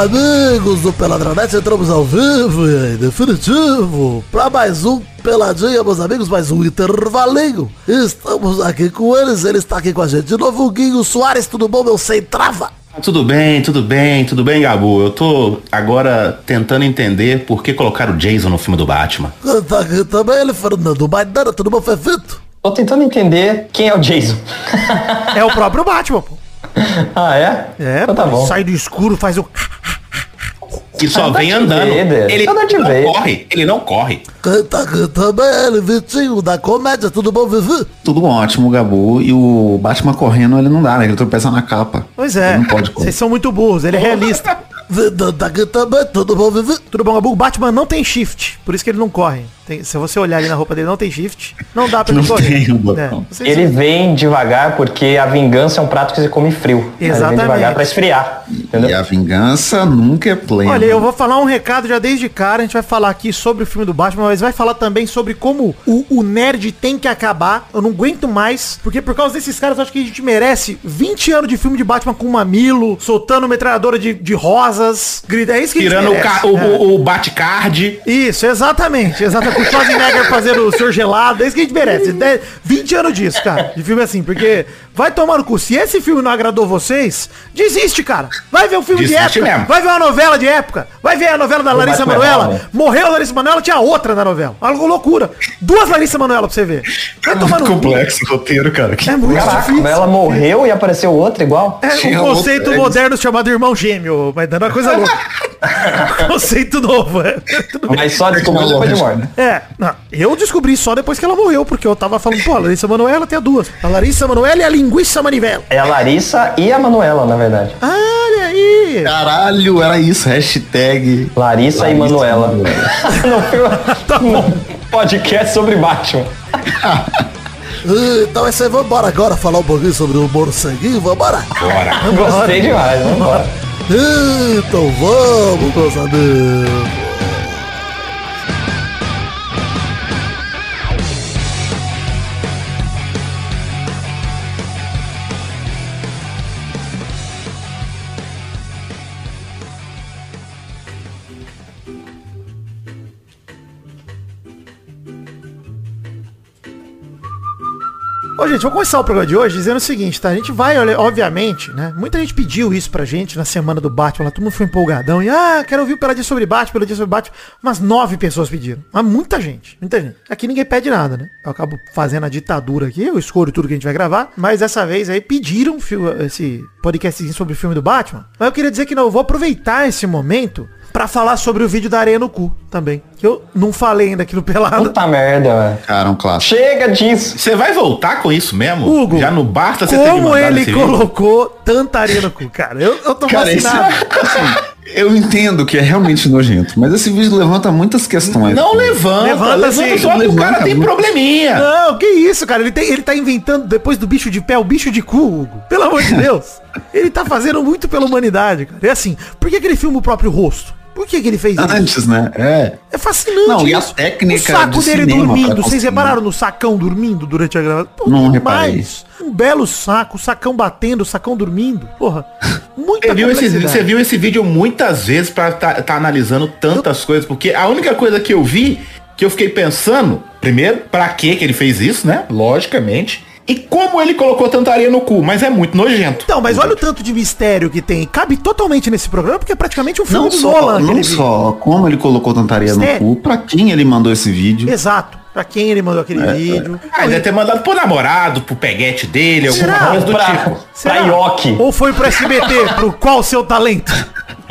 amigos do Peladranet, entramos ao vivo e em definitivo para mais um Peladinha, meus amigos, mais um intervalinho. Estamos aqui com eles, ele está aqui com a gente de novo, o Guinho Soares, tudo bom, meu sem trava? Tudo bem, tudo bem, tudo bem, Gabu. Eu tô agora tentando entender por que colocaram o Jason no filme do Batman. Tá aqui também ele, Fernando Maidana, tudo bom, Fefito? Tô tentando entender quem é o Jason. É o próprio Batman, pô. ah, é? É, Então tá pô, bom. sai do escuro, faz o... E só vem andando. Vader. Ele não Vader. corre, ele não corre. Quem tá aqui também ele, Vitinho, da comédia, tudo bom, Vivi? Tudo ótimo, Gabu. E o Batman correndo, ele não dá, né? Ele tropeça na capa. Pois é, Ele não pode correr. vocês são muito burros, ele é realista. Tudo bom, Vivi? Tudo bom, Gabu? O Batman não tem shift, por isso que ele não corre. Tem- se você olhar ali na roupa dele, não tem shift, não dá pra ele Não correr. tem o botão. vocês- Ele vem devagar porque a vingança é um prato que você come frio. Aí Ele Exatamente. vem devagar pra esfriar. Entendeu? E a vingança nunca é plena. Olha, eu vou falar um recado já desde cara, a gente vai falar aqui sobre o filme do Batman, mas vai falar também sobre como o, o nerd tem que acabar. Eu não aguento mais, porque por causa desses caras eu acho que a gente merece 20 anos de filme de Batman com mamilo, soltando metralhadora de, de rosas, grita, é isso que a Tirando gente o, merece. ca- o, É. o, o Batcard. Isso, exatamente. Exatamente. O Schwarzenegger fazendo o Sr. Gelado. É isso que a gente merece. De- 20 anos disso, cara. De filme assim. Porque vai tomar no cu. Se esse filme não agradou vocês, desiste, cara. Vai ver um filme de Desiste época. mesmo. Vai ver uma novela de época. Vai ver a novela da Larissa Manoela. Morreu a Larissa Manoela, tinha outra na novela. Algo loucura. Duas Larissa Manoela pra você ver. Vai tomar no cu. complexo o roteiro, cara. É muito Caraca, difícil. mas ela morreu e apareceu outra igual? É Tinha um conceito outra, é moderno chamado irmão gêmeo, vai dando uma coisa louca. conceito novo, é. Mas só descobriu depois de morte. É, não, eu descobri só depois que ela morreu, porque eu tava falando, pô, a Larissa Manoela tem a duas. A Larissa Manoela e a linguiça manivela. É a Larissa e a Manuela, na verdade. Olha aí. Caralho, era isso. Hashtag. Larissa, e Manuela. no filme, Tá bom. podcast sobre Batman. Então é isso aí, vambora agora falar um pouquinho sobre o morceguinho, vambora? Bora. Gostei demais, vamos embora. Então vamos, meus amigos. Ô, gente, vou começar o programa de hoje dizendo o seguinte, tá? A gente vai, olha, obviamente, né? Muita gente pediu isso pra gente na semana do Batman, lá todo mundo foi empolgadão. E, ah, quero ouvir o Peladinha sobre Batman, Peladinha sobre Batman. Umas nove pessoas pediram. Mas muita gente, muita gente. Aqui ninguém pede nada, né? Eu acabo fazendo a ditadura aqui, eu escolho tudo que a gente vai gravar. Mas dessa vez aí pediram esse podcastzinho sobre o filme do Batman. Mas eu queria dizer que não, eu vou aproveitar esse momento pra falar sobre o vídeo da areia no cu também. Que eu não falei ainda aqui no Pelado. Puta merda, velho. Cara, um clássico. Chega disso. Você vai voltar com isso mesmo? Hugo, Já não basta você ter Como ele esse vídeo? colocou tanta areia no cu, cara. Eu, eu tô Cara, esse vacinado. assim, eu entendo que é realmente nojento, mas esse vídeo levanta muitas questões. Não levanta, Levanta, levanta, sim. só que o cara tem muito. probleminha. Não, que isso, cara. Ele, tem, ele tá inventando, depois do bicho de pé, o bicho de cu, Hugo. Pelo amor de Deus. Ele tá fazendo muito pela humanidade, cara. É assim, por que, que ele filma o próprio rosto? Por que, que ele fez isso? Antes, né? É. É fascinante. Não, e a isso. técnica O saco de dele dormindo. Vocês repararam no sacão dormindo durante a gravação? Pô, Não demais. Um belo saco, o sacão batendo, o sacão dormindo. Porra. Muita Você viu, esse, você viu esse vídeo muitas vezes pra tá, tá analisando tantas coisas, porque a única coisa que eu vi, que eu fiquei pensando, primeiro, pra que que ele fez isso, né? Logicamente. E como ele colocou tanta areia no cu, mas é muito nojento. Então, mas olha o tanto de mistério que tem. Cabe totalmente nesse programa, porque é praticamente um filme Não do só, Nolan. não vídeo. só como ele colocou tantaria no Sério? cu, pra quem ele mandou esse vídeo. Exato. Pra quem ele mandou aquele vídeo. Ah, ele deve ter mandado pro namorado, pro peguete dele, alguma Será? coisa do Pra, tipo. pra Yoki. Ou foi pro SBT, pro qual seu talento?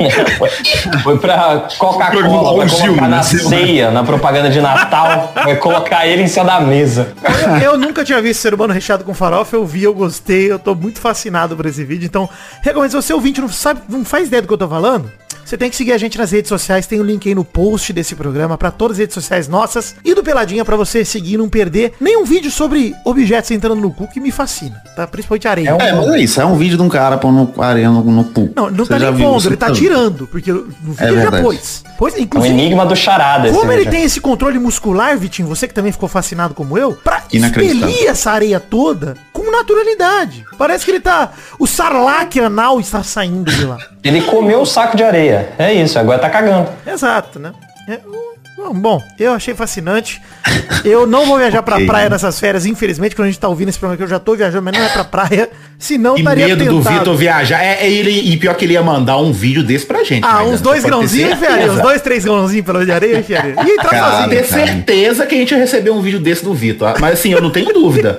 Foi pra Coca-Cola, vai Gil, colocar na né? ceia, na propaganda de Natal, vai colocar ele em cima da mesa. Eu nunca tinha visto ser humano recheado com farofa, eu vi, eu gostei, eu tô muito fascinado por esse vídeo. Então, recomendo, se você ouvinte não sabe, não faz ideia do que eu tô falando, você tem que seguir a gente nas redes sociais, tem o link aí no post desse programa pra todas as redes sociais nossas e do Peladinha pra você seguir e não perder nenhum vídeo sobre objetos entrando no cu que me fascina, tá? Principalmente areia. É um- É, mas é isso. É um vídeo de um cara pondo areia no, no cu. Não, não Você tá nem pondo, ele tá tirando, porque no vídeo ele já pôs. Pois, É um inclusive, enigma do charada esse como ele tem esse controle muscular, Vitinho, você que também ficou fascinado como eu, pra expelir essa areia toda com naturalidade. Parece que ele tá... O sarlac anal está saindo de lá. Ele comeu o saco de areia. É isso, agora tá cagando. Exato, né? É, bom, Bom, eu achei fascinante. Eu não vou viajar pra praia nessas férias, infelizmente, quando a gente tá ouvindo esse programa que eu já tô viajando, mas não é pra praia. Senão Que estaria medo do tentado. Vitor viajar. É, é ele, e pior que ele ia mandar um vídeo desse pra gente. Ah, uns dois grãozinhos, enfiaria. Uns dois, três grãozinhos pela de areia, enfiaria. E entrar Cara, sozinho. Ter certeza que a gente ia receber um vídeo desse do Vitor. Mas assim, eu não tenho dúvida.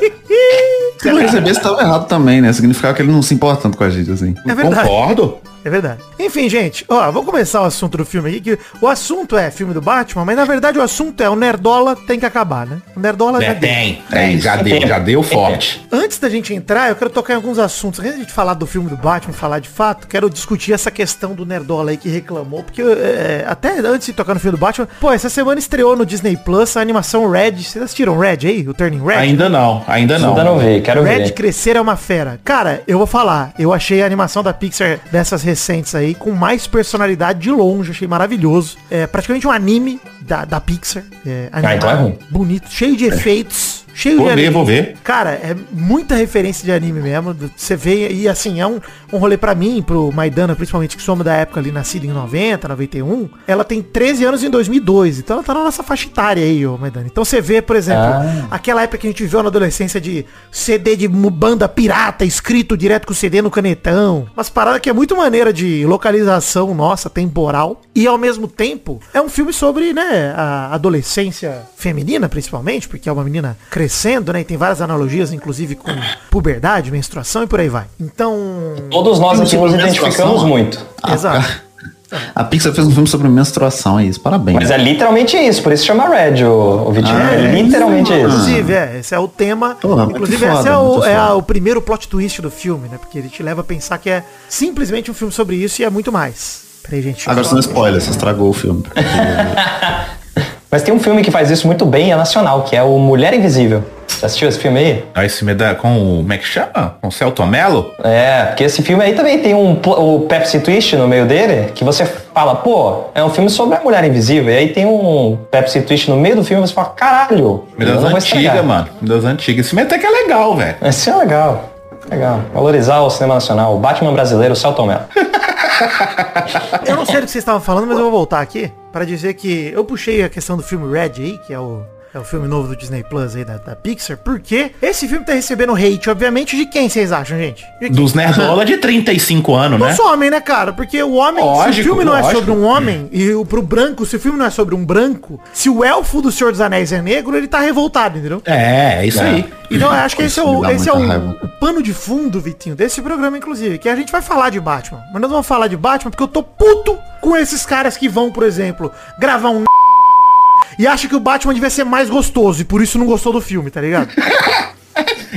Se não recebesse, tava errado também, né? Significava que ele não se importa tanto com a gente, assim. É verdade. Concordo. É verdade. Enfim, gente, ó, vamos começar o assunto do filme aqui, que o assunto é filme do Batman, mas na verdade o assunto é o Nerdola tem que acabar, né? O Nerdola já É, deu. tem. É tem, isso. já deu, já deu forte. Antes da gente entrar, eu quero tocar em alguns assuntos. Antes de gente falar do filme do Batman, falar de fato, quero discutir essa questão do Nerdola aí que reclamou, porque é, até antes de tocar no filme do Batman, pô, essa semana estreou no Disney Plus a animação Red. Vocês assistiram Red aí? O Turning Red? Ainda não, ainda não. Ainda não vi, quero Red ver. Crescer é uma fera. Cara, eu vou falar, eu achei a animação da Pixar dessas recentes aí com mais personalidade de longe, achei maravilhoso. É praticamente um anime da, da Pixar. É, Ah, então é ruim. Bonito, cheio de efeitos. Cheio Vou de ver, anime. vou ver. Cara, é muita referência de anime mesmo. Você vê, e assim, é um, um rolê pra mim, pro Maidana, principalmente, que somos da época ali, nascida em 90, 91. Ela tem 13 anos em 2002, então ela tá na nossa faixa etária aí, ô Maidana. Então você vê, por exemplo, Ah. aquela época que a gente viveu na adolescência de CD de banda pirata, escrito direto com CD no canetão. Umas paradas que é muito maneira de localização nossa, temporal. E ao mesmo tempo, é um filme sobre, né, a adolescência feminina, principalmente, porque é uma menina crescendo, né? E tem várias analogias, inclusive com puberdade, menstruação e por aí vai. Então. Todos nós aqui sobre nos identificamos muito. Exato. A Pixar fez um filme sobre menstruação, é isso. Parabéns. Mas é literalmente isso, por isso chama Red, o, o Vitinho. Ah, é é? literalmente isso. Inclusive, é, esse é o tema. Porra, inclusive, foda, esse é, o, é a- o primeiro plot twist do filme, né? Porque ele te leva a pensar que é simplesmente um filme sobre isso e é muito mais. Peraí, gente. Agora são spoilers, você estragou o filme. Mas tem um filme que faz isso muito bem, é nacional, que é o Mulher Invisível. Você assistiu esse filme aí? Aí esse me dá com o. Como é que chama? Com o Celton Mello? É, porque esse filme aí também tem um o Pepsi Twist no meio dele, que você fala, pô, é um filme sobre a mulher invisível. E aí tem um Pepsi Twist no meio do filme e você fala, caralho, Me das antigas, mano. Me das antigas. Esse filme até que é legal, velho. Esse é legal. Legal. Valorizar o cinema nacional. O Batman brasileiro, o Celton Mello. Eu não sei do que vocês estavam falando, mas eu vou voltar aqui para dizer que eu puxei a questão do filme Red aí, que é o, é o filme novo do Disney Plus aí da, da Pixar, porque esse filme tá recebendo hate, obviamente, de quem vocês acham, gente? Dos nerdola de 35 anos, né? Dos homem, né, cara? Porque o homem, se o Lógico, filme não é lógico. sobre um homem, e o, pro branco, se o filme não é sobre um branco, se o elfo do Senhor dos Anéis é negro, ele tá revoltado, entendeu? É, é isso aí. Então eu acho que esse é, o, esse é o, o pano de fundo, Vitinho, desse programa, inclusive. Que a gente vai falar de Batman. Mas nós vamos falar de Batman porque eu tô puto com esses caras que vão, por exemplo, gravar um e acha que o Batman devia ser mais gostoso e por isso não gostou do filme, tá ligado?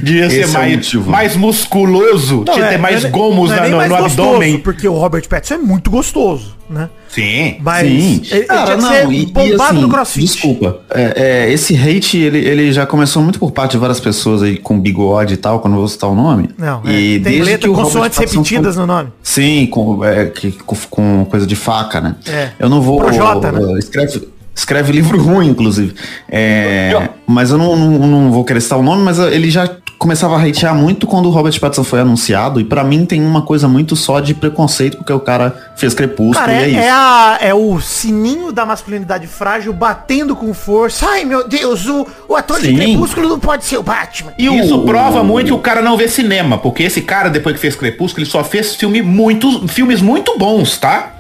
Devia ser Esse é o mais, mais musculoso, Não, tinha é, ter mais é- gomos não é na- no, mais no gostoso, abdômen. Porque o Robert Pattinson é muito gostoso, né? Sim. Mas Sim. ele, ele Cara, não, ser e, e bombado assim, no crossfit. desculpa. É, é, esse hate, ele, ele já começou muito por parte de várias pessoas aí com bigode e tal, quando eu vou citar o nome. Não, é, e tem letra, o Robert consoantes repetidas no nome. Sim, com, é, que- com, com coisa de faca, né? É. Eu não vou... Projota, né? Escreve, escreve livro ruim, inclusive. É, mas eu não, não, não vou querer citar o nome, mas ele já começava a hatear muito quando o Robert Pattinson foi anunciado. E pra mim tem uma coisa muito só de preconceito, porque o cara fez Crepúsculo Cara, e é, é, isso. é a- é o sininho da masculinidade frágil batendo com força. Ai, meu Deus, o, o ator de Sim. Crepúsculo não pode ser o Batman. E o- isso prova muito que o cara não vê cinema, porque esse cara, depois que fez Crepúsculo, ele só fez filme muito, filmes muito bons, tá?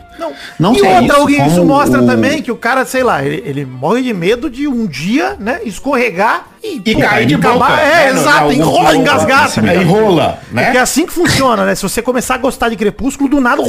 Não, Não e outra, isso, alguém, isso mostra o- também que o cara, sei lá, ele, ele morre de medo de um dia, né, escorregar e, E pô, cair de acabar- boca. É, né, no- exato, enrola, engasgar. É, ligado? enrola, Porque é né? assim que funciona, né? Se você começar a gostar de Crepúsculo, do nada...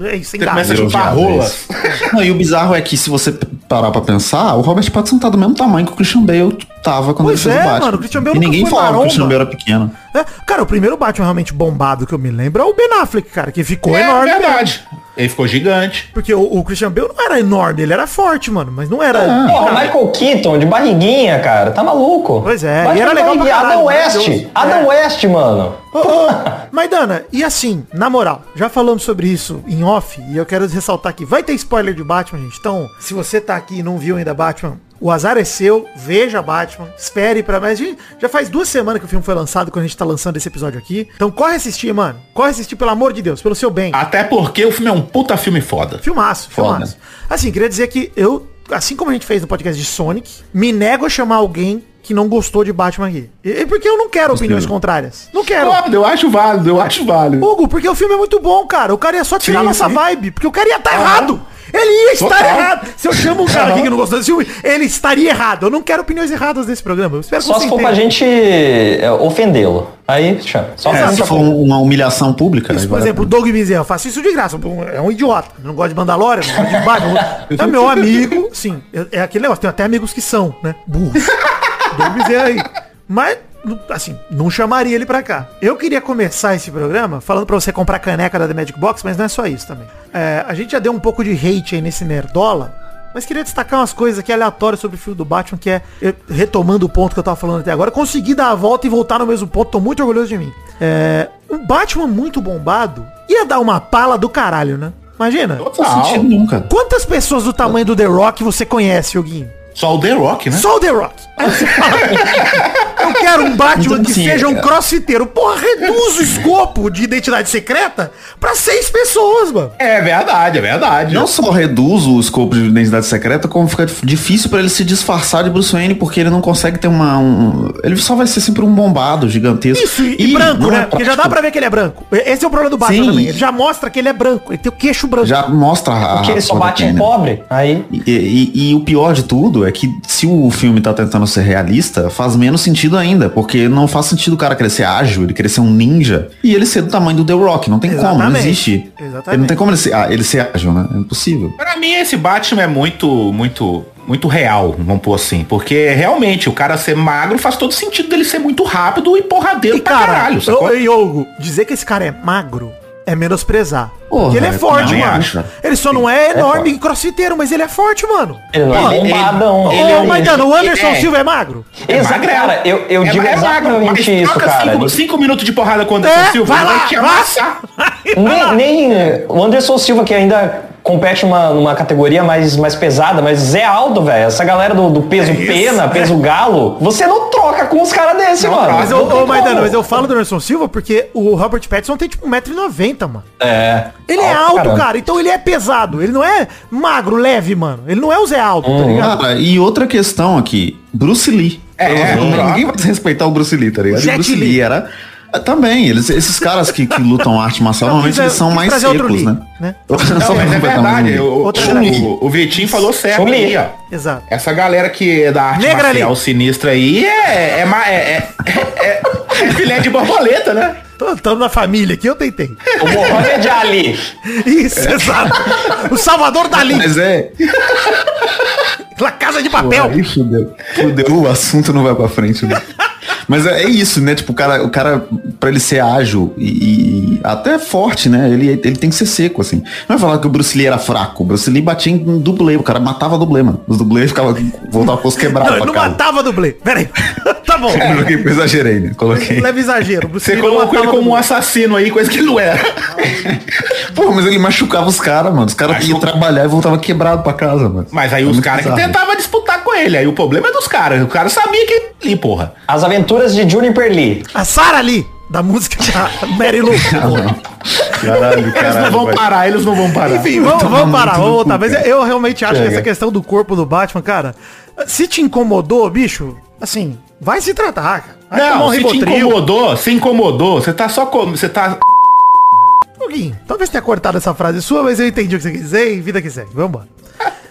É isso, Você começa a chupar rolas. Não, e o bizarro é que se você parar pra pensar, o Robert Pattinson tá do mesmo tamanho que o Christian Bale tava quando Pois ele fez é, o Batman. mano, o Christian Bale e ninguém falava que o. Christian Bale era pequeno. É, cara, o primeiro Batman realmente bombado que eu me lembro é o Ben Affleck, cara, que ficou É enorme. mesmo. verdade. Ele ficou gigante. Porque o, o Christian Bale não era enorme, ele era forte, mano, mas não era... Porra, Michael Keaton, de barriguinha, cara. Tá maluco. Pois é, e era legal pra caralho, Adam West. Adam É. West, mano. Ô, ô, Maidana, e assim, na moral, já falamos sobre isso em off e eu quero ressaltar aqui. Vai ter spoiler de Batman, gente. Então, se você tá aqui e não viu ainda Batman, o azar é seu, veja Batman, espere pra mais. Gente, Já faz duas semanas que o filme foi lançado quando a gente tá lançando esse episódio aqui. Então corre assistir, mano. Corre assistir, pelo amor de Deus, pelo seu bem. Até porque o filme é um puta filme foda. Filmaço, Foda. filmaço. Assim, queria dizer que eu, assim como a gente fez no podcast de Sonic, me nego a chamar alguém que não gostou de Batman aqui. E, porque eu não quero opiniões contrárias. Não quero. Eu acho válido, eu acho válido. Hugo, porque o filme é muito bom, cara. O cara ia só tirar Sim, nossa vibe, porque o cara ia estar errado. Ele ia estar Total. errado. Se eu chamo um cara aqui que não gostou desse filme, ele estaria errado. Eu não quero opiniões erradas desse programa. Eu espero Só se for pra gente é, ofendê-lo. Aí, chama. Só É, se for uma humilhação pública. Isso, aí por exemplo, o. Doug Bezerra, eu faço isso de graça. É um idiota. Não gosta de Mandalorian, não gosta de Batman. É meu amigo, sim. É aquele negócio. Tenho até amigos que são, né? Burros. Doug Bezerra aí. Mas, assim, não chamaria ele pra cá. Eu queria começar esse programa falando pra você comprar caneca da The Magic Box, mas não é só isso também. É, a gente já deu um pouco de hate aí nesse Nerdola. Mas queria destacar umas coisas aqui aleatórias sobre o filme do Batman, que é, eu- retomando o ponto que eu tava falando até agora, consegui dar a volta e voltar no mesmo ponto, tô muito orgulhoso de mim. É, um Batman muito bombado ia dar uma pala do caralho, né? Imagina. Sentido nunca. Quantas pessoas do tamanho do The Rock você conhece, Yoguinho? Só o The Rock, né? Só o The Rock. Eu quero um Batman Então, que assim, seja um é- crossfiteiro. Porra, reduz o escopo de identidade secreta pra seis pessoas, mano. É verdade, é verdade. Não só reduz o escopo de identidade secreta, como fica difícil pra ele se disfarçar de Bruce Wayne, porque ele não consegue ter uma. um- ele só vai ser sempre um bombado gigantesco. Isso, e, e branco, né? é Porque já dá pra ver que ele é branco. Esse é o problema do Batman Sim. também. Ele já mostra que ele é branco. Ele tem o queixo branco. Já mostra a. Porque ele só bate em pobre. Aí. E, e- e o pior de tudo é que se o filme tá tentando ser realista, faz menos sentido ainda, porque não faz sentido o cara querer ser ágil, ele querer ser um ninja, e ele ser do tamanho do The Rock, não tem como, não Exatamente. existe. Exatamente. Ele não tem como ele ser, ah, ele ser ágil, né? É impossível. Pra mim, esse Batman é muito, muito, muito real, vamos pôr assim. Porque realmente, o cara ser magro faz todo sentido dele ser muito rápido e porradeiro E pra cara, caralho, sacou? eu, eu, Hugo, dizer que esse cara é magro é menosprezar. Porra, Porque ele é forte, mano. acho. Ele só não é enorme e crossfiteiro, mas ele é forte, mano. Ele não Porra, é bombadão. ele- Ô, Maidana, o Anderson é- Silva é magro? Exato, cara, eu, eu É- digo é magro, exatamente isso, troca cara. Cinco, cinco minutos de porrada com o Anderson É, Silva, vai ele lá, vai te vai. amassar. Nem, nem o Anderson Silva, que ainda compete numa, numa categoria mais, mais pesada, mas Zé Aldo, velho, essa galera do, do peso É isso, pena, é. peso galo, você não troca com os caras desse, mano. Mas, Não ô, tem ô Maidana, mas eu falo do Anderson Silva porque o Robert Pattinson tem tipo 1,90m, mano. É. Ele é pra alto, caramba. cara, então ele é pesado. Ele não é magro, leve, mano. Ele não é o Zé Alto, Hum. tá ligado? Cara, e outra questão aqui, Bruce Lee. É, Eu- é. ninguém vai respeitar o Bruce Lee, tá ligado? Jet Bruce Li. Lee era. Ah, Também, eles, esses caras que, que lutam arte marcial, normalmente eles são mais secos, né? né? Não, mas é verdade. um. O, o- o- Vitinho falou certo aí, ó. Exato. Essa galera que é da arte Negra marcial ali. sinistra aí é, é, é, é, é- é filé de borboleta, né? Tô na família aqui, eu tentei. O Mohamed Ali. Isso, exato. O Salvador Dali. Mas é. La Casa de Papel. Aí fudeu. Fudeu, o assunto não vai pra frente, né? Mas é, é isso, né? Tipo, o cara, o cara, pra ele ser ágil e, e até forte, né? Ele, ele tem que ser seco, assim. Não vai falar que o Bruce Lee era fraco. O Bruce Lee batia em dublê. O cara matava dublê, mano. Os dublês ficavam, voltava com os quebrados Não, não casa. matava dublê. Pera aí. tá bom. Eu coloquei, exagerei, né? Coloquei. Leve exagero. Você colocou ele como um assassino aí, coisa que ele não era. Pô, mas ele machucava os caras, mano. Os caras iam trabalhar e voltava quebrado pra casa, mano. Mas aí É os caras que tentavam disputar ele. Aí o problema é dos caras. O cara sabia que ali, porra. As aventuras de Juniper Lee. A Sarah Lee, da música da Mary Lou. Caralho, Eles caralho. não vão vai. parar, eles não vão parar. Enfim, vamos, tomar vamos parar, Mas cara. eu realmente acho que Chega. essa questão do corpo do Batman, cara, se te incomodou, bicho, assim, vai se tratar, cara. Vai tomar Não, um se te Rivotril. incomodou, se incomodou, você tá só com, você tá Huguinho, talvez tenha cortado essa frase sua, mas eu entendi o que você quis dizer e vida que segue. Vamos embora.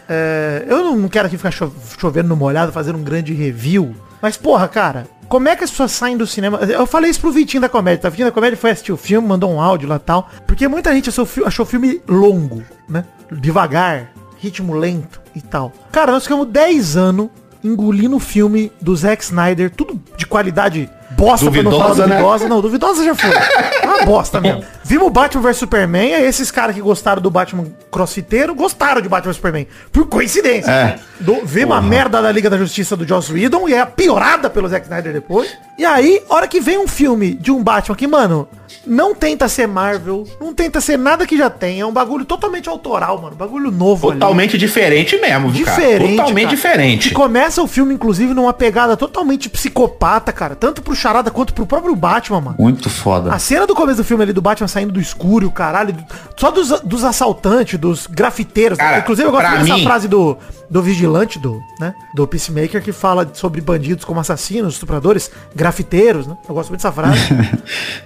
É, eu não quero aqui ficar cho- chovendo no molhado, fazendo um grande review. Mas, porra, cara, como é que as pessoas saem do cinema? Eu falei isso pro Vitinho da Comédia, tá? O Vitinho da Comédia foi assistir o filme, mandou um áudio lá e tal. Porque muita gente achou, achou o filme longo, né? Devagar, ritmo lento e tal. Cara, nós ficamos 10 anos engolindo o filme do Zack Snyder, tudo de qualidade bosta, pra não falar Duvidosa, né? duvidosa. Não, duvidosa já foi. É uma bosta mesmo. Vimos Batman vs Superman, aí esses caras que gostaram do Batman crossfiteiro gostaram de Batman vs Superman. Por coincidência. É. Do, vimos a merda da Liga da Justiça do Joss Whedon e é piorada pelo Zack Snyder depois. E aí, hora que vem um filme de um Batman que, mano, não tenta ser Marvel, não tenta ser nada que já tem. É um bagulho totalmente autoral, mano. Bagulho novo ali. Totalmente diferente mesmo, viu, cara? Diferente. Totalmente cara. diferente. Que começa o filme, inclusive, numa pegada totalmente psicopata, cara. Tanto pro Charada quanto pro próprio Batman, mano. Muito foda. A cena do começo do filme ali do Batman saindo do escuro, e o caralho, só dos, dos assaltantes, dos grafiteiros. Cara, Inclusive, eu gosto dessa mim- frase do, do vigilante, do, né? Do Peacemaker, que fala sobre bandidos como assassinos, estupradores, grafiteiros, né? Eu gosto muito dessa frase.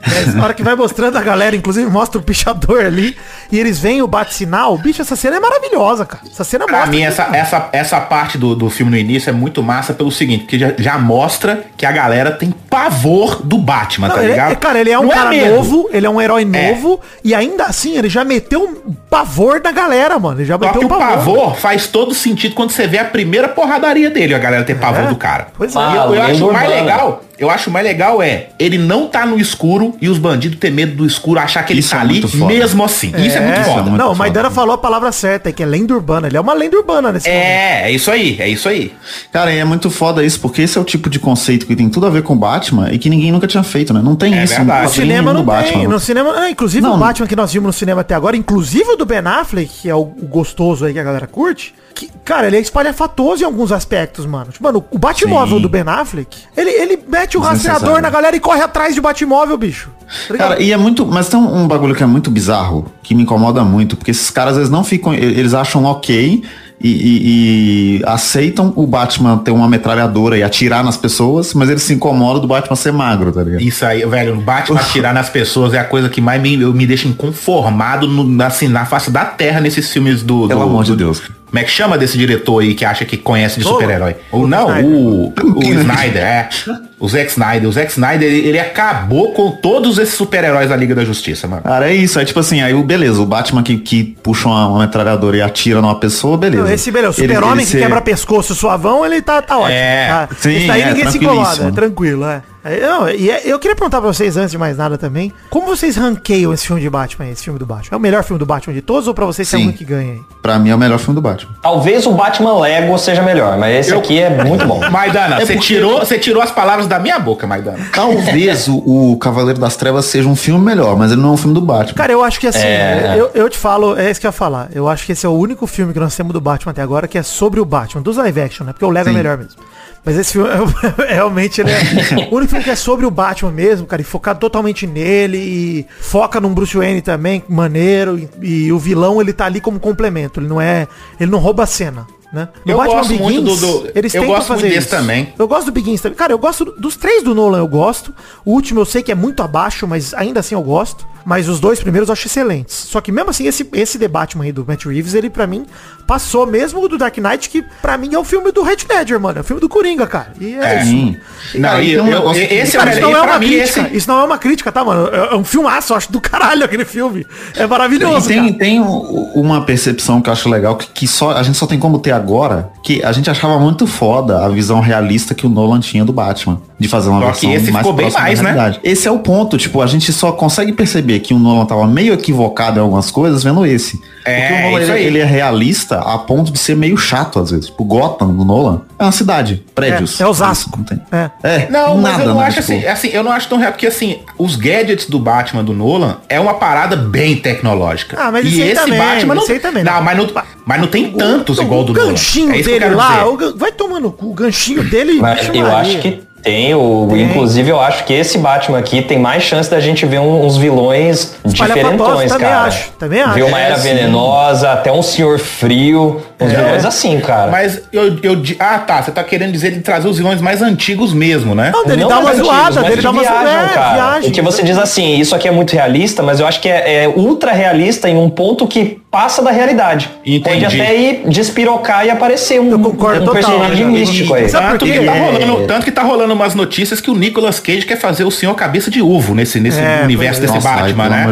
é, a hora que vai mostrando a galera, inclusive mostra o pichador ali, e eles veem o bate-sinal. Bicho, essa cena é maravilhosa, cara. Essa cena Pra mostra. mim, que- essa, essa, essa parte do, do filme no início é muito massa pelo seguinte, porque já, já mostra que a galera tem pavor do Batman, Não, tá ele- ligado? cara, ele é um Não cara medo. novo, ele é um herói É. novo, e ainda assim ele já meteu um pavor na galera, mano. Ele já Só meteu que um o pavor faz todo sentido quando você vê a primeira porradaria dele, a galera ter pavor É. do cara. Pois é. Eu, eu acho mais legal, eu acho mais legal é ele não tá no escuro e os bandidos ter medo do escuro, achar que ele Isso tá é ali mesmo assim. Isso é muito É. foda. muito não, o foda. Maidana falou a palavra certa, é que é lenda urbana. Ele é uma lenda urbana nesse momento. É, é isso aí, é isso aí. Cara, e é muito foda isso, porque esse é o tipo de conceito que tem tudo a ver com Batman e que ninguém nunca tinha feito, né? Não tem É isso verdade. no cinema não Batman. tem. No cinema, ah, inclusive Não, o não. Batman que nós vimos no cinema até agora, inclusive o do Ben Affleck, que é o, o gostoso aí que a galera curte, que, cara, ele é espalhafatoso em alguns aspectos, mano. Tipo, mano, o Batmóvel Sim. do Ben Affleck, ele, ele mete o Desnecessário. rastreador na galera e corre atrás de Batmóvel, bicho. Tá? Cara, e é muito. Mas tem um, bagulho que é muito bizarro, que me incomoda muito, porque esses caras eles não ficam. Eles acham ok e, e- e aceitam o Batman ter uma metralhadora e atirar nas pessoas, mas eles se incomodam do Batman ser magro, tá ligado? Isso aí, velho, o Batman atirar nas pessoas é a coisa que mais me, eu me deixa inconformado no, assim, na face da terra nesses filmes do. Pelo do- amor de do- Deus. Como é que chama desse diretor aí que acha que conhece de super-herói? Ou não, o, o Snyder, é. O Zack Snyder. O Zack Snyder, ele, ele acabou com todos esses super-heróis da Liga da Justiça, mano. Cara, é isso. É tipo assim, aí o beleza, o Batman que, que puxa uma, uma metralhadora e atira numa pessoa, beleza. Não, esse, beleza, o Ele- super-homem que ser- quebra pescoço suavão, ele tá, tá ótimo. É, tá. sim, Esse daí é, ninguém se incomoda, é tranquilo, é. É, não, e é- eu queria perguntar pra vocês, antes de mais nada também, como vocês ranqueiam esse filme de Batman, esse filme do Batman? É o melhor filme do Batman de todos ou pra vocês tem Sim. um que ganha aí? Pra mim é o melhor filme do Batman. Talvez o Batman Lego seja melhor, mas esse Eu- aqui é muito bom. Maidana, É você porque- tirou, você tirou as palavras da minha boca, Maidana. Talvez o, o Cavaleiro das Trevas seja um filme melhor, mas ele não é um filme do Batman. Cara, eu acho que assim, É. eu, eu te falo, é isso que eu ia falar. Eu acho que esse é o único filme que nós temos do Batman até agora que é sobre o Batman, dos live action, né? Porque o Lego é Sim. melhor mesmo. Mas esse filme, realmente, ele é o único filme que é sobre o Batman mesmo, cara, e focado totalmente nele, e foca num Bruce Wayne também, maneiro, e, e o vilão, ele tá ali como complemento, ele não é, ele não rouba a cena. Né? No Eu gosto muito do- do- eles eu gosto muito desse também. Eu gosto do Begins também. Cara, eu gosto do- dos três do Nolan, eu gosto. O último eu sei que é muito abaixo, mas ainda assim eu gosto. Mas os dois primeiros eu acho excelentes. Só que mesmo assim, esse, esse The Batman aí do Matt Reeves, ele pra mim passou mesmo o do Dark Knight, que pra mim é o filme do Heath Ledger, mano. É o filme do Coringa, cara. E é, isso. Sim. Não, Cara, e eu- e- é isso não e é uma crítica. esse- Isso não é uma crítica, tá, mano? É é um filmaço, eu acho do caralho aquele filme. É E maravilhoso, tem, cara. tem um- uma percepção que eu acho legal, que, que só, a gente só tem como ter agora, que a gente achava muito foda a visão realista que o Nolan tinha do Batman. De fazer uma Só versão que esse ficou bem próxima da mais, né? Esse é o ponto, tipo, a gente só consegue perceber que o Nolan tava meio equivocado em algumas coisas vendo esse. É, Porque o Nolan, isso ele, aí. ele é realista a ponto de ser meio chato às vezes. Tipo, Gotham, do Nolan, é uma cidade, prédios. É, é Osasco. Não tem. É. É, Não, mas eu não né, acho tipo, assim, assim, eu não acho tão real, porque assim, os gadgets do Batman do Nolan é uma parada bem tecnológica. Ah, mas e esse aí esse também, Batman não, também, não, não. mas não, mas não tem tantos O- igual do o Nolan. ganchinho É que eu dele lá, o vai tomando o o ganchinho dele. Eu acho que tem, o, Tem. inclusive eu acho que esse Batman aqui tem mais chance da gente ver um- uns vilões Espalhafatosos, diferentões, também cara. acho, também acho. Ver uma É, era sim. venenosa, até um senhor frio, uns É. vilões assim, cara. Mas eu, eu ah tá, você tá querendo dizer de trazer os vilões mais antigos mesmo, né? Não, dele Não dá uma mais antigos, zoada, mas dele que dá uma viajam, zoada, é, cara. viagem. Porque você diz assim, isso aqui é muito realista, mas eu acho que é, é ultra realista em um ponto que passa da realidade. Entendi. Pode até ir despirocar e aparecer um, Eu concordo um total, personagem místico aí. Sabe Tanto quê? que, tá É. rolando, tanto que tá rolando umas notícias que o Nicolas Cage quer fazer o senhor cabeça de ovo nesse, nesse É, universo é. desse Nossa, Batman, né?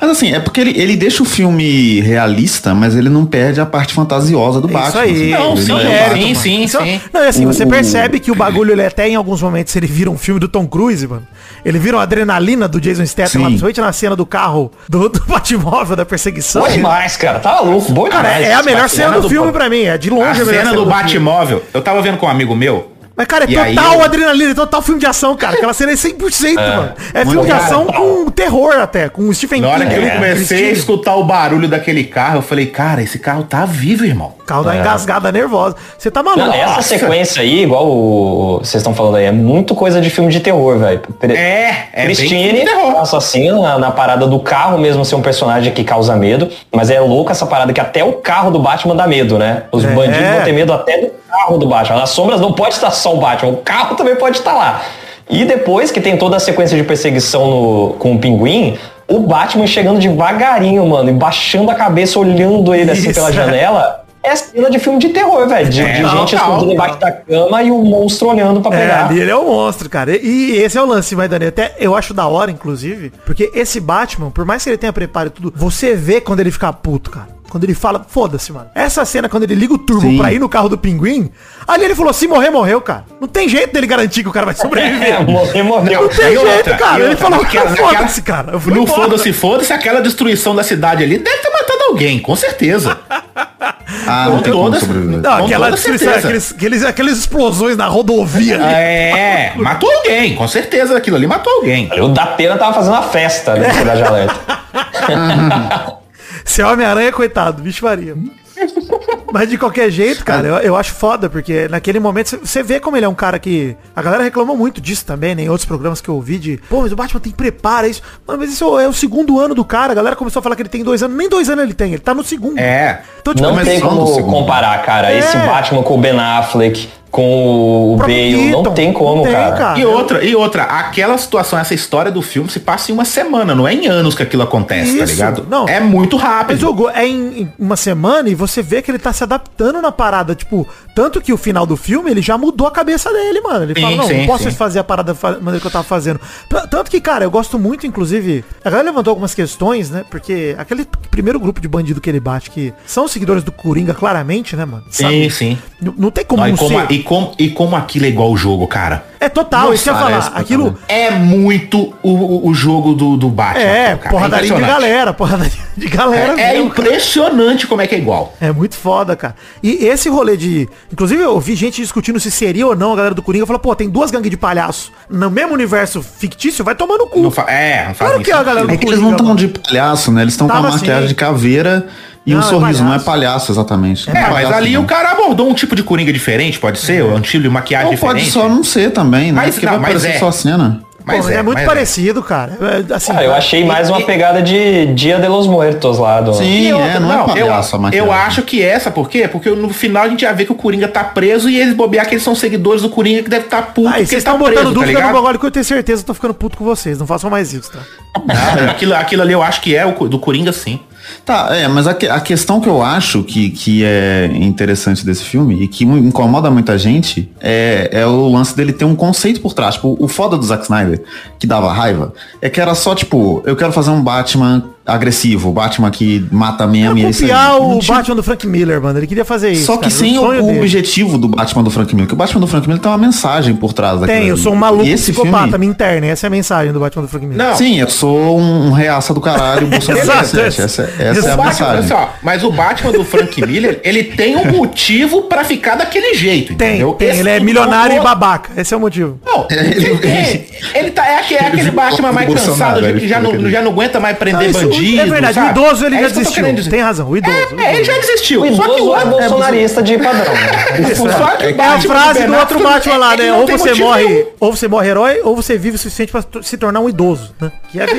Mas assim, é porque ele, ele deixa o filme realista, mas ele não perde a parte fantasiosa do É Batman. isso aí. Não, Ele sim, não é, sim, sim, Então, sim. Não, e assim, você percebe que o bagulho, ele até em alguns momentos, ele vira um filme do Tom Cruise, mano. Ele vira uma adrenalina do Jason Statham, principalmente na cena do carro, do, do Batmóvel, da perseguição. Bom demais, cara. Tá louco, bom Cara, demais. é a melhor cena do do- filme pra mim, é de longe A a cena do. Batmóvel, eu tava vendo com um amigo meu. Mas, cara, é E total eu- adrenalina, é total filme de ação, cara. Aquela cena é 100%, mano. É filme de Cara, ação com terror até, com Stephen Na hora que eu É, comecei a escutar o barulho daquele carro, eu falei, cara, esse carro tá vivo, irmão. O carro dá uma engasgada nervosa. Você tá maluco. Não, essa sequência aí, igual o- vocês estão falando aí, é muito coisa de filme de terror, velho. É, é Christine, terror. assassina na, na parada do carro mesmo ser um personagem que causa medo, mas é louco essa parada que até o carro do Batman dá medo, né? Os É. bandidos vão ter medo até do carro do Batman. Nas sombras não pode estar só o Batman, o carro também pode estar lá. E depois que tem toda a sequência de perseguição no- com o pinguim, o Batman chegando devagarinho, mano, e baixando a cabeça, olhando ele assim Isso, pela é. janela. É cena de filme de terror, velho. De, É, de gente escondida embaixo da cama e o monstro olhando pra É, pegar. ali ele é um monstro, cara. E, e esse é o lance, vai, Dani. Até eu acho da hora, inclusive, porque esse Batman, por mais que ele tenha preparo e tudo, você vê quando ele fica puto, cara. Quando ele fala, foda-se, mano. Essa cena, quando ele liga o turbo Sim. pra ir no carro do pinguim, ali ele falou, se morrer, morreu, cara. Não tem jeito dele garantir que o cara vai sobreviver. É, morrer, morreu. Não tem E jeito, outra, cara. Ele outra, falou, naquela- foda-se, cara. Eu embora. foda-se, foda-se, aquela destruição da cidade ali deve ter matado alguém, com certeza. Ah, não Com tem como toda- sobreviver. Não, Com aquela aqueles, aqueles, aquelas explosões na rodovia. ali. É, matou alguém, com certeza aquilo ali matou alguém. O da pena tava fazendo a festa né, da Cidade Alerta. Esse Homem-Aranha, coitado, bicho Maria. Mas de qualquer jeito, cara, eu, eu acho foda, porque naquele momento você- vê como ele é um cara que. A galera reclamou muito disso também, né? Em outros programas que eu ouvi de. Pô, mas o Batman tem prepara isso. Mano, mas isso é o segundo ano do cara. A galera começou a falar que ele tem dois anos. Nem dois anos ele tem, ele tá no segundo. É. Então, tipo, Não tem como comparar, cara. É. Esse Batman com o Ben Affleck, com o próprio Bale, Keaton, não tem como, não tem, cara. cara. E outra, e outra, aquela situação, essa história do filme se passa em uma semana, não é em anos que aquilo acontece, tá Isso, ligado? não. É muito Mas rápido. o Go é em, uma semana e você vê que ele tá se adaptando na parada. Tipo, tanto que o final do filme ele já mudou a cabeça dele, mano. Ele Sim, fala, não, sim, não posso sim. fazer a parada da maneira que eu tava fazendo. Tanto que, cara, eu gosto muito, inclusive. A galera levantou algumas questões, né? Porque aquele primeiro grupo de bandido que ele bate, que são seguidores do Coringa, claramente, né, mano? Sim, sim. Não, não tem como Não, não e, como, ser. e, como, e como aquilo é igual o jogo, cara. É total, isso que eu ia falar. pra Aquilo. caramba. É muito o, o- o jogo do, do Batman. É, cara. porradaria de impressionante. galera, porradaria de galera. É, é mesmo, cara. impressionante como é que é igual. É muito foda, cara. E esse rolê de. Inclusive, eu vi gente discutindo se seria ou não a galera do Coringa. Falou, pô, tem duas gangues de palhaço no mesmo universo fictício, vai tomar no cu. Não fa- é, não faz Claro que a galera É que eles não estão de palhaço, né? Eles estão com a maquiagem assim. de caveira e Não, um é sorriso. Não é palhaço. palhaço, exatamente. Não É, mas palhaço, ali não. o cara abordou um tipo de Coringa diferente, pode ser? Um tipo de maquiagem Ou pode diferente. só não ser também, né? Mas Porque não, vai mas é. só a cena. Pô, é, muito mas parecido, cara. É, Assim, Ah, eu achei mais uma pegada de Dia de los Muertos lá do. Sim, outra, é, não, é palhaço eu, eu acho que é essa, por quê? Porque no final a gente já vê que o Coringa tá preso e eles bobear que eles são seguidores do Coringa que deve estar tá puto porque vocês ele tá estão botando preso, tá dúvida no ligado? bagulho que eu tenho certeza que eu tô ficando puto com vocês. Não façam mais isso, tá? Não, aquilo, aquilo ali eu acho que é o do Coringa sim. Tá, é, mas a, a questão que eu acho que, que é interessante desse filme e que incomoda muita gente é, é o lance dele ter um conceito por trás. Tipo, o foda do Zack Snyder, que dava raiva, é que era só, tipo, eu quero fazer um Batman agressivo, Batman que mata mesmo e é aí. copiar o tinha- Batman do Frank Miller, mano. Ele queria fazer isso. Só que cara. sem o, o objetivo do Batman do Frank Miller. Que o Batman do Frank Miller tem uma mensagem por trás daquilo Tem, eu ali. sou um maluco E esse psicopata, filme- me interna. Essa é a mensagem do Batman do Frank Miller. Não. Sim, eu sou um, um reaça do caralho, Bolsonaro Exato, 17. Essa, essa é O a Batman, olha mensagem. só, mas o Batman do Frank Miller, ele tem um motivo pra ficar daquele jeito, Tem, entendeu? tem. Esse Ele é milionário e babaca. Esse é o motivo. Não, Ele- ele, tem. ele tá, é, aquele, é aquele Batman o mais cansado, que já não, já não aguenta mais prender isso bandido. é verdade, sabe? o idoso ele É já desistiu. Tem razão, o idoso. o idoso. É, ele já desistiu. O só que idoso o é bolsonarista de padrão. Só que É a frase do outro Batman lá, ele né? Ou você morre, nenhum. ou você morre herói, ou você vive o suficiente pra t- se tornar um idoso, né? Que é a é a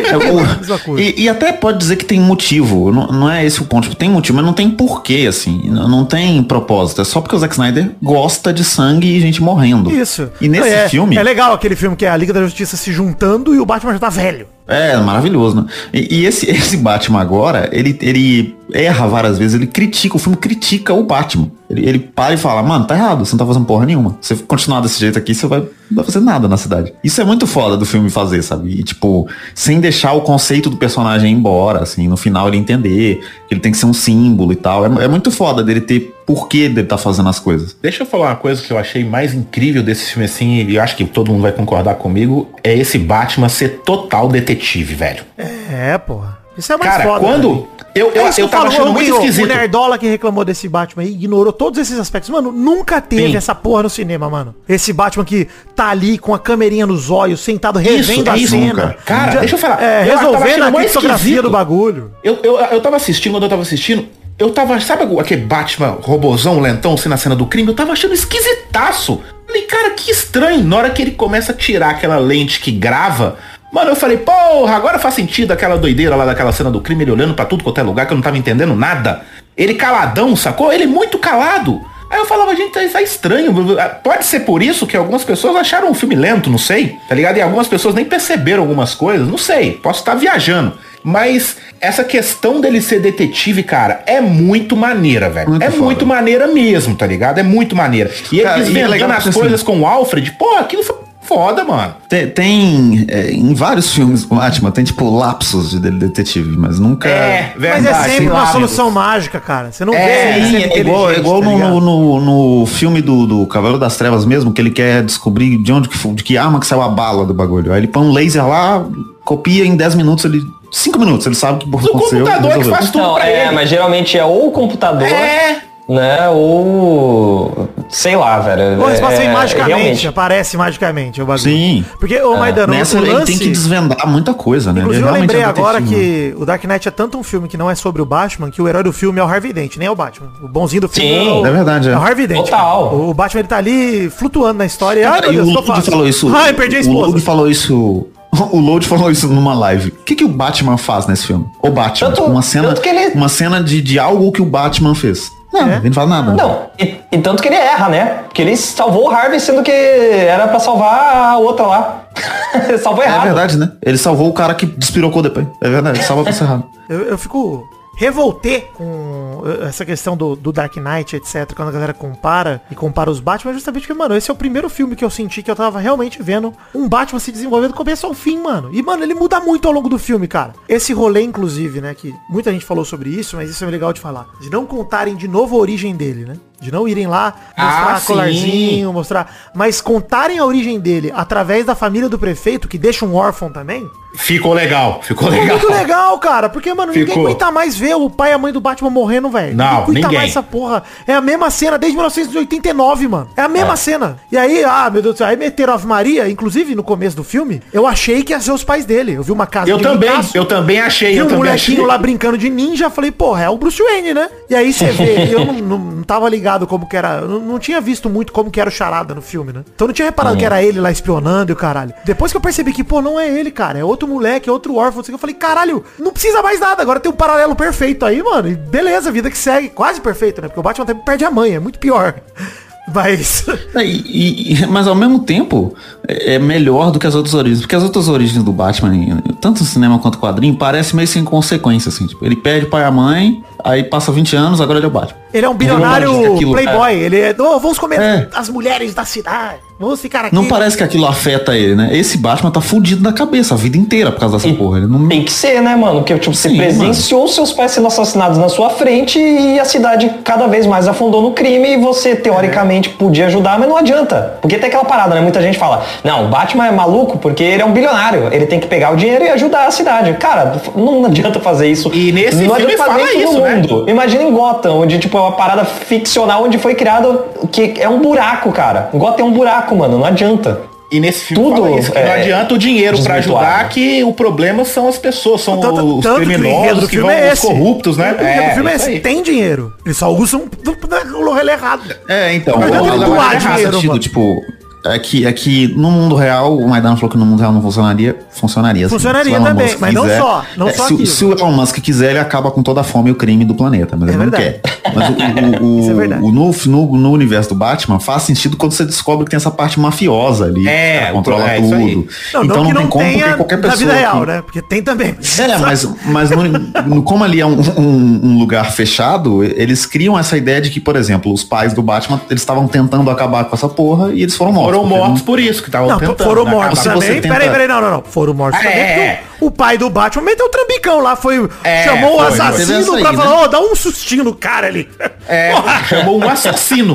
mesma coisa. E, e até pode dizer que tem motivo, não, não é esse o ponto, tipo, tem motivo, mas não tem porquê, assim, não, não tem propósito, é só porque o Zack Snyder gosta de sangue e gente morrendo. Isso. E nesse é, filme, É legal aquele filme que é a Liga da Justiça se juntando e o Batman já tá velho. É maravilhoso, né? E, e esse, esse Batman agora, ele, ele erra várias vezes, ele critica, o filme critica o Batman. Ele, ele para e fala, mano, tá errado, você não tá fazendo porra nenhuma. Se você continuar desse jeito aqui, você vai, não vai fazer nada na cidade. Isso é muito foda do filme fazer, sabe? E, tipo, sem deixar o conceito do personagem ir embora, assim, no final ele entender que ele tem que ser um símbolo e tal. É, é muito foda dele ter porquê dele tá fazendo as coisas. Deixa eu falar uma coisa que eu achei mais incrível desse filme, assim, e eu acho que todo mundo vai concordar comigo, é esse Batman ser total detetive, velho. É, porra. Isso é mais Cara, foda. quando... né? Eu, eu, É isso eu eu tava achando muito esquisito. O Nerdola que reclamou desse Batman aí ignorou todos esses aspectos. Mano, nunca teve Sim. essa porra no cinema, mano. Esse Batman que tá ali com a câmerinha nos olhos, sentado revendo é a isso, cena. nunca. Cara, Já- deixa eu falar. É, Eu resolvendo a criptografia esquisito. do bagulho. Eu, eu, eu tava assistindo, quando eu tava assistindo, eu tava, sabe aquele Batman robozão, lentão, assim, na cena do crime? Eu tava achando esquisitaço. Falei, cara, que estranho. Na hora que ele começa a tirar aquela lente que grava, mano, eu falei, porra, agora faz sentido aquela doideira lá daquela cena do crime, ele olhando pra tudo quanto é lugar, que eu não tava entendendo nada. Ele caladão, sacou? Ele muito calado. Aí eu falava, gente, isso é estranho. Pode ser por isso que algumas pessoas acharam o filme lento, não sei. Tá ligado? E algumas pessoas nem perceberam algumas coisas, não sei. Posso estar viajando. Mas essa questão dele ser detetive, cara, é muito maneira, velho. É foda. muito maneira mesmo, tá ligado? É muito maneira. E Cara, ele é desvendando legal as assim, coisas com o Alfred, pô, aquilo foi foda, mano. Tem, tem, é, em vários filmes do Batman, tem tipo lapsos de dele detetive, mas nunca. É, Mas verdade. é sempre uma lábios. solução mágica, cara. Você não É, vê. Sim, é igual, é igual tá no, no, filme do, do Cavaleiro das Trevas mesmo, que ele quer descobrir de onde que, de que arma que saiu a bala do bagulho. Aí ele põe um laser lá, copia em 10 minutos, ele. 5 minutos, ele sabe que O aconteceu. computador que resolveu. faz tudo Não, pra é, ele. mas geralmente é ou o computador, É. né? Ou. Sei lá, velho. Ou vem é, magicamente, realmente. aparece magicamente o bagulho. Sim. Porque, ô Maidano, Nessa o ele lance... tem que desvendar muita coisa, né? Inclusive eu lembrei é agora que o Dark Knight é tanto um filme que não é sobre o Batman, que o herói do filme é o Harvey Dent, nem é o Batman. O bonzinho do filme Sim. é, o, É verdade, é. é o Harvey Dent. Total. cara. O Batman ele tá ali flutuando na história. Cara, Ai, meu e o Deus, tô Load fácil. falou isso. Ai, perdi a O esposa. Load falou isso. O Load falou isso numa live. O que, que o Batman faz nesse filme? O Batman. Tanto- tipo, uma cena, ele- uma cena de, de algo que o Batman fez. Não, É? ele não fala nada. Não, e, e tanto que ele erra, né? Porque ele salvou o Harvey, sendo que era pra salvar a outra lá. Salvou É errado. verdade, né? Ele salvou o cara que despirocou depois. É verdade, salva a pessoa errada. Eu, eu fico revoltei com eh, essa questão do, do Dark Knight, etc. Quando a galera compara e compara os Batman, justamente porque, mano, esse é o primeiro filme que eu senti que eu tava realmente vendo um Batman se desenvolver do começo ao fim, mano. E, mano, ele muda muito ao longo do filme, cara. Esse rolê, inclusive, né, que muita gente falou sobre isso, mas isso é legal de falar. De não contarem de novo a origem dele, né? De não irem lá mostrar Ah, sim. colarzinho, mostrar. Mas contarem a origem dele através da família do prefeito, que deixa um órfão também, Ficou legal, ficou Ficou legal. muito legal, cara. Porque, mano, ninguém Ficou. aguenta mais ver o pai e a mãe do Batman morrendo, velho. Não, aguenta ninguém. mais essa porra. É a mesma cena desde 1989, mano. É a mesma cena. E aí, ah, meu Deus do céu. Aí meteram Ave Maria, inclusive no começo do filme, eu achei que ia ser os pais dele. Eu vi uma casa Eu também, eu também achei, eu um molequinho achei. lá brincando de ninja, falei, porra, é o Bruce Wayne, né? E aí você vê, eu não, não, não tava ligado como que era, eu não, não tinha visto muito como que era o charada no filme, né? Então não tinha reparado que era ele lá espionando e o caralho. Depois que eu percebi que, pô, não é ele, cara, é outro moleque, é outro órfão, que, eu falei, caralho, não precisa mais nada, agora tem um paralelo perfeito aí, mano, e beleza, vida que segue, quase perfeito, né? Porque o Batman até perde a mãe, é muito pior. Mas... É, e- e- mas ao mesmo tempo é é melhor do que as outras origens. Porque as outras origens do Batman, tanto no cinema quanto quadrinho, parece meio sem consequência, assim. Tipo, ele perde pai e a mãe, aí passa 20 anos, agora ele é o Batman. Ele é um bilionário aquilo- playboy, ele é, "Oh, vamos comer É. as mulheres da cidade, vamos ficar aqui. Não parece que aquilo afeta ele, né? Esse Batman tá fudido da cabeça a vida inteira por causa dessa E porra. Ele não. Tem que ser, né, mano? Porque tipo, você Sim, presenciou seus pais sendo assassinados na sua frente e a cidade cada vez mais afundou no crime e você, teoricamente, podia ajudar, mas não adianta. Porque tem aquela parada, né? Muita gente fala, não, o Batman é maluco porque ele é um bilionário. Ele tem que pegar o dinheiro e ajudar a cidade. Cara, não adianta fazer isso. E nesse não filme adianta fazer fala isso isso, no né? mundo. Imagina em Gotham, onde, tipo, é uma parada ficcional onde foi criado que é um buraco, cara. Gotham é um buraco, mano. Não adianta. E nesse filme Tudo, fala isso, que não é, adianta o dinheiro pra desvirtuado. ajudar, que o problema são as pessoas, são Tanto- os tanto que o criminosos, que filme vão, é os corruptos, né? O do filme é esse. aí. Tem dinheiro. Eles só usam do, do rolê errado. É, então. O- o- doar faz dinheiro, sentido, mano. tipo, é que, é que no mundo real, o Maidana falou que no mundo real não funcionaria. Funcionaria. assim. Funcionaria Se o Elon também, Musk mas não só, não é, só se, se o Elon Musk quiser, ele acaba com toda a fome e o crime do planeta, mas É ele não verdade. quer. Mas o, o, Isso é verdade. o no, no, no universo do Batman faz sentido quando você descobre que tem essa parte mafiosa ali. É, que controla é tudo. Não, então não não, tem não como, porque qualquer na pessoa. vida real, que- né? Porque tem também. É, mas, mas no, no- como ali é um, um- um lugar fechado, eles criam essa ideia de que, por exemplo, os pais do Batman, eles estavam tentando acabar com essa porra e eles foram mortos. Foram mortos por isso que estavam Não, tentando. foram né, mortos também. tenta- Peraí, peraí, não, não, não. Foram mortos também. é, porque O, o pai do Batman meteu o trambicão lá, foi. É, chamou o foi, teve assassino aí, pra né? falar, ó, dá um sustinho no cara ali. É, chamou um assassino.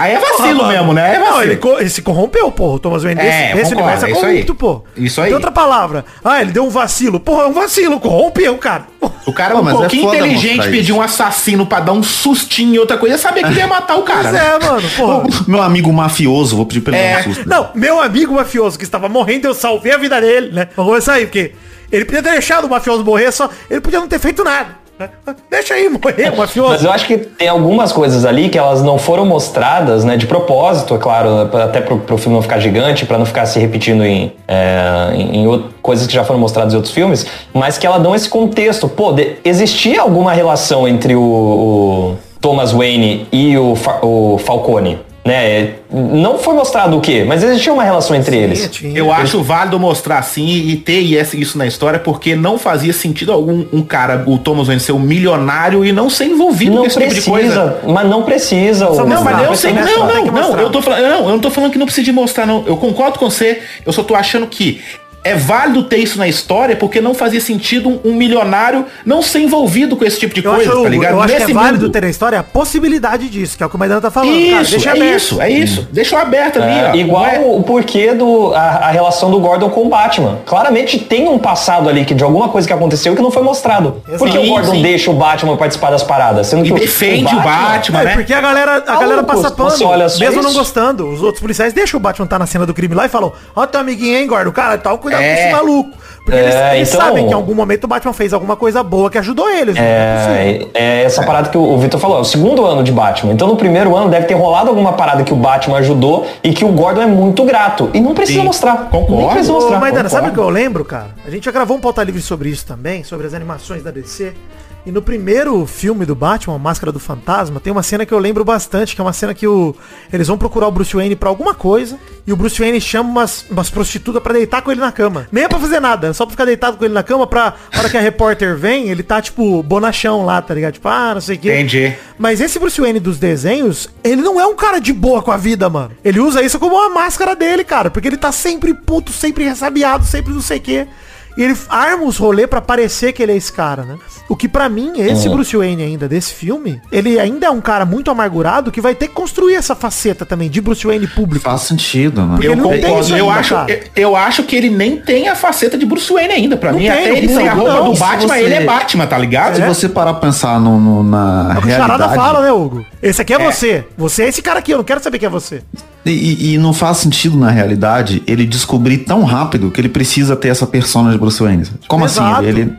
Aí é vacilo Porra, mesmo, né? É Não, vacilo. ele, co- ele se corrompeu, porra. O Thomas Wayne É, concordo, universo é é corrupto, pô. Isso aí. Tem outra palavra. Ah, ele deu um vacilo. Porra, é um vacilo, corrompeu, cara. O cara Pô, um mas é pouquinho foda inteligente pedir um assassino pra dar um sustinho e outra coisa, sabia que ele ia matar o cara, Pois né? é, mano, porra. Meu amigo mafioso, vou pedir pra ele É. dar um susto. Não, meu amigo mafioso que estava morrendo, eu salvei a vida dele, né? Vamos começar aí, porque ele podia ter deixado o mafioso morrer, só ele podia não ter feito nada. Né? Deixa aí morrer Mas mafioso. eu acho que tem algumas coisas ali que elas não foram mostradas, né, de propósito, é claro, pra- até pro, pro filme não ficar gigante, pra não ficar se repetindo em, é, em, em out- coisas que já foram mostradas em outros filmes, mas que ela dão esse contexto. Pô, de- existia alguma relação entre o, o Thomas Wayne e o, Fa- o Falcone? Né? Não foi mostrado o quê? Mas existia uma relação entre eles. Tinha. Eu acho válido mostrar assim e ter isso na história, porque não fazia sentido algum um cara, o Thomas Wayne, ser um milionário e não ser envolvido Não com esse tipo de coisa. precisa, mas não precisa. Não, mas Não, eu mas sei, não, mostrar, não, que não, mostrar. eu tô falando, não, eu não tô falando que não precisa de mostrar, não. Eu concordo com você, eu só tô achando que é válido ter isso na história, porque não fazia sentido um, um milionário não ser envolvido com esse tipo de Eu coisa, acho, tá ligado? eu acho que é Nesse válido mundo. ter na história a possibilidade disso, que é o que o Maidana tá falando. cara, Isso, deixa é isso, é isso. Deixa aberto ali, É, ó. igual Não é- o porquê do a, a relação do Gordon com o Batman. Claramente tem um passado ali que de alguma coisa que aconteceu que não foi mostrado. Por que o Gordon sim. deixa o Batman participar das paradas? Sendo que E o- defende o Batman, É, né? porque a galera, a galera Malucos, passa pano, mesmo não isso. gostando. Os outros policiais deixam o Batman estar na cena do crime lá e falam, ó teu amiguinho, hein, Gordon? Cara, tá, cuidado com É. esse maluco. Porque É, eles, eles então- sabem que em algum momento o Batman fez alguma coisa boa que ajudou eles. né? É possível. É, é essa parada que o, o Victor falou, é o segundo ano de Batman. Então no primeiro ano deve ter rolado alguma parada que o Batman ajudou e que o Gordon é muito grato. E não precisa Sim, mostrar. concordo. Nem precisa Ô, mostrar. Maidana, sabe o que eu lembro, cara? A gente já gravou um pauta livre sobre isso também, sobre as animações da DC. E no primeiro filme do Batman, Máscara do Fantasma, tem uma cena que eu lembro bastante, que é uma cena que o, eles vão procurar o Bruce Wayne pra alguma coisa, e o Bruce Wayne chama umas, umas prostitutas pra deitar com ele na cama. Nem é pra fazer nada, é só pra ficar deitado com ele na cama, pra hora que a repórter vem, ele tá, tipo, bonachão lá, tá ligado? Tipo, ah, não sei o quê. Entendi. Mas esse Bruce Wayne dos desenhos, ele não é um cara de boa com a vida, mano. Ele usa isso como uma máscara dele, cara. Porque ele tá sempre puto, sempre ressabiado, sempre não sei o quê. E ele arma os rolê pra parecer que ele é esse cara, né? O que pra mim, esse Bruce Wayne ainda desse filme, ele ainda é um cara muito amargurado que vai ter que construir essa faceta também de Bruce Wayne público. Faz sentido, né? Eu não concordo. Eu ainda, acho, eu, eu acho que ele nem tem a faceta de Bruce Wayne ainda. Pra Não mim, tem, até não ele tem, sem a não. roupa do Se Batman, você- ele é Batman, tá ligado? Se você parar pra pensar no, no- na É o que o Charada realidade... fala, né, Hugo? Esse aqui é, você. Você é esse cara aqui, eu não quero saber quem é você. E, e- não faz sentido, na realidade, ele descobrir tão rápido que ele precisa ter essa persona de Bruce Wayne. Como Exato. assim? Ele,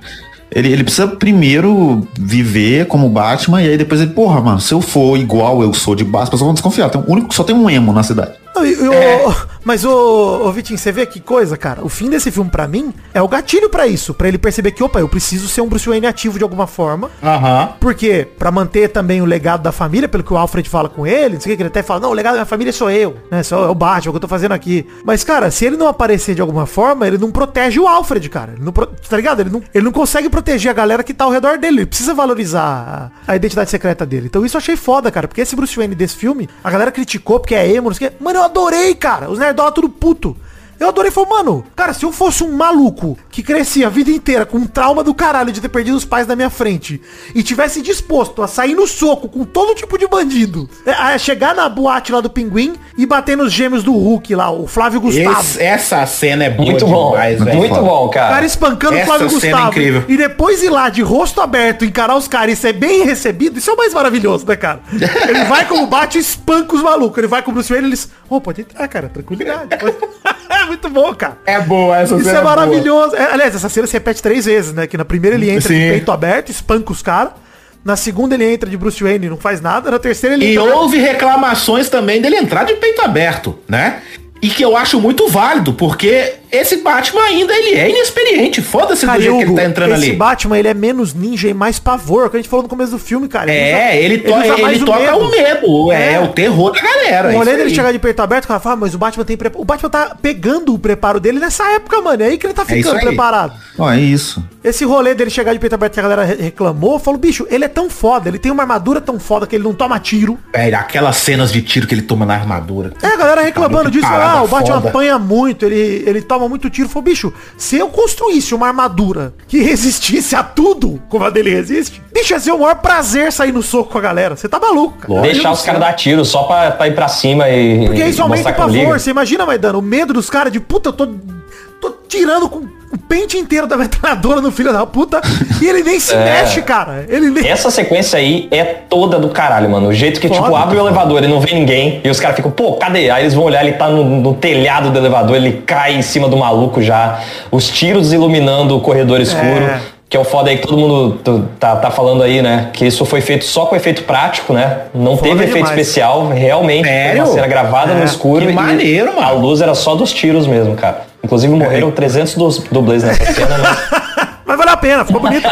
ele, ele precisa primeiro viver como Batman e aí depois ele, porra, mano, se eu for igual eu sou de Batman, as pessoas vão desconfiar. Tem um único, só tem um emo na cidade. Não, e- e o- Mas ô, ô Vitinho, você vê que coisa, cara? O fim desse filme, pra mim, é o gatilho pra isso. Pra ele perceber que, opa, eu preciso ser um Bruce Wayne ativo de alguma forma. Aham. Porque, pra manter também o legado da família, pelo que o Alfred fala com ele, não sei o que, ele até fala, não, o legado da minha família sou eu, né? Sou o Batman, o que eu tô fazendo aqui. Mas, cara, se ele não aparecer de alguma forma, ele não protege o Alfred, cara. Ele não, pro- tá ligado? Ele não, ele não consegue proteger a galera que tá ao redor dele. Ele precisa valorizar a, a identidade secreta dele. Então isso eu achei foda, cara. Porque esse Bruce Wayne desse filme, a galera criticou porque é emo, não sei o que. Mano, eu adorei, cara. Os nerdola tudo puto. Eu adorei, falei, mano, cara, se eu fosse um maluco que crescia a vida inteira com um trauma do caralho de ter perdido os pais na minha frente e tivesse disposto a sair no soco com todo tipo de bandido, é, a chegar na boate lá do Pinguim e bater nos gêmeos do Hulk lá, o Flávio Gustavo. Esse- essa cena é boa Muito bom. demais, velho. muito foda. bom, O cara cara. espancando o Flávio cena é Gustavo. incrível. E depois ir lá de rosto aberto, encarar os caras e ser bem recebido, isso é o mais maravilhoso, né, cara? Ele vai como bate e espanca os malucos. Ele vai com o Bruce Wayne e eles. Ô, pode entrar, cara, tranquilidade. é muito bom, cara. É boa essa Isso cena. é boa. maravilhoso. É, aliás, essa cena se repete três vezes, né? Que na primeira ele entra Sim. de peito aberto, espanca os caras. Na segunda ele entra de Bruce Wayne e não faz nada. Na terceira ele E entra... houve reclamações também dele entrar de peito aberto, né? E que eu acho muito válido, porque esse Batman ainda ele é inexperiente. Foda-se do jeito que ele tá entrando esse ali. Batman, ele é menos ninja e mais pavor, que a gente falou no começo do filme, cara. É, ele, to usa ele, mais toca o medo, é, É. o terror da galera. O isso rolê dele chegar de peito aberto, o cara fala, "Ah, mas o Batman tem preparo. O Batman tá pegando o preparo dele nessa época, mano. É aí que ele tá É ficando aí. preparado. Ó, é isso. Esse rolê dele chegar de peito aberto que a galera re- reclamou, falou, bicho, ele é tão foda, ele tem uma armadura tão foda que ele não toma tiro. Velho, aquelas cenas de tiro que ele toma na armadura. É, a galera reclamando Maluco, disso, ah, o Batman foda. apanha muito, ele, ele toma muito tiro. Falou, bicho, se eu construísse uma armadura que resistisse a tudo, como a dele resiste, bicho, ia ser o maior prazer sair no soco com a galera. Você tá maluco, cara. Deixar os caras dar tiro só pra, pra ir pra cima e. Porque isso aumenta o pavor. Você imagina, Maidano, o medo dos caras de puta, eu tô, tô tirando com o pente inteiro da metralhadora no filho da puta e ele nem se É. mexe, cara. Ele nem. Essa sequência aí é toda do caralho, mano. O jeito que, Foda, tipo, abre o elevador e não vê ninguém. E os caras ficam, pô, cadê? Aí eles vão olhar, ele tá no, no telhado do elevador, ele cai em cima do maluco já. Os tiros iluminando o corredor escuro. É. Que é o foda aí que todo mundo tá, tá falando aí, né? Que isso foi feito só com efeito prático, né? Não Foda teve efeito demais. especial, realmente. Sério? Foi uma cena gravada no É. escuro. Que e maneiro, mano. A luz era só dos tiros mesmo, cara. Inclusive morreram 300 dos dublês nessa cena, né? Mas valeu a pena, ficou bonito.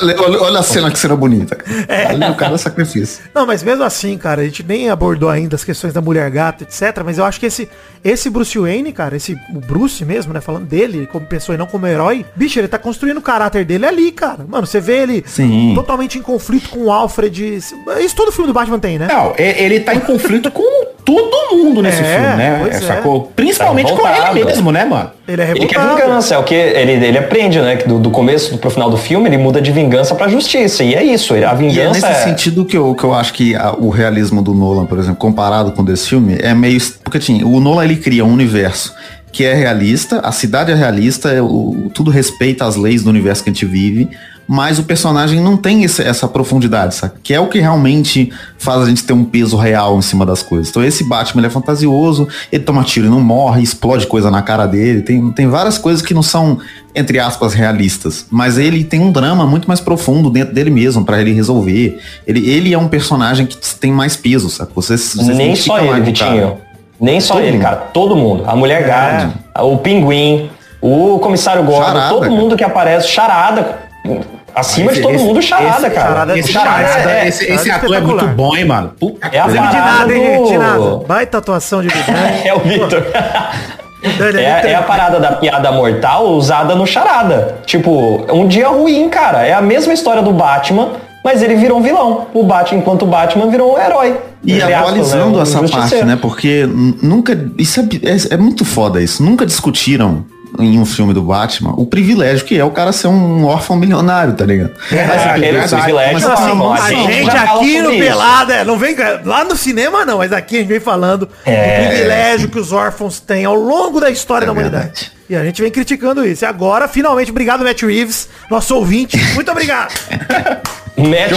Olha, olha- a cena que cena bonita. É. O cara é sacrifício. Não, mas mesmo assim, cara, a gente nem abordou ainda as questões da mulher gato, etc. Mas eu acho que esse, esse Bruce Wayne, cara, esse o Bruce mesmo, né? Falando dele como pessoa e não como herói, bicho, ele tá construindo o caráter dele ali, cara. Mano, você vê ele Sim. totalmente em conflito com o Alfred. Isso todo filme do Batman tem, né? Não, e- ele tá em conflito com todo mundo nesse É, filme, né? pois é. Sacou? Principalmente Tá com ele mesmo, né, mano? Ele é Ele quer vingança, é o que ele, ele aprende, né? Que do, do começo pro final do filme, ele muda de vingança pra justiça. E é isso, a E é vingança nesse é. sentido que eu, que eu acho que a- o realismo do Nolan, por exemplo, comparado com desse filme, é meio. Porque assim, o Nolan ele cria um universo que é realista, a cidade é realista, é o- tudo respeita as leis do universo que a gente vive, mas o personagem não tem esse- essa profundidade, sabe? Que é o que realmente faz a gente ter um peso real em cima das coisas. Então esse Batman ele é fantasioso, ele toma tiro e não morre, explode coisa na cara dele, tem, tem várias coisas que não são, entre aspas, realistas. Mas ele tem um drama muito mais profundo dentro dele mesmo, pra ele resolver. Ele, ele é um personagem que tem mais peso, sabe? Você, você Nem só ele. Vitinho. Nem só Todo ele, mundo. cara. Todo mundo. A mulher gato, o pinguim, o comissário Gordon, todo cara. mundo que aparece, charada. Acima de Esse- todo esse- mundo, charada, esse- cara. Charada é Esse, demais, charada, é- esse, é esse ator é muito bom, hein, mano? Puta É a coisa. De nada, hein, gente? De nada. Baita atuação de. É o Victor. Dani, É, é a parada da piada mortal usada no charada. Tipo, um dia ruim, cara. É a mesma história do Batman, mas ele virou um vilão. O Batman, enquanto o Batman virou um herói. E aspas, atualizando né? Um essa parte, né? Porque nunca. Isso é, é, é muito foda isso. Nunca discutiram em um filme do Batman o privilégio que é o cara ser um órfão milionário, tá ligado? É, Aí você aquele pensa, privilégio mas é assim, uma- A gente, aqui no. Pelada, é, não vem lá no cinema não, mas aqui a gente vem falando É. do privilégio que os órfãos têm ao longo da história É da humanidade. verdade. E a gente vem criticando isso. E agora, finalmente, obrigado, Matt Reeves, nosso ouvinte. Muito obrigado. Também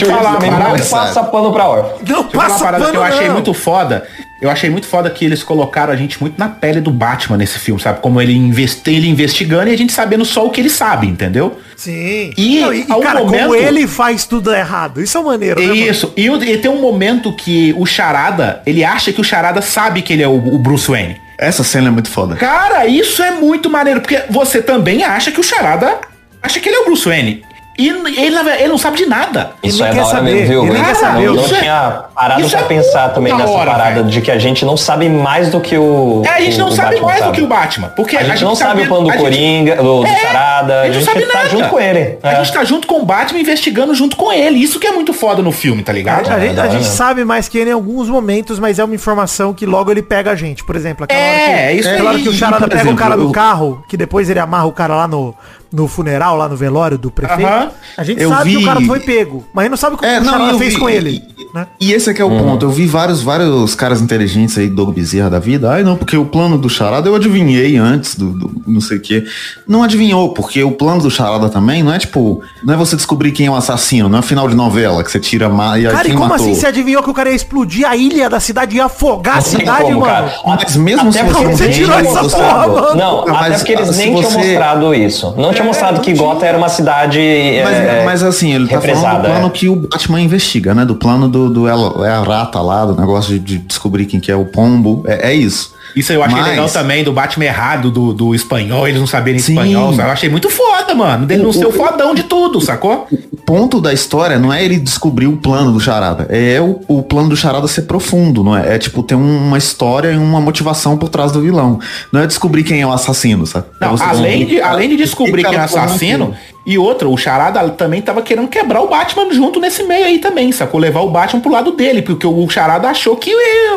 parada, não passa pano pra órfão. Não falar uma passa parada que eu pano, achei não. muito foda. Eu achei muito foda que eles colocaram a gente muito na pele do Batman nesse filme, sabe? Como ele, investe, ele investigando e a gente sabendo só o que ele sabe, entendeu? Sim. E, Não, e, ao cara, como momento- ele faz tudo errado. Isso é maneiro, né, mano? Isso. E, e tem um momento que o Charada, ele acha que o Charada sabe que ele é o, o Bruce Wayne. Essa cena é muito foda. Cara, isso é muito maneiro, porque você também acha que o Charada acha que ele é o Bruce Wayne. E ele, ele não sabe de nada. Isso é quer da hora saber, mesmo, viu? ele Cara, saber, Não, não isso é- tinha parado isso pra é pensar também nessa hora, parada velho. de que a gente não sabe mais do que o. É, a gente o- não o sabe Batman mais do sabe. que o Batman. Porque A gente não sabe o plano do a gente- Coringa, do, do É, Charada. A gente não sabe tá nada. junto com ele. A É. gente tá junto com o Batman investigando junto com ele. Isso que é muito foda no filme, tá ligado? A, gente, a gente mesmo. sabe mais que ele em alguns momentos, mas é uma informação que logo ele pega a gente. Por exemplo, aquela É, hora que, isso aquela hora que o Charada pega o cara no eu- carro, que depois ele amarra o cara lá no, no funeral, lá no velório do prefeito. Aham. A gente Eu sabe que vi- o cara foi pego, mas a gente não sabe o que É, o eu fez vi- com ele. né? E esse aqui é o ponto. Eu vi vários, vários caras inteligentes aí, Doug Bezerra da vida. Ai, não, porque o plano do Charada eu adivinhei antes do, do não sei o quê. Não adivinhou, porque o plano do Charada também não é tipo, não é você descobrir quem é o assassino, não é final de novela que você tira e aí Cara, e como matou. assim você adivinhou que o cara ia explodir a ilha da cidade e ia afogar a Não tem cidade, como, mano? cara. Mas mesmo até se você não nem tirou tinham essa mostrado. porra, mano. Não, Mas, até porque eles nem tinham você- mostrado isso. Não tinha mostrado que Gotham era uma cidade Mas, é, mas assim, ele tá falando do represada, plano é. que o Batman investiga, né? Do plano do, do ela, é a rata lá, do negócio de, de descobrir quem que é o pombo. É, é isso. Isso eu achei Mas- legal também, do Batman errado, do, do espanhol, eles não saberem Sim. espanhol. sabe? Eu achei muito foda, mano. Dele não ser o fodão de tudo, sacou? O ponto da história não é ele descobrir o plano do Charada, é o, o plano do Charada ser profundo, não é? É tipo ter um- uma história e uma motivação por trás do vilão. Não é descobrir quem é o assassino, sabe? É Não, além, de, descobrir- além de descobrir quem é o no plano assassino. E outra, o Charada também tava querendo quebrar o Batman junto nesse meio aí também, sacou? Levar o Batman pro lado dele, porque o Charada achou que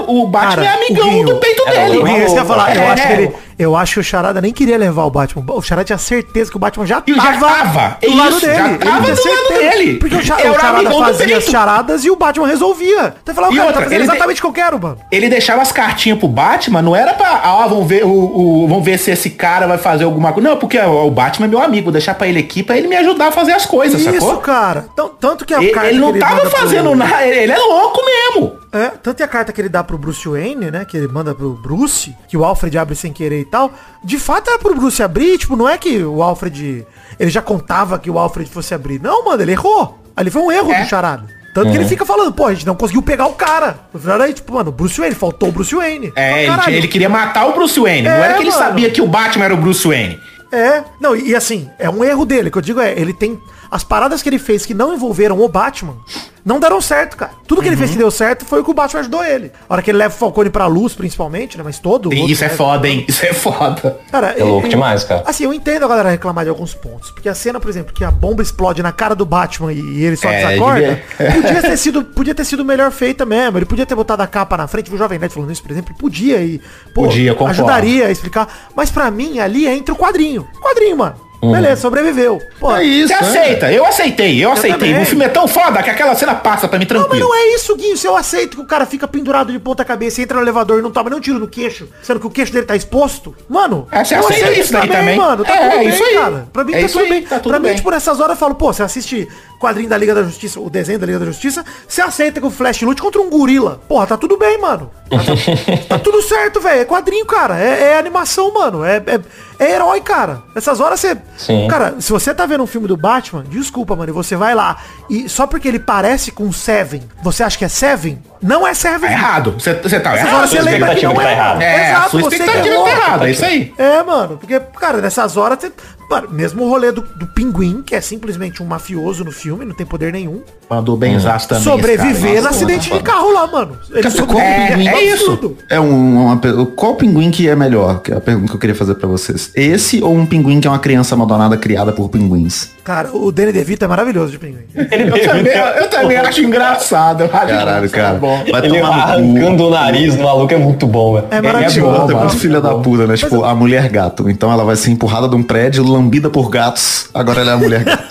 o Batman Cara, é amigão Guinho- do peito dele. Eu, ia- isso que eu ia falar, eu É, acho que ele. Eu acho que o Charada nem queria levar o Batman. O Charada tinha certeza que o Batman já tava, já tava. do lado Isso, dele. já Ele tava tinha do lado certeza. dele. Porque o, Cha- Era o Charada fazia as charadas e o Batman resolvia. Então falava, E cara, outra, tá fazendo ele exatamente o que eu quero, mano. Ele deixava as cartinhas pro Batman, não era pra, ah, vamos ver, o, o- vamos ver se esse cara vai fazer alguma coisa. Não, porque o Batman é meu amigo, vou deixar pra ele aqui pra ele me ajudar a fazer as coisas, Isso, sacou? cara. Então, tanto que a Ele, ele não tava manda pro- fazendo nada, ele, ele é louco mesmo. É, tanto que a carta que ele dá pro Bruce Wayne, né? Que ele manda pro Bruce, que o Alfred abre sem querer e tal. De fato era pro Bruce abrir, tipo, não é que o Alfred. Ele já contava que o Alfred fosse abrir. Não, mano, ele errou. Ali foi um erro É. do charada. Tanto que ele fica falando, pô, a gente não conseguiu pegar o cara. No final aí, tipo, mano, Bruce Wayne, faltou o Bruce Wayne. É, Ah, ele, ele queria matar o Bruce Wayne. não É, era que ele mano. sabia que o Batman era o Bruce Wayne. É, não, e, e assim, é um erro dele, que eu digo é, ele tem. As paradas que ele fez que não envolveram o Batman, não deram certo, cara. Tudo que ele fez Uhum. que deu certo foi o que o Batman ajudou ele. A hora que ele leva o Falcone pra luz, principalmente, né? Mas todo. outro isso é foda, hein? Isso é foda. Cara, É louco demais, cara. Assim, eu entendo a galera reclamar de alguns pontos. Porque a cena, por exemplo, que a bomba explode na cara do Batman e ele só É, desacorda, podia ter sido, podia ter sido melhor feita mesmo. Ele podia ter botado a capa na frente, o Jovem Nerd falando isso, por exemplo, podia e, pô, Podia, concordo. ajudaria a explicar. Mas pra mim, ali entre o quadrinho. Quadrinho, mano. Uhum. Beleza, sobreviveu. Pô, É isso. Você é. aceita, eu aceitei, eu aceitei. também. O filme é tão foda que aquela cena passa pra mim Não, mas tranquilo. não é isso, Guinho. Se eu aceito que o cara fica pendurado de ponta cabeça, entra no elevador e não toma nem um tiro no queixo, sendo que o queixo dele tá exposto, mano, É, você eu aceita isso daí também? mano. Tá É, tudo é bem, isso aí. cara. Pra mim É tá tudo aí, bem. tá tudo pra mim, bem. tipo, nessas horas eu falo, pô, você assiste quadrinho da Liga da Justiça, o desenho da Liga da Justiça, você aceita que o Flash lute contra um gorila. Porra, tá tudo bem, mano. Tá, tá- tá tudo certo, velho. É quadrinho, cara. É, é animação, mano. É, é, é herói, cara. Nessas horas você. Sim. Cara, se você tá vendo um filme do Batman, desculpa, mano, e você vai lá e só porque ele parece com Seven, você acha que é Seven? Não é Seven. Tá errado. Você tá errado. horas você sua lembra que não tá é. errada. É, a sua você que expectativa tá errada, é isso aí. É, mano, porque, cara, nessas horas, você, mano, mesmo o rolê do, do pinguim, que é simplesmente um mafioso no filme, não tem poder nenhum, Mandou bem exato também. sobreviver no acidente de carro lá, mano. Ele É, é isso. É um, uma, qual pinguim que é melhor? Que é a pergunta que eu queria fazer pra vocês. Esse ou um pinguim que é uma criança abandonada criada por pinguins? Cara, o Danny DeVito é maravilhoso de pinguim. Eu também, eu também acho engraçado. Caralho, engraçado, cara. Bom. Vai Ele cu. arrancando o nariz do maluco é muito bom, velho. É É maravilhoso. bom, é muito filha da puta, né? Tipo, a mulher gato. Então ela vai ser empurrada de um prédio, lambida por gatos. Agora ela é a mulher gato.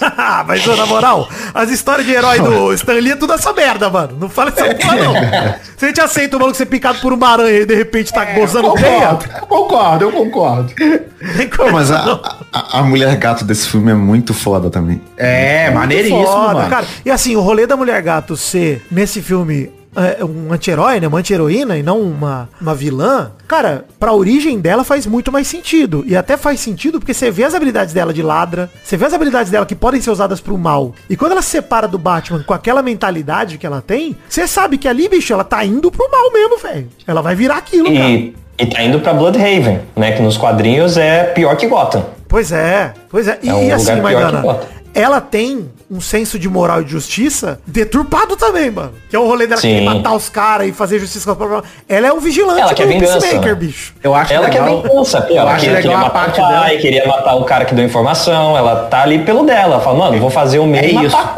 Mas, na moral, as histórias de herói do Stan Lee é tudo essa merda, mano. Não fala essa porra, não. Se a gente aceita o maluco ser picado por uma aranha e de repente tá gozando teia, Concordo, eu concordo, eu concordo. Pô, mas a, a, a mulher gato desse filme é muito foda também. É, maneiríssimo, Foda, mano. cara. E assim, o rolê da Mulher Gato ser, nesse filme, é, um anti-herói, né? Uma anti-heroína e não uma, uma vilã. Cara, pra origem dela faz muito mais sentido. E até faz sentido porque você vê as habilidades dela de ladra, você vê as habilidades dela que podem ser usadas pro mal. E quando ela se separa do Batman com aquela mentalidade que ela tem, você sabe que ali, bicho, ela tá indo pro mal mesmo, velho. Ela vai virar aquilo, cara. E, e tá indo pra Bloodhaven, né? Que nos quadrinhos é pior que Gotham. Pois é, pois é. E, É um e assim, Maidana. Ela tem um senso de moral e de justiça deturpado também, mano. Que é o rolê dela querer matar os caras e fazer justiça com as próprias... Ela é o vigilante Ela quer do vingança, Peacemaker, né? bicho. Eu acho Ela quer vingança, pô. Eu Ela acho queria, legal queria a matar parte o pai, dela. queria matar o cara que deu informação. Ela tá ali pelo dela. Ela fala, mano, vou fazer o meu É e isso. matar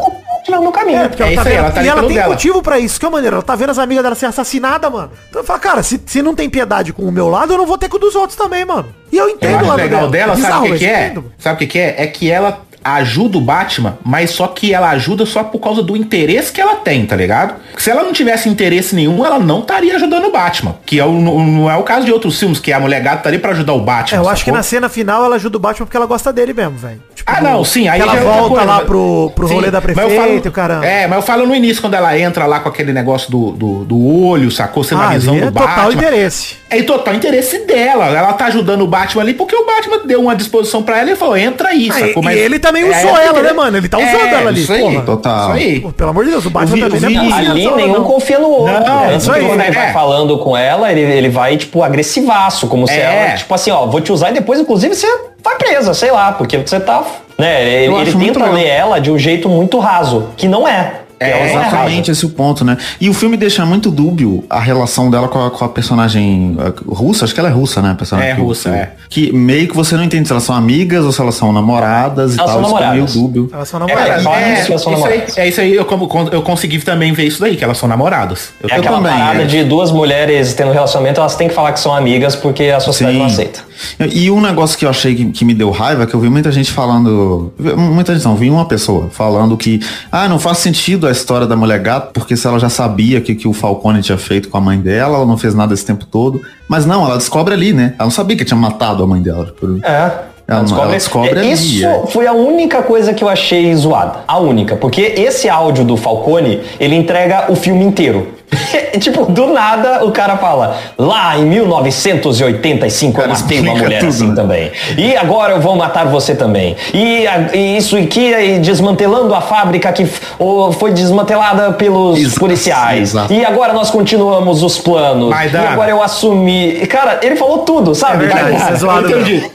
no caminho. É, porque É ela tá isso aí, vendo, ela tá e ela tem dela. motivo pra isso, que é maneiro. Ela tá vendo as amigas dela ser assassinada, mano. Então ela fala, cara, se, se não tem piedade com o meu lado, eu não vou ter com o dos outros também, mano. E eu entendo Eu o legal dela, Bizarro, sabe o que, que eu é? entendo. Sabe o que, que é? É que ela ajuda o Batman, mas só que ela ajuda só por causa do interesse que ela tem, tá ligado? Se ela não tivesse interesse nenhum, ela não estaria ajudando o Batman. Que é o, não é o caso de outros filmes, que a mulher gata tá ali pra ajudar o Batman. É, eu acho que na cena final ela ajuda o Batman porque ela gosta dele mesmo, velho. Tipo, Ah, não, sim, aí ela é volta lá pro, pro Sim, rolê da prefeita falo- e o caramba. É, mas eu falo no início, quando ela entra lá com aquele negócio do, do, do olho, sacou? Sendo a Ah, visão ali é do total Batman. interesse. É total interesse dela. Ela tá ajudando o Batman ali porque o Batman deu uma disposição pra ela e falou, entra aí, Ah, sacou? e, Mas ele também também É, usou é, ela, é, né, mano? Ele tá usando é, ela ali, isso aí, porra. Total. Isso aí. Pô, pelo amor de Deus, o Batman também vi- não é Ali nenhum não. confia no outro. Não, isso aí, que quando ele é. vai falando com ela, ele, ele vai, tipo, agressivaço, como se É. ela, tipo assim, ó, vou te usar e depois, inclusive, você vai presa, sei lá, porque você tá. Né, ele, ele tenta ler ela de um jeito muito raso, que não é. É, Ela não Exatamente esse é o ponto, né? E o filme deixa muito dúbio a relação dela com a, com a personagem russa, acho que ela é russa, né? a personagem É que- russa, que, é. Que meio que você não entende se elas são amigas ou se elas são namoradas e Elas tal. são Isso fica meio namoradas. dúbio. Elas são É, namoradas. é, isso que elas são isso aí, namoradas. é isso aí, eu, como- eu consegui também ver isso daí, que elas são namoradas. Eu É aquela também, parada é. de duas mulheres tendo relacionamento, elas têm que falar que são amigas porque a sociedade não aceita. E um negócio que eu achei que, que me deu raiva, é que eu vi muita gente falando. Muita gente não, vi uma pessoa falando que ah, não faz sentido a história da mulher gato, porque se ela já sabia que, que o Falcone tinha feito com a mãe dela, ela não fez nada esse tempo todo. Mas não, ela descobre ali, né? Ela não sabia que tinha matado a mãe dela. Tipo, É. Não- ela descobre ali, Isso é. foi a única coisa que eu achei zoada. A única. Porque esse áudio do Falcone, ele entrega o filme inteiro. tipo, do nada o cara fala, lá em 1985 eu Cara, matei uma mulher tudo, assim né? também. E agora eu vou matar você também. E, a- e isso aqui, e desmantelando a fábrica que o- foi desmantelada pelos Exato, policiais. exato. E agora nós continuamos os planos. Mas, e agora eu assumi. Cara, ele falou tudo, sabe? É verdade, Cara, é zoado Eu entendi.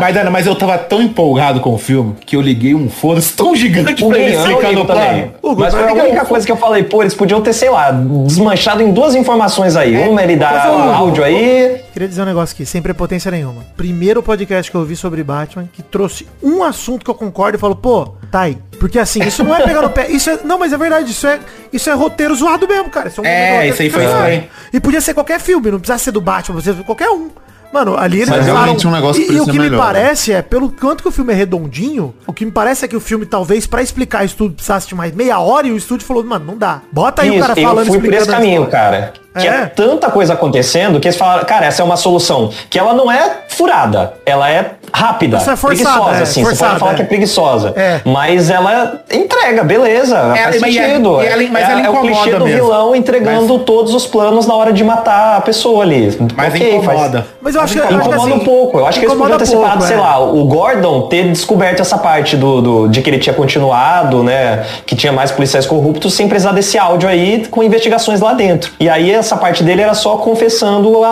Mas, Dana, mas eu tava tão empolgado com o filme que eu liguei um foda-se tão gigante O pra ele explicar ligo no plano. Mas foi a única um- coisa que eu falei, pô, eles podiam ter, sei lá, desmanchado em duas informações aí. Uma ele dá Hugo, áudio aí. Queria dizer um negócio aqui, sem prepotência nenhuma. Primeiro podcast que eu vi sobre Batman que trouxe um assunto que eu concordo e falo, pô, tá aí. Porque assim, isso não é pegar no pé. Isso é, não, mas é verdade, isso é, isso é roteiro zoado mesmo, cara. Isso um É, isso aí foi zoado. estranho. E podia ser qualquer filme, não precisa ser do Batman, podia ser qualquer um. Mano, ali eles Mas realmente um negócio E, e o que me melhor, né? parece é, pelo quanto que o filme é redondinho, o que me parece é que o filme, talvez, pra explicar isso tudo, precisasse de mais meia hora e o estúdio falou, mano, não dá. Bota aí o Isso, cara eu falando, fui por esse caminho, história. cara. Que É? é tanta coisa acontecendo que eles falaram, cara, essa é uma solução. Que ela não é furada, ela é rápida. Isso é forçada, preguiçosa, é, assim. forçada, Você pode falar é. que é preguiçosa. É. Mas ela entrega, beleza. É, faz mas e sentido. ela- mas é, ela é o clichê do mesmo. vilão entregando todos os planos na hora de matar a pessoa ali. Mas Ok, faz- incomoda. Mas eu acho que, Incomoda assim, um pouco. Eu acho que eles podiam ter pouco, sei é. lá, o Gordon ter descoberto essa parte do, do- de que ele tinha continuado, né? Que tinha mais policiais corruptos sem precisar desse áudio aí com investigações lá dentro. E aí essa parte dele era só confessando a-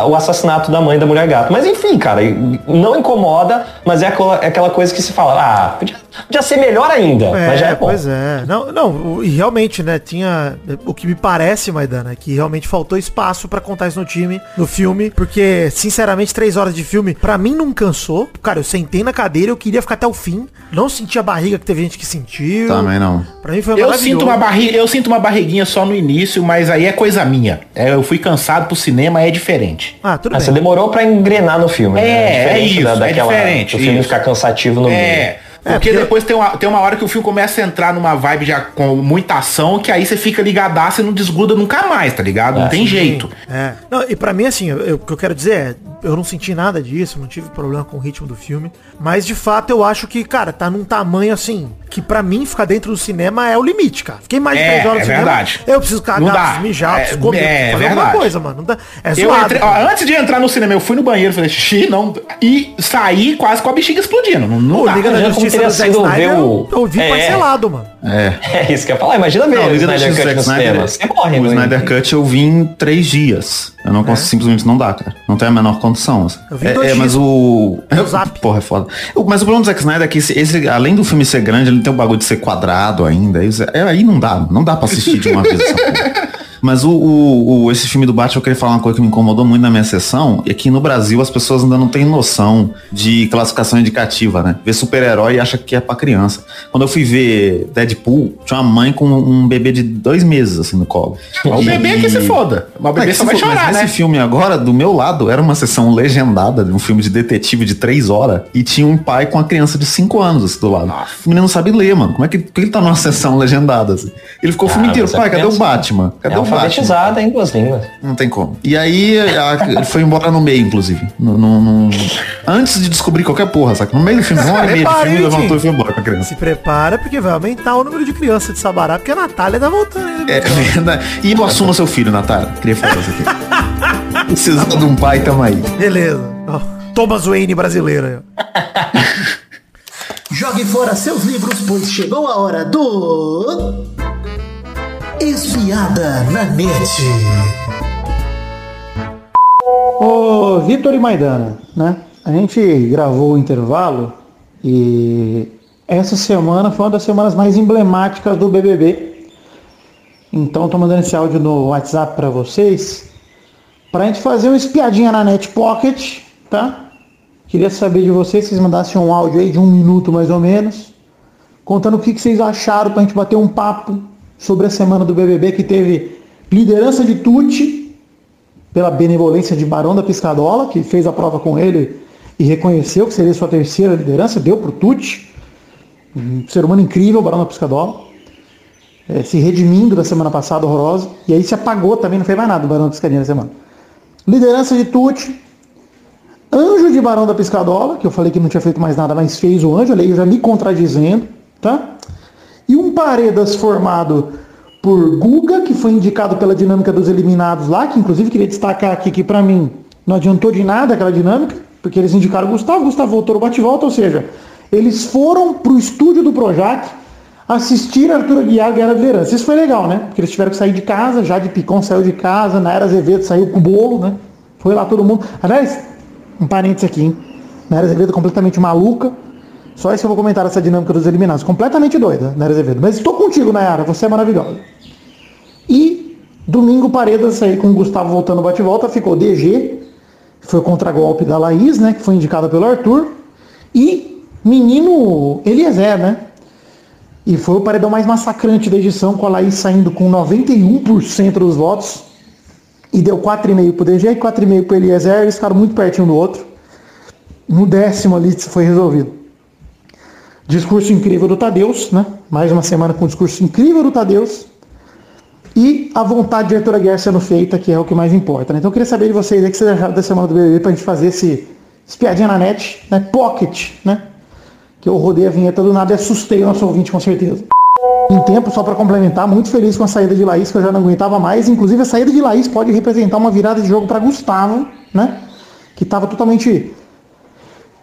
a- o assassinato da mãe da mulher gata. Mas enfim, cara, não incomoda, mas é aquela, é aquela coisa que se fala, ah, podia, podia ser melhor ainda. mas já é bom. pois é. Não, não, e realmente, né, tinha o que me parece, Maidana, é que realmente faltou espaço pra contar isso no time, no filme, porque sinceramente, três horas de filme, pra mim não cansou. Cara, eu sentei na cadeira, eu queria ficar até o fim. Não senti a barriga que teve gente que sentiu. Também não. Pra mim foi Eu sinto, uma barriga, eu sinto uma barriguinha só no início, mas aí é coisa minha. É, eu fui cansado pro cinema, é diferente. Ah, tudo Ah, bem. você demorou pra engrenar no filme. É, né? é isso, da- é daquela, diferente, O filme isso. ficar cansativo no meio. É. É, Porque porque- depois tem uma, tem uma hora que o filme começa a entrar numa vibe já com muita ação, que aí você fica ligadaço e não desgruda nunca mais, tá ligado? Não tem jeito. É. Não, e pra mim, assim, eu- eu- o que eu quero dizer é, eu não senti nada disso, não tive problema com o ritmo do filme. Mas de fato eu acho que, cara, tá num tamanho assim, que pra mim ficar dentro do cinema é o limite, cara. Fiquei mais de É, três horas é no cinema. verdade. Eu preciso cagar, Não dá. preciso mijar, É, preciso comer, é preciso fazer alguma verdade. coisa, mano. Não dá, é Eu zoado. entrei- ó, antes de entrar no cinema, eu fui no banheiro, falei xixi, não. E saí quase com a bexiga explodindo. Não, não Pô, dá. Liga da Justiça teria do Zack sido Snyder, eu, eu vi É. parcelado, mano. É. É isso que eu ia falar. Imagina ver Não, o Snyder Cut no Zack Snyder, cinema. Você morre o Snyder Cut eu vi em três dias. Eu não consigo, simplesmente não dá, cara. Não tem a menor condição. Assim. Eu vi é, dois é, mas o. No zap. Porra, é foda. Mas o problema do Zack Snyder é que esse, esse, além do filme ser grande, ele tem o bagulho de ser quadrado ainda. Isso- é, aí não dá, não dá pra assistir de uma vez essa porra. Mas o, o- o- esse filme do Batman, eu queria falar uma coisa que me incomodou muito na minha sessão, é que no Brasil as pessoas ainda não têm noção de classificação indicativa, né? Ver super-herói e acha que é pra criança. Quando eu fui ver Deadpool, tinha uma mãe com um bebê de dois meses, assim, no colo. O bebê que se foda. Mas o é bebê que só vai for- mas chorar, nesse né? filme agora, do meu lado, era uma sessão legendada de um filme de detetive de três horas e tinha um pai com a criança de cinco anos assim, do lado. O menino não sabe ler, mano. Como é que, que ele tá numa sessão legendada assim? Ele ficou o filme Ah, inteiro, mas é pai, cadê o criança. Batman? Cadê É o Alfabetizada em duas línguas. Não tem como. E aí, a- ele foi embora no meio, inclusive. No, no- no- Antes de descobrir qualquer porra, saca? No meio do filme, uma hora e meia de filme, levantou e foi embora com a criança. Se prepara, porque vai aumentar o número de crianças de Sabará, porque a Natália tá voltando. ainda. É verdade. E eu assumo seu filho, Natália. Queria falar isso aqui. Precisando de um pai, tamo aí. Beleza. Thomas Wayne brasileiro. Jogue fora seus livros, pois chegou a hora do. Espiada na net. Ô, Vitor e Maidana, né? A gente gravou o intervalo e essa semana foi uma das semanas mais emblemáticas do BBB. Então tô mandando esse áudio no WhatsApp para vocês pra gente fazer uma espiadinha na Net Pocket, tá? Queria saber de vocês se vocês mandassem um áudio aí de um minuto mais ou menos, contando o que, que vocês acharam pra gente bater um papo sobre a semana do BBB que teve liderança de Tuti pela benevolência de Barão da Piscadola, que fez a prova com ele e reconheceu que seria sua terceira liderança, deu pro Tuti. Um ser humano incrível, Barão da Piscadola. É, se redimindo da semana passada, horrorosa. E aí se apagou também, não fez mais nada do Barão da Piscadinha na semana. Liderança de Tuti. Anjo de Barão da Piscadola, que eu falei que não tinha feito mais nada, mas fez o anjo, olha aí, já me contradizendo, tá? E um Paredas formado por Guga, que foi indicado pela dinâmica dos eliminados lá, que inclusive queria destacar aqui que pra mim não adiantou de nada aquela dinâmica, porque eles indicaram o Gustavo, Gustavo voltou no bate-volta, ou seja, eles foram pro estúdio do Projac assistir Arthur Aguiar ganhar a liderança. Isso foi legal, né? Porque eles tiveram que sair de casa, já de Picon saiu de casa, Naira Azevedo saiu com o bolo, né? Foi lá todo mundo. Aliás, um parênteses aqui, hein? Naira Azevedo completamente maluca. Só isso que eu vou comentar essa dinâmica dos eliminados. Completamente doida, Naira Azevedo. Mas estou contigo, Nayara, você é maravilhosa. E domingo Paredas aí com o Gustavo voltando bate-volta, ficou DG, foi contra golpe da Laís, né? Que foi indicada pelo Arthur. E menino Eliezer, né? E foi o paredão mais massacrante da edição, com a Laís saindo com 91% dos votos. E deu 4,5 pro DG e 4,5 pro Eliezer. Eles ficaram muito pertinho do outro. No décimo ali foi resolvido. Discurso incrível do Tadeus, né? Mais uma semana com um discurso incrível do Tadeus. E a vontade de Arthur Aguiar sendo feita, que é o que mais importa. Né? Então eu queria saber de vocês aí que vocês acharam da semana do BBB pra gente fazer esse espiadinha na net, né? Pocket, né? Que eu rodei a vinheta do nada e assustei o nosso ouvinte com certeza. Em tempo, só para complementar, muito feliz com a saída de Laís, que eu já não aguentava mais. Inclusive, a saída de Laís pode representar uma virada de jogo para Gustavo, né? Que estava totalmente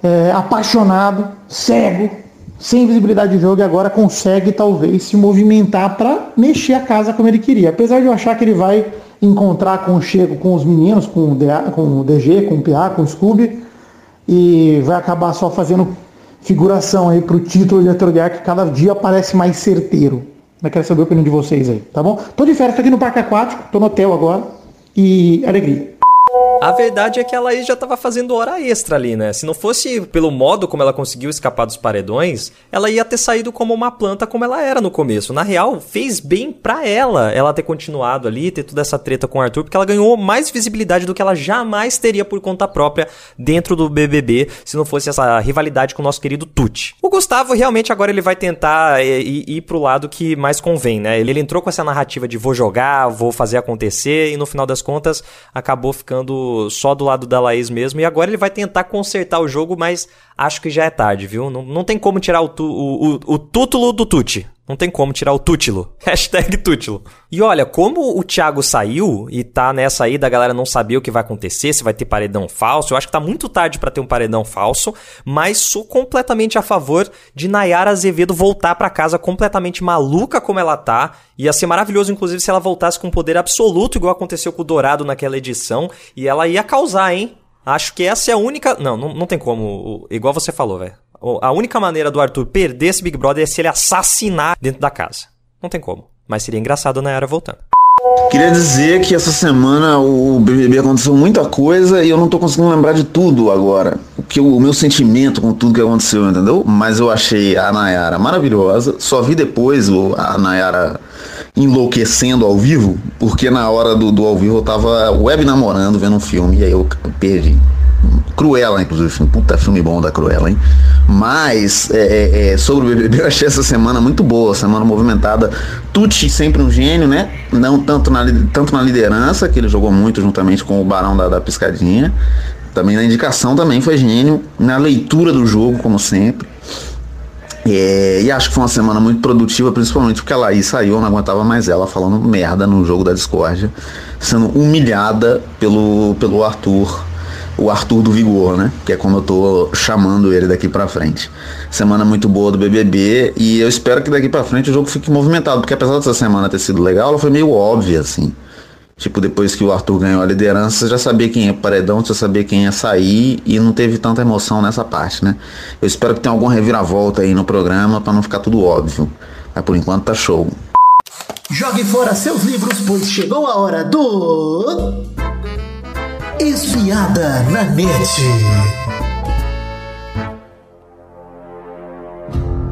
é, apaixonado, cego, sem visibilidade de jogo e agora consegue talvez se movimentar para mexer a casa como ele queria. Apesar de eu achar que ele vai encontrar conchego com os meninos, com o, DA, com o DG, com o PA, com o Scooby, e vai acabar só fazendo figuração aí pro título de Atrogar que cada dia parece mais certeiro. Eu quero saber a opinião de vocês aí, tá bom? Tô de férias, tô aqui no Parque Aquático, tô no hotel agora. E alegria. A verdade é que a Laís já tava fazendo hora extra ali, né? Se não fosse pelo modo como ela conseguiu escapar dos paredões, ela ia ter saído como uma planta como ela era no começo. Na real, fez bem pra ela ela ter continuado ali, ter toda essa treta com o Arthur, porque ela ganhou mais visibilidade do que ela jamais teria por conta própria dentro do BBB, se não fosse essa rivalidade com o nosso querido Tuti. O Gustavo realmente agora ele vai tentar é, ir, pro lado que mais convém, né? Ele entrou com essa narrativa de vou jogar, vou fazer acontecer, e no final das contas acabou ficando só do lado da Laís mesmo. E agora ele vai tentar consertar o jogo, mas acho que já é tarde, viu? Não, não tem como tirar o, tu, o, o, o tútulo do Tuti. Não tem como tirar o tútilo. Hashtag tútilo. E olha, como o Thiago saiu e tá nessa aí da galera não saber o que vai acontecer, se vai ter paredão falso, eu acho que tá muito tarde para ter um paredão falso, mas sou completamente a favor de Nayara Azevedo voltar para casa completamente maluca como ela tá. Ia ser maravilhoso, inclusive, se ela voltasse com poder absoluto, igual aconteceu com o Dourado naquela edição, e ela ia causar, hein? Acho que essa é a única. Não, não, não tem como. Igual você falou, velho. A única maneira do Arthur perder esse Big Brother é se ele assassinar dentro da casa. Não tem como. Mas seria engraçado na era voltando. Queria dizer que essa semana o BBB aconteceu muita coisa e eu não tô conseguindo lembrar de tudo agora. O, que, o meu sentimento com tudo que aconteceu, entendeu? Mas eu achei a Nayara maravilhosa. Só vi depois a Nayara enlouquecendo ao vivo, porque na hora do, do ao vivo eu tava web namorando, vendo um filme, e aí eu perdi. Cruella, inclusive, puta filme bom da Cruella, hein? Mas é, é, é sobre o BBB, eu achei essa semana muito boa, semana movimentada. Tucci sempre um gênio, né? Não tanto na, tanto na liderança, que ele jogou muito juntamente com o Barão da, da Piscadinha. Também na indicação também foi gênio. Na leitura do jogo, como sempre. É, e acho que foi uma semana muito produtiva, principalmente porque a Laís saiu, eu não aguentava mais ela falando merda no jogo da discórdia, sendo humilhada pelo, pelo Arthur o Arthur do Vigor, né? Que é como eu tô chamando ele daqui pra frente. Semana muito boa do BBB e eu espero que daqui pra frente o jogo fique movimentado, porque apesar dessa semana ter sido legal, ela foi meio óbvia, assim. Tipo, depois que o Arthur ganhou a liderança, você já sabia quem ia pro paredão, você já sabia quem ia sair e não teve tanta emoção nessa parte, né? Eu espero que tenha alguma reviravolta aí no programa pra não ficar tudo óbvio. Mas por enquanto tá show. Jogue fora seus livros, pois chegou a hora do. Espiada na net.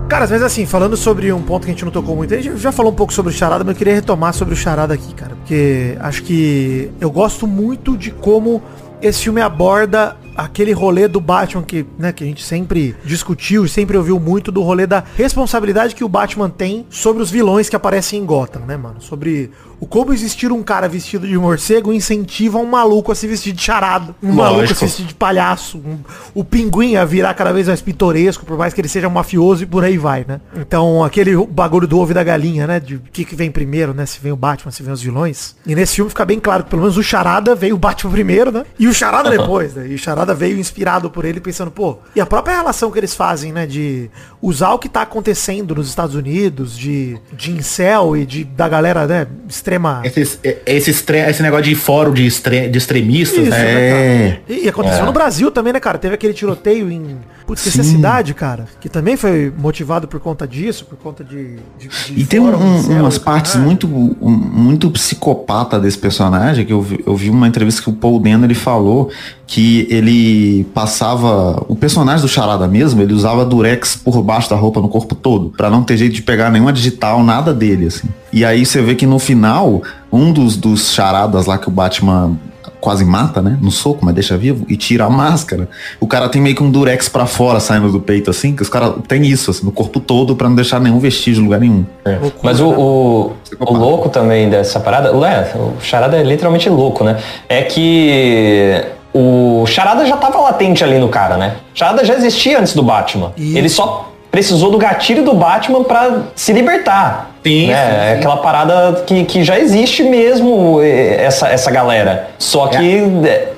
Cara, mas assim, falando sobre um ponto que a gente não tocou muito, a gente já falou um pouco sobre o Charada, mas eu queria retomar sobre o Charada aqui, cara. Porque acho que eu gosto muito de como esse filme aborda aquele rolê do Batman que, né, que a gente sempre discutiu e sempre ouviu muito do rolê da responsabilidade que o Batman tem sobre os vilões que aparecem em Gotham, né, mano? Sobre o como existir um cara vestido de morcego incentiva um maluco a se vestir de charado, um maluco a se vestir de palhaço, um- o pinguim a virar cada vez mais pitoresco, por mais que ele seja um mafioso e por aí vai, né? Então, aquele bagulho do ovo e da galinha, né, de o que, que vem primeiro, né, se vem o Batman, se vem os vilões. E nesse filme fica bem claro que pelo menos o charada veio o Batman primeiro, né? E o charada depois, né? E o charada veio inspirado por ele pensando, pô, e a própria relação que eles fazem, né, de usar o que tá acontecendo nos Estados Unidos, de, de incel e de, da galera, né, extrema... Esse, esse, estre- esse negócio de fórum de, estre- de extremistas, Isso, né? cara? E, e aconteceu É. no Brasil também, né, cara? Teve aquele tiroteio em. Putz, esqueci a Sim. cidade, cara. Que também foi motivado por conta disso, por conta de. de- de E tem um- um- umas partes muito, um- muito psicopata desse personagem, que eu vi, eu vi uma entrevista que o Paul Dano ele falou que ele passava, o personagem do Charada mesmo, ele usava durex por baixo da roupa no corpo todo, pra não ter jeito de pegar nenhuma digital, nada dele, assim. E aí você vê que no final, um dos, dos charadas lá que o Batman quase mata, né? No soco, mas deixa vivo, e tira a máscara. O cara tem meio que um durex pra fora saindo do peito, assim, que os caras têm isso, assim, no corpo todo, pra não deixar nenhum vestígio em lugar nenhum. Loucura, Mas o, né? o, o louco também dessa parada, o, é, o Charada é literalmente louco, né? É que o Charada já tava latente ali no cara, né? Charada já existia antes do Batman. Isso. Ele só precisou do gatilho do Batman pra se libertar. Sim, né? sim, sim. É aquela parada que, que já existe mesmo eh, essa, essa galera. Só que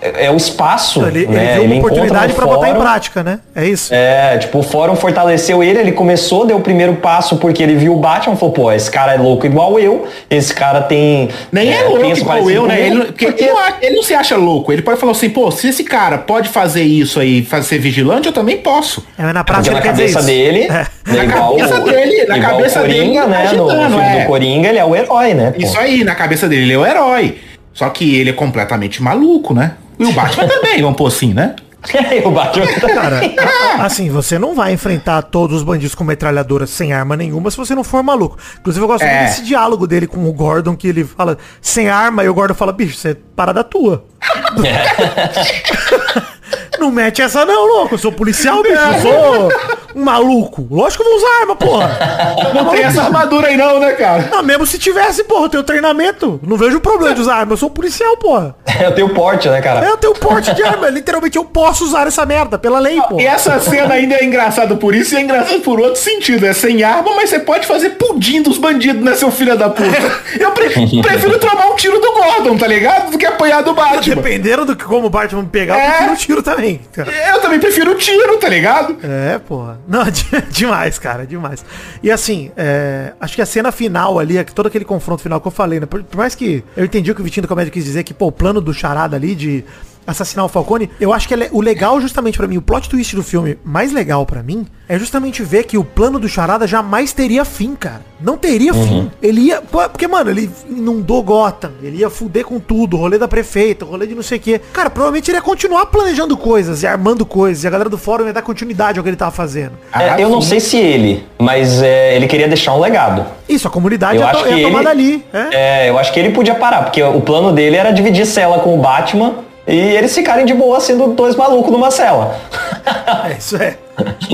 é, é o espaço. Ele, ele né? viu uma oportunidade pra botar em prática, né? É isso. É, tipo, o fórum fortaleceu ele, ele começou, deu o primeiro passo porque ele viu o Batman, falou, pô, esse cara é louco igual eu, esse cara tem... Nem é, louco pensa igual eu, né? comigo." Ele, não- porque ele, não, ele se acha louco. Ele pode falar assim, pô, se esse cara pode fazer isso aí, fazer ser vigilante, eu também posso. É, mas na Porque prática na ele cabeça dele, É. né, Na igual, cabeça dele, na cabeça Coringa, dele, né, no imaginando, filme é. do Coringa, ele é o herói, né? pô. Isso aí, na cabeça dele, ele é o herói. Só que ele é completamente maluco, né? E o Batman também, vamos pôr assim, né? o Batman Cara, a- assim, você não vai enfrentar todos os bandidos com metralhadora sem arma nenhuma se você não for maluco. Inclusive, eu gosto É. muito desse diálogo dele com o Gordon, que ele fala sem arma, e o Gordon fala, bicho, você é parada tua. Não mete essa não, louco. Eu sou policial, bicho. Eu sou um maluco. Lógico que eu vou usar arma, porra. Não tem essa armadura aí não, né, cara? Não, mesmo se tivesse, porra, eu tenho treinamento. Não vejo problema de usar arma. Eu sou policial, porra. eu tenho porte, né, cara? Eu tenho porte de arma. Literalmente eu posso usar essa merda pela lei, porra. E essa cena ainda é engraçada por isso e é engraçado por outro sentido. É sem arma, mas você pode fazer pudim dos bandidos, né, seu filho da puta? Eu pre- prefiro tomar um tiro do Gordon, tá ligado? Do que apanhar do Batman. Dependendo do que como o Batman me pegar, É. eu prefiro um tiro também. cara. Eu também prefiro o tiro, tá ligado? É, porra. Não, de- demais, cara, demais. E assim, é, acho que a cena final ali, é todo aquele confronto final que eu falei, né? Por, por mais que eu entendi o que o Vitinho do Comédia quis dizer, que, pô, o plano do charada ali de assassinar o Falcone, eu acho que ele- o legal justamente pra mim, o plot twist do filme mais legal pra mim, é justamente ver que o plano do charada jamais teria fim, cara. Não teria fim. Ele ia. Porque, mano, ele inundou Gotham. Ele ia fuder com tudo. Rolê da prefeita, rolê de não sei o quê. Cara, provavelmente ele ia continuar planejando coisas e armando coisas. E a galera do fórum ia dar continuidade ao que ele tava fazendo. É, eu não sei se ele, mas é, ele queria deixar um legado. Isso, a comunidade Eu ia, acho to- que ia tomar ele- dali. É. É, eu acho que ele podia parar, porque o plano dele era dividir cela com o Batman e eles ficarem de boa sendo dois malucos numa cela. É, isso é.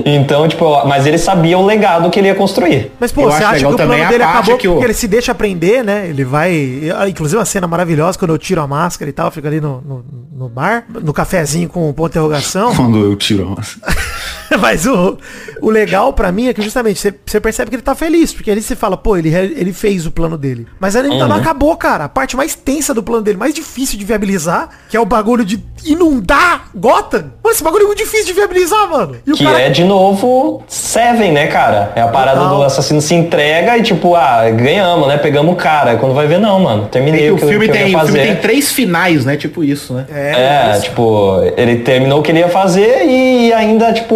Então, tipo, mas ele sabia o legado que ele ia construir. Mas, pô, Eu você acha que o plano dele acabou que o- porque ele se deixa aprender, né? Ele vai. Inclusive uma cena maravilhosa quando eu tiro a máscara e tal, fica ali no, no, no bar, no cafezinho com o ponto de interrogação. Quando eu tiro a máscara. Mas o, o legal pra mim é que justamente você, você percebe que ele tá feliz, porque ali você fala, pô, ele, ele fez o plano dele. Mas ainda Uhum. não acabou, cara. A parte mais tensa do plano dele, mais difícil de viabilizar, que é o bagulho de inundar Gotham. Mano, esse bagulho é muito difícil de viabilizar, mano. E o Que é de novo Seven, né, cara? É a parada Total. do assassino se entrega e tipo, ah, ganhamos, né? Pegamos o cara. Quando vai ver, não, mano. É Terminei que o o que, eu- filme, que eu tem, ia o filme tem três finais, né? Tipo isso, né? É, tipo, ele terminou o que ele ia fazer e ainda, tipo,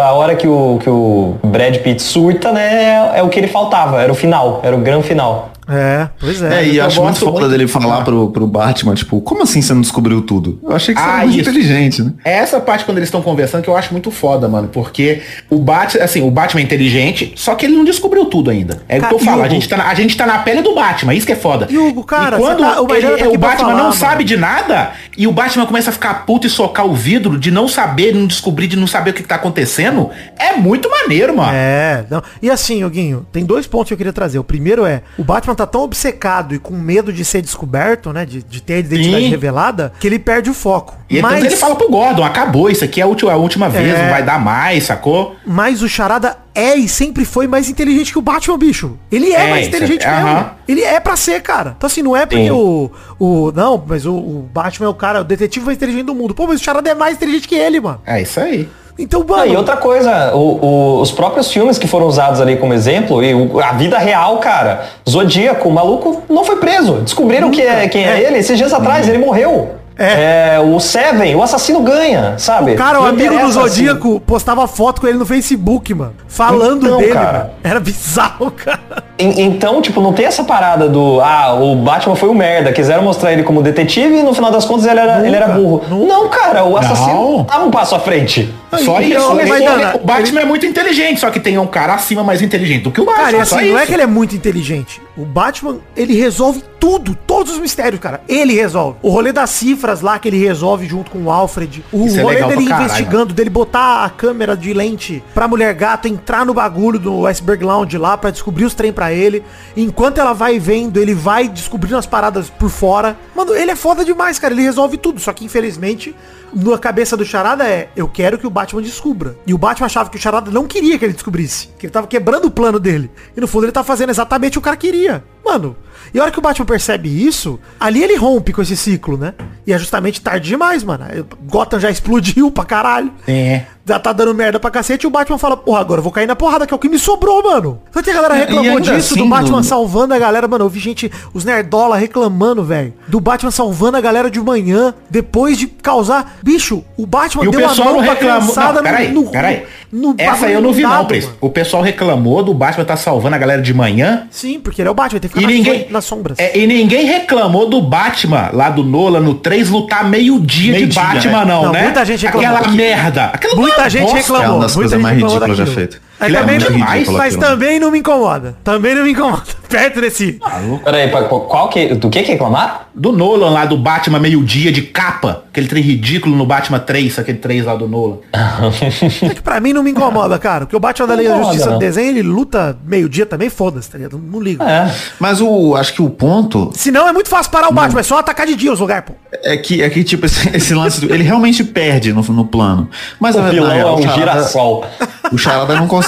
a hora que o, que o Brad Pitt surta, né, é o que ele faltava, era o final, era o grande final. É, pois é. É, e eu acho muito foda muito- dele falar pro, pro Batman, tipo, como assim você não descobriu tudo? Eu achei que você Ah, era muito isso. inteligente, né? É essa parte quando eles estão conversando que eu acho muito foda, mano. Porque o Batman, assim, o Batman é inteligente, só que ele não descobriu tudo ainda. É o que eu falo, a gente, tá na, a gente tá na pele do Batman, isso que é foda. E, Hugo, cara, e quando tá- o ele- tá o aqui pra Batman falar, não mano. sabe de nada, e o Batman começa a ficar puto e socar o vidro de não saber, de não descobrir, de não saber o que, que tá acontecendo, é muito maneiro, mano. É, não. E assim, Yoguinho, tem dois pontos que eu queria trazer. O primeiro é, o Batman tá tão obcecado e com medo de ser descoberto, né? De, de ter a identidade Sim. revelada, que ele perde o foco. E mas, ele fala pro Gordon, acabou, isso aqui é a última, a última vez, É. não vai dar mais, sacou? mas o Charada é e sempre foi mais inteligente que o Batman, bicho. Ele é, É, mais é- inteligente mesmo. aham. Ele é pra ser, cara. Então assim, não é porque Sim. o, o... Não, mas o, o Batman é o cara, o detetive mais inteligente do mundo. Pô, mas o Charada é mais inteligente que ele, mano. É isso aí. Então, Ah, mano... e outra coisa, o- o- os próprios filmes que foram usados ali como exemplo, e o- a vida real, cara, Zodíaco, o maluco não foi preso. Descobriram que é, quem é, É. ele, esses dias atrás, ele morreu. É. É, o Seven, o assassino ganha, sabe? O cara, o amigo do assim. Zodíaco, postava foto com ele no Facebook, mano. Falando Então, dele, cara. mano. Era bizarro, cara. En- Então, tipo, não tem essa parada do, ah, o Batman foi um merda, quiseram mostrar ele como detetive e no final das contas ele era, Nunca, ele era burro. nunca. Não, cara, o assassino Não. tava um passo à frente. Só isso. mas, Ele- Dana, o Batman é muito inteligente, só que tem um cara acima mais inteligente do que o Batman. Cara, assim, não é que ele é muito inteligente. O Batman, ele resolve tudo, todos os mistérios, cara. Ele resolve. O rolê das cifras lá que ele resolve junto com o Alfred. O Isso é rolê legal dele caralho, investigando, dele botar a câmera de lente pra mulher gato entrar no bagulho do Iceberg Lounge lá pra descobrir os trem pra ele. Enquanto ela vai vendo, ele vai descobrindo as paradas por fora. Mano, ele é foda demais, cara. Ele resolve tudo. Só que infelizmente, na cabeça do Charada é, eu quero que o Batman descubra. E o Batman achava que o Charada não queria que ele descobrisse. Que ele tava quebrando o plano dele. E no fundo ele tá fazendo exatamente o que o cara queria. Mano, e a hora que o Batman percebe isso, ali ele rompe com esse ciclo, né? E é justamente tarde demais, mano. Gotham já explodiu pra caralho. É. Já tá dando merda pra cacete e o Batman fala, porra, agora eu vou cair na porrada, que é o que me sobrou, mano. Só que a galera reclamou disso, do assim, Batman no- salvando a galera, mano. Eu vi gente, os nerdola reclamando, velho. Do Batman salvando a galera de manhã, depois de causar. Bicho, o Batman E o deu a pessoal mão não pra reclamou. Não, peraí, no- peraí. no Essa bagulho aí eu não vi não, inundado, Pris. O pessoal reclamou do Batman tá salvando a galera de manhã. Sim, porque ele é o Batman, tem que E ninguém, nas, sombras. é, e ninguém reclamou do Batman lá do Nolan no 3 lutar meio-dia de Meio-dia, Batman, é. não, Não, né? muita gente reclamou. Aquela merda. Aquela Muita gente bosta. reclamou. É uma das coisas mais ridículas já daquilo. É também não- ridículo mas aquilo. também não me incomoda. Também não me incomoda. Perto desse. Peraí, qual que, do que que reclamar? Do Nolan lá, do Batman meio-dia de capa. Aquele trem ridículo no Batman 3, aquele 3 lá do Nolan. É que pra mim não me incomoda, cara. Porque o Batman da Liga da Justiça não. desenho, ele luta meio-dia também, foda-se, tá ligado? Não ligo. É. Mas o, acho que o ponto Se não, é muito fácil parar o Batman, é só atacar de dia os lugares, pô. é que, é que tipo, esse, esse lance, do- ele realmente perde no, no plano. Mas O na vilão é um girassol. O Charada não consegue,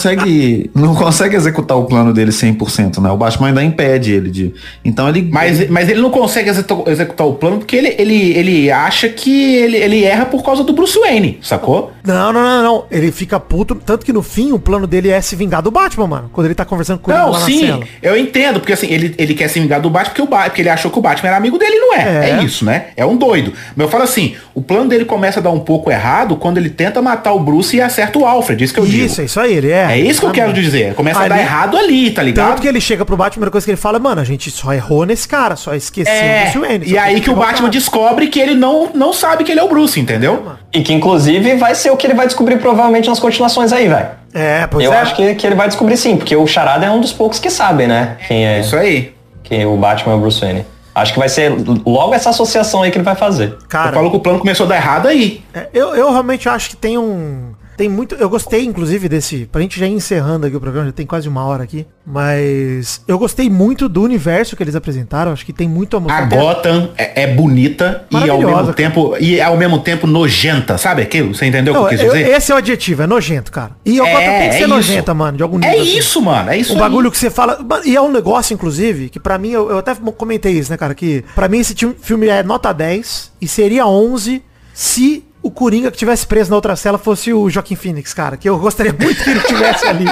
não consegue executar o plano dele 100%, né? O Batman ainda impede ele de... Então ele... Mas, mas ele não consegue executar, o plano porque ele, ele, ele acha que ele, ele erra por causa do Bruce Wayne, sacou? Não, não, não, não. Ele fica puto. Tanto que no fim o plano dele é se vingar do Batman, mano. Quando ele tá conversando com ele Não, lá na sim, cela. eu entendo, porque assim, ele, ele quer se vingar do Batman porque, o Ba- porque ele achou que o Batman era amigo dele, não é. É. É. isso, né? É um doido. Mas eu falo assim, o plano dele começa a dar um pouco errado quando ele tenta matar o Bruce e acerta o Alfred, isso que eu Isso, digo. é isso aí, ele é. É isso que eu quero dizer. Começa a dar Ali- errado ali, tá ligado? Tanto que ele chega pro Batman, a primeira coisa que ele fala é, mano, a gente só errou nesse cara, só esqueceu É, Bruce Wayne, e aí que o Batman cara. descobre que ele não, não sabe que ele é o Bruce, entendeu? E que inclusive vai ser o que ele vai descobrir provavelmente nas continuações aí, velho. É, pois Eu é. acho que, que ele vai descobrir sim, porque o Charada é um dos poucos que sabem, né? Quem é, Isso aí. quem o Batman é o Bruce Wayne. Acho que vai ser logo essa associação aí que ele vai fazer. Cara, eu falo que o plano começou a dar errado aí. É, eu, eu realmente acho que tem um. Tem muito. Eu gostei, inclusive, desse. Pra gente já ir encerrando aqui o programa, já tem quase uma hora aqui. Mas eu gostei muito do universo que eles apresentaram. Acho que tem muito amor. A Gotham é, é bonita e ao mesmo tempo e ao mesmo tempo nojenta, sabe aquilo? Você entendeu o que Não, eu quis eu- dizer? esse é o adjetivo, é nojento, cara. E o É, Gotham tem que ser é nojenta, mano, de algum nível. É assim. isso, mano. É isso Um aí. bagulho que você fala. E é um negócio, inclusive, que pra mim, eu, eu até comentei isso, né, cara? Que pra mim esse filme é nota 10 e seria 11 se o Coringa que tivesse preso na outra cela fosse o Joaquim Phoenix, cara. Que eu gostaria muito que ele tivesse ali.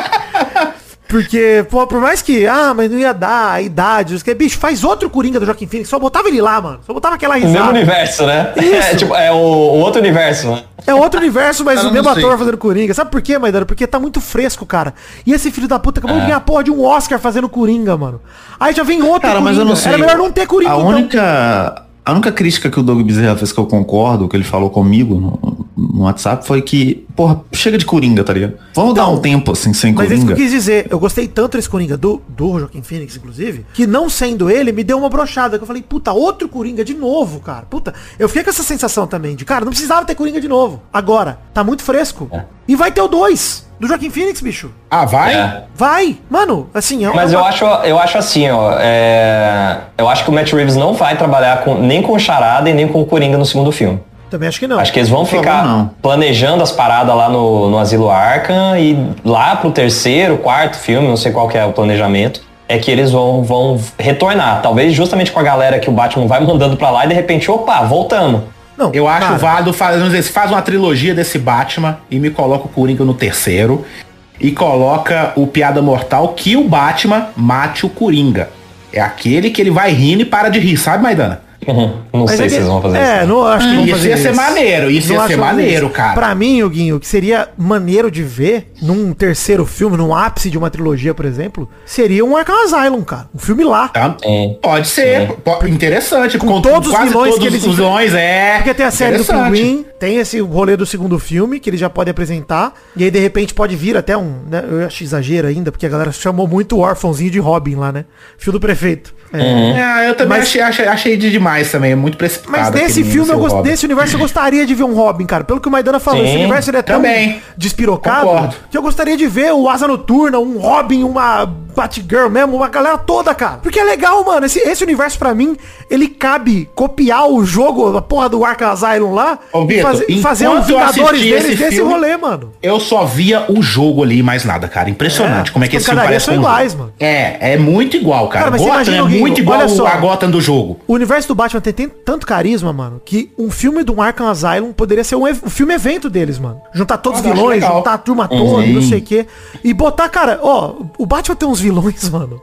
Porque, pô, por mais que, ah, mas não ia dar a idade, não sei o que, bicho, faz outro Coringa do Joaquim Phoenix, só botava ele lá, mano. Só botava aquela O mesmo risada. universo, né? Isso. É, tipo, é o, o outro universo, né? É outro universo, mas o mesmo sei. ator fazendo Coringa. Sabe por quê, Maidana? Porque tá muito fresco, cara. E esse filho da puta acabou de ganhar a porra de um Oscar fazendo Coringa, mano. Aí já vem outro Cara, mas eu não sei. Era melhor não ter Coringa, A então. única, a única crítica que o Doug Bezerra fez que eu concordo, que ele falou comigo no, no WhatsApp, foi que, porra, chega de Coringa, tá ligado? Vamos dar um tempo, assim, sem Mas é isso que Coringa. eu quis dizer. Eu gostei tanto desse Coringa do, do Joaquim Phoenix, inclusive, que não sendo ele, me deu uma brochada. Que eu falei, puta, outro Coringa de novo, cara. Puta, eu fiquei com essa sensação também de, cara, não precisava ter Coringa de novo. Agora, tá muito fresco. É. E vai ter o 2 do Joaquim Phoenix, bicho. Ah, vai? É. Vai. Mano, assim, é Mas é eu acho, eu acho assim, ó. é, Eu acho que o Matt Reeves não vai trabalhar com, nem com o Charada e nem com o Coringa no segundo filme. Também acho que não. Acho que eles vão Por ficar não. planejando as paradas lá no, no Asilo Arkham e lá pro terceiro, quarto filme, não sei qual que é o planejamento, é que eles vão, vão retornar. Talvez justamente com a galera que o Batman vai mandando pra lá e de repente, opa, voltamos. Não, Eu acho cara, válido fazer, vamos dizer, se faz uma trilogia desse Batman e me coloca o Coringa no terceiro e coloca o Piada Mortal que o Batman mate o Coringa. É aquele que ele vai rindo e para de rir, sabe, Maidana? Uhum. Não Mas sei é se que- eles vão fazer é, isso. não acho que vão Isso fazer ia ser maneiro, isso ia Não ser vão fazer maneiro, isso. cara. Pra mim, Huguinho, o que seria maneiro de ver num terceiro filme, num ápice de uma trilogia, por exemplo, seria um Arkham Asylum, cara. Um filme lá. Tá? Sim. Pode ser, po- interessante. Com todos os quase vilões todos que eles os vilões, é. Porque tem a série do interessante. Pinguim, tem esse rolê do segundo filme, que ele já pode apresentar, e aí de repente pode vir até um, né, eu acho exagero ainda, porque a galera chamou muito o órfãozinho de Robin lá, né? Filho do prefeito. É. É, eu também Mas- achei, achei, achei de demais também, é muito precipitado. Mas nesse filme, eu gost... Nesse universo, eu gostaria de ver um Robin, cara. Pelo que o Maidana falou, Sim, esse universo ele é tão também. despirocado Concordo. que eu gostaria de ver o Asa Noturna, um Robin, uma Batgirl mesmo, uma galera toda, cara. Porque é legal, mano. Esse, esse universo, pra mim, ele cabe copiar o jogo, a porra do Arkham Asylum lá, Ô, e Vitor, fazer, e fazer um eu Vingadores deles esse desse filme- rolê, mano. Eu só via o jogo ali, mais nada, cara. Impressionante É, como é que esse filme parece são iguais, mano. É, é muito igual, cara. Cara, mas você Gotham imagina muito igual olha só. a Gotham do jogo. O universo do Batman tem, tem tanto carisma, mano, que um filme do Arkham Asylum poderia ser um, um filme evento deles, mano. Juntar todos os vilões, legal. juntar a turma toda, não sei o quê. E botar, cara, ó, o Batman tem uns vilões, mano,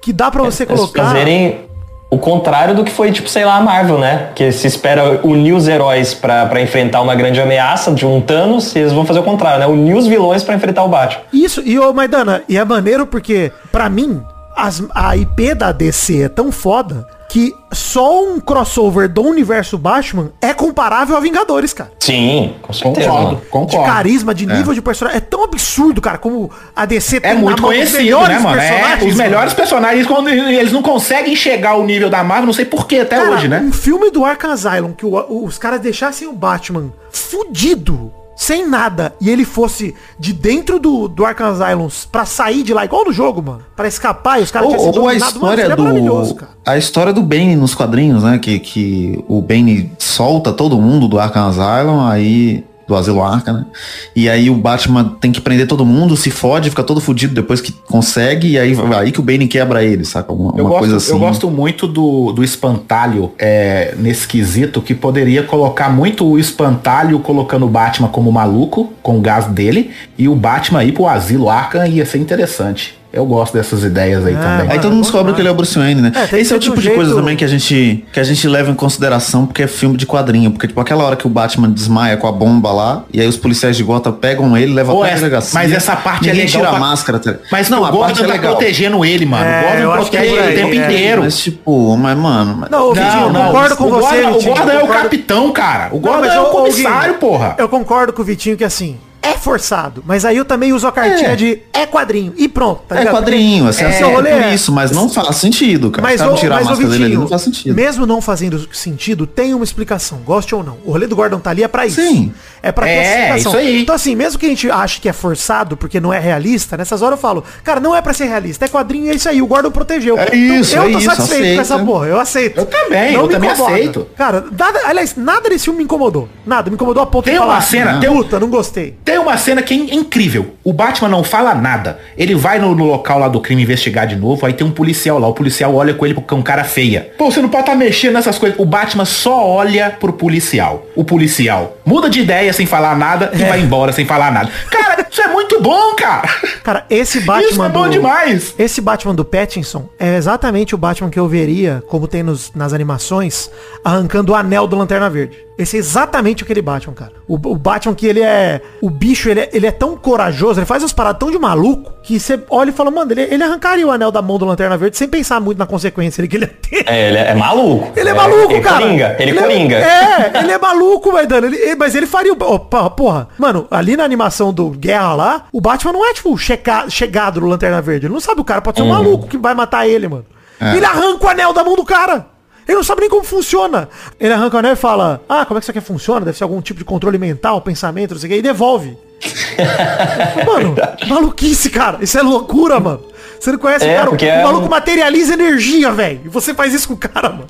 que dá pra você Eles colocar... fazerem o contrário do que foi, tipo, sei lá, a Marvel, né? Que se espera unir os heróis pra, pra enfrentar uma grande ameaça de um Thanos, e eles vão fazer o contrário, né? Unir os vilões pra enfrentar o Batman. Isso, e ô Maidana, e é maneiro porque, pra mim, as- a IP da DC é tão foda que só um crossover do universo Batman é comparável a Vingadores, cara. Sim, com certeza. Concordo, mano. De concordo. carisma, de nível de personagem. É tão absurdo, cara, como a DC É na muito mão dos conhecido, melhores né, mano? É, personagens, os mano. melhores personagens, quando eles não conseguem chegar ao nível da Marvel, não sei porquê até Cara, hoje, né? um filme do Arkham Asylum que o- os caras deixassem o Batman fudido, sem nada, e ele fosse de dentro do, do Arkham Asylum pra sair de lá, igual no jogo, mano, pra escapar e os caras Ou, ou a história maravilhoso, do. cara. A história do Bane nos quadrinhos, né? Que, que o Bane solta todo mundo do Arkham Asylum, aí. Do Asilo Arkham, né? E aí o Batman tem que prender todo mundo, se fode, fica todo fudido depois que consegue, e aí, aí que o Bane quebra ele, saca? Uma, uma gosto, coisa assim. eu gosto muito do, do espantalho é, nesse quesito, que poderia colocar muito o espantalho colocando o Batman como maluco, com o gás dele, e o Batman ir pro asilo Arkham ia ser interessante. Eu gosto dessas ideias aí É, também. Aí todo mundo descobre que ele é o Bruce Wayne, né? É, Esse é o de um tipo de coisa jeito- também que a gente que a gente leva em consideração porque é filme de quadrinho, porque tipo aquela hora que o Batman desmaia com a bomba lá e aí os policiais de Gotham pegam ele, levam até a delegacia. mas essa parte é ninguém legal tira pra- a máscara. tá? Mas não, não, a o parte Gordon é tá legal. protegendo ele, mano. É, o eu Gordon é protege ele o tempo é. inteiro. Mas tipo, mas mano, mas- Não, Vitinho, eu concordo com o você, Gordon, o Gordon é o capitão, cara. O Não, Gordon é o comissário, porra. Eu concordo com o Vitinho que assim, é forçado. Mas aí eu também uso a cartinha É. de é quadrinho. E pronto, tá É ligado? quadrinho, assim, É, é, rolê por é- isso, mas não faz sentido, cara. Mas, ô, tirar a mas ô, máscara dele Vitinho, não faz sentido. mesmo não fazendo sentido, tem uma explicação, goste ou não. O rolê do Gordon tá ali é pra isso. Sim. É pra ter É, essa explicação. isso aí. Então assim, mesmo que a gente ache que é forçado, porque não é realista, nessas horas eu falo, cara, não é pra ser realista, é quadrinho e é isso aí, o Gordon protegeu. É isso, eu é tô isso, satisfeito com aceita. essa porra, eu aceito. Eu também, eu me também incomoda. aceito. Cara, nada, aliás, nada desse filme me incomodou. Nada, me incomodou a ponto Tem de uma falar, cena, tem um- puta, não gostei. Tem uma cena que é incrível. O Batman não fala nada. Ele vai no, no local lá do crime investigar de novo. Aí tem um policial lá. O policial olha com ele porque é um cara feia. Pô, você não pode estar mexendo nessas coisas. O Batman só olha pro policial. O policial muda de ideia sem falar nada e vai embora sem falar nada. Cara, isso é muito bom, cara. Cara, esse Batman Isso é bom do- demais. Esse Batman do Pattinson é exatamente o Batman que eu veria, como tem nos, nas animações, arrancando o anel do Lanterna Verde. Esse é exatamente aquele Batman, cara. O, o Batman que ele é... O bicho, ele é, ele é tão corajoso, ele faz umas paradas tão de maluco, que você olha e fala, mano, ele, ele arrancaria o anel da mão do Lanterna Verde sem pensar muito na consequência ele, que ele ia ter. É, ele é, é maluco. Ele é maluco, ele cara. Coringa, ele, é- coringa. É, ele é maluco, Maidana. Ele, mas ele faria o. oh, porra, porra, mano, ali na animação do Guerra lá, o Batman não é, tipo, checa, chegado no Lanterna Verde. Ele não sabe o cara, pode ser um maluco que vai matar ele, mano. Ele arranca o anel da mão do cara. Ele não sabe nem como funciona. Ele arranca o anel e fala, ah, como é que isso aqui funciona? Deve ser algum tipo de controle mental, pensamento, não sei o que, e devolve. mano, maluquice, cara. Isso é loucura, mano. Você não conhece É, o cara. porque o é maluco um- materializa energia, velho. E você faz isso com o cara, mano.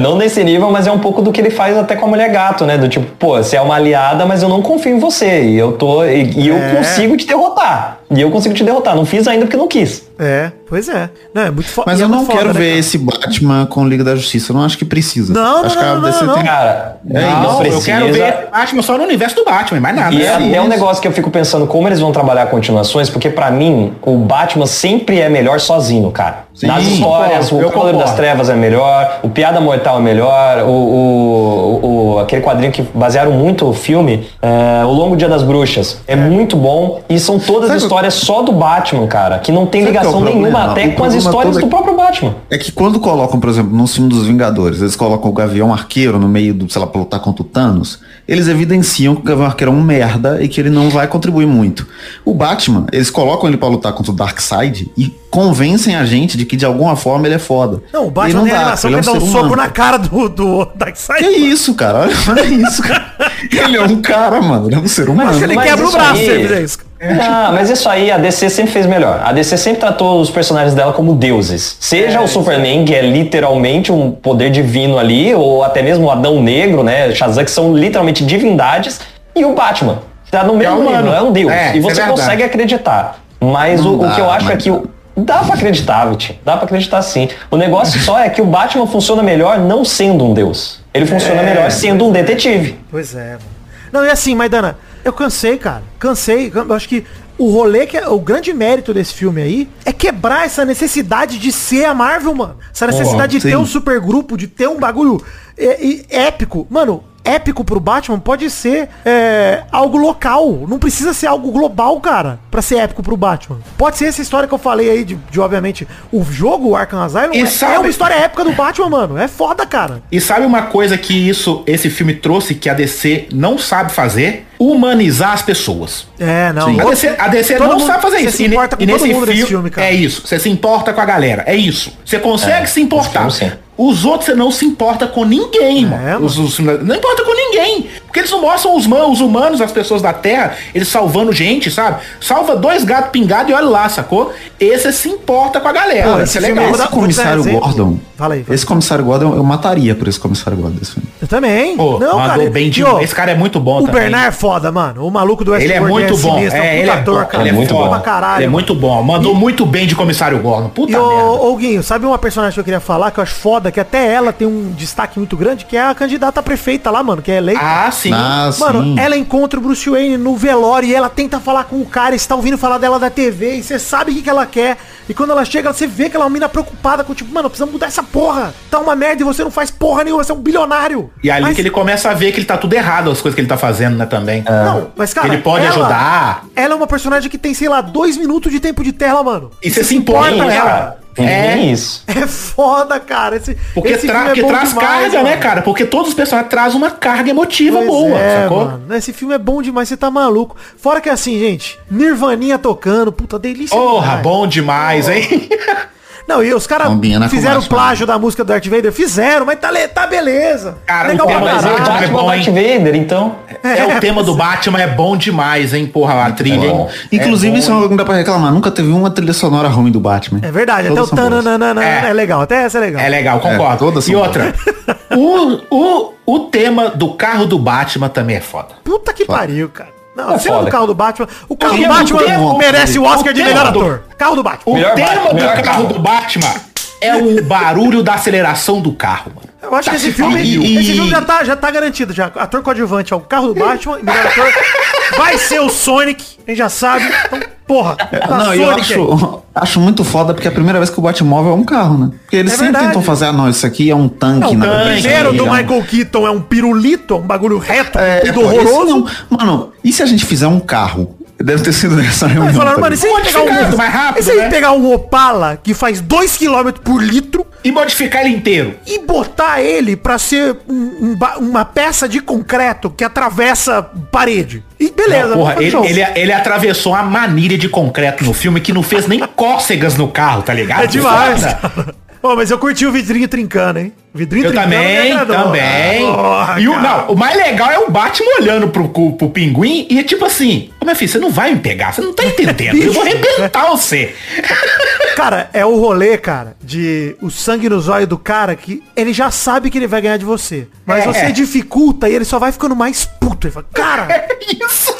Não nesse nível, mas é um pouco do que ele faz até com a mulher gato, né? Do tipo, pô, você é uma aliada, mas eu não confio em você. E eu tô. E, e eu É. consigo te derrotar. E eu consigo te derrotar. Não fiz ainda porque não quis. É, pois é. Não, é muito foda. Mas é eu não muito foda, quero né, ver cara? esse Batman com Liga da Justiça. Eu não acho que precisa. Não, acho não, que a não, DC não, tem- Cara, Não, não eu quero precisa. ver Batman só no universo do Batman, mais nada. E é É até um negócio que eu fico pensando como eles vão trabalhar continuações, porque pra mim, o Batman sempre é melhor sozinho, cara. Sim, Nas histórias, o Cavaleiro das. Trevas é melhor, o Piada Mortal é melhor, o, o- o- aquele quadrinho que basearam muito o filme, é, O Longo Dia das Bruxas, é, muito bom e são todas Sabe- histórias só do Batman, cara, que não tem Sabe é ligação nenhuma problema? até com as histórias é do próprio Batman. É que quando colocam, por exemplo, no filme dos Vingadores, eles colocam o Gavião Arqueiro no meio do, sei lá, pra lutar contra o Thanos, eles evidenciam que o Gavião Arqueiro é um merda e que ele não vai contribuir muito. O Batman, eles colocam ele pra lutar contra o Darkseid e convencem a gente de que de alguma forma ele é foda. Não, o Batman não dá, animação que ele ele é dá um ser soco humano. na cara do, do Darkseid. Que isso, cara? Olha, olha isso, cara. Ele é um cara, mano. Ele é um ser humano. Mas ele Mas quebra o braço aí- se ele fizer isso. Ah, mas isso aí a DC sempre fez melhor. A DC sempre tratou os personagens dela como deuses. Seja o Superman, que é literalmente um poder divino ali, ou até mesmo o Adão Negro, né? Shazam, que são literalmente divindades, e o Batman. Tá no mesmo humano. nível, é um deus. É, e é você consegue acreditar. Mas o, Não o que eu dá, acho é que o, Dá pra acreditar, Vitinho. Dá pra acreditar sim. O negócio só é que o Batman funciona melhor não sendo um deus. Ele funciona melhor sendo um detetive. Pois é, mano. Não, e assim, Maidana, eu cansei, cara. Cansei. Eu acho que o rolê, que é, o grande mérito desse filme aí, é quebrar essa necessidade de ser a Marvel, mano. Essa necessidade de ter um supergrupo, de ter um bagulho é, é, épico. Mano, épico pro Batman pode ser é, algo local. Não precisa ser algo global, cara, pra ser épico pro Batman. Pode ser essa história que eu falei aí de, de, obviamente, o jogo, o Arkham Asylum, E é, sabe- é uma história épica do Batman, mano. É foda, cara. E sabe uma coisa que isso, esse filme trouxe que a DC não sabe fazer? Humanizar as pessoas. É, não. Sim. A DC, a DC não mundo- sabe fazer você isso. se E importa com e todo nesse mundo filme, filme, cara. é isso. Você se importa com a galera. É isso. Você consegue É, se importar. Os outros você não se importa com ninguém, É, mano. Os- os- não importa com ninguém. Porque eles não mostram os, man- os humanos, as pessoas da Terra, eles salvando gente, sabe? Salva dois gatos pingados e olha lá, sacou? Esse se importa com a galera. Pô, Isso é esse filme legal. Esse comissário. Gordon. Fala aí, fala. Esse comissário Gordon, eu mataria por esse comissário Gordon desse filme. Eu também. Pô, não, cara. bem e, de- ó, Esse cara é muito bom O também. Bernard é foda, mano. O maluco do Ele é Westworld muito bom. sinistro, É, um ele puta é, ator, bom, cara. ele é muito foda. bom. Pra caralho. Ele é muito bom. Mandou muito bem de comissário Gordon. Puta E merda. ô, Guinho, sabe uma personagem que eu queria falar que eu acho foda, que até ela tem um destaque muito grande, que é a candidata a prefeita lá, mano, que é eleita. Ah, sim. Ah, Mano, sim. ela encontra o Bruce Wayne no velório e ela tenta falar com o cara, e você tá ouvindo falar dela da TV, e você sabe o que, que ela quer. E quando ela chega, você vê que ela é uma mina preocupada com, tipo, mano, precisamos mudar essa porra. Tá uma merda e você não faz porra nenhuma, você é um bilionário. E ali Mas- que ele começa a ver que ele tá tudo errado, as coisas que ele tá fazendo, né, também. Não, mas cara, Ele pode ela- ajudar. Ela é uma personagem que tem, sei lá, dois minutos de tempo de tela, mano. E você se importa com Sim, É. Nem isso. É foda, cara. Esse, Porque, esse tra filme é traz demais, carga, né, mano. cara? Porque todos os personagens trazem uma carga emotiva Pois boa, é, sacou? mano. Esse filme é bom demais, você tá maluco. Fora que assim, gente, Nirvaninha tocando, puta delícia. Porra, demais. bom demais, hein? Não, e os caras fizeram o plágio da música do Darth Vader? Fizeram, mas tá, tá beleza. Cara, Legal o tema Mas é o Batman. Batman bom, Darth? Vader, então. É, o tema do Batman é bom demais, hein? Porra, a trilha, hein? Inclusive, É isso é que não dá pra reclamar. Nunca teve uma trilha sonora ruim do Batman. É verdade, até Todas o são boas. tananana é. É. legal, até essa é legal. É legal, concordo. todas e outra, o, o, o tema do carro do Batman também é foda. Puta que pariu, cara. Não, É foda. do carro do Batman. O carro do Batman merece o Oscar o de melhor do- ator. Carro do Batman. O tema do melhor carro carro. do Batman é o barulho da aceleração do carro, mano. Eu acho que esse filme, pariu. esse filme já tá, já tá garantido já. Ator coadjuvante é o carro do Batman, e melhor ator vai ser o Sonic, a gente já sabe. Então, porra, tá Não, eu acho, acho muito foda porque é a primeira vez que o Batmóvel é um carro, né? Porque eles É sempre verdade. tentam fazer, ah, não, isso aqui é um tanque. Não, na o verdade, primeiro isso do é um- Michael Keaton é um pirulito, é um bagulho reto, É, horroroso. não- Mano, e se a gente fizer um carro? Deve ter sido nessa reunião. Aí falaram, tá mano, e se a gente pegar um, mais rápido, e se a né? pegar um Opala que faz 2km por litro E modificar ele inteiro. e botar ele pra ser um- um uma peça de concreto que atravessa parede? E beleza, Não, porra, ele, ele, ele atravessou uma manilha de concreto no filme que não fez nem cócegas no carro, tá ligado? É demais. Ô, mas eu curti o vidrinho trincando, hein? Vidrinho Eu também, também. Porra, e o, não, o mais legal é o Batman olhando pro, pro pinguim e é tipo assim, ô meu filho, você não vai me pegar, você não tá entendendo. eu vou arrebentar você. Cara, é o rolê, cara, de o sangue nos olhos do cara que ele já sabe que ele vai ganhar de você. Mas É. você dificulta e ele só vai ficando mais puto. Ele fala, cara, Isso.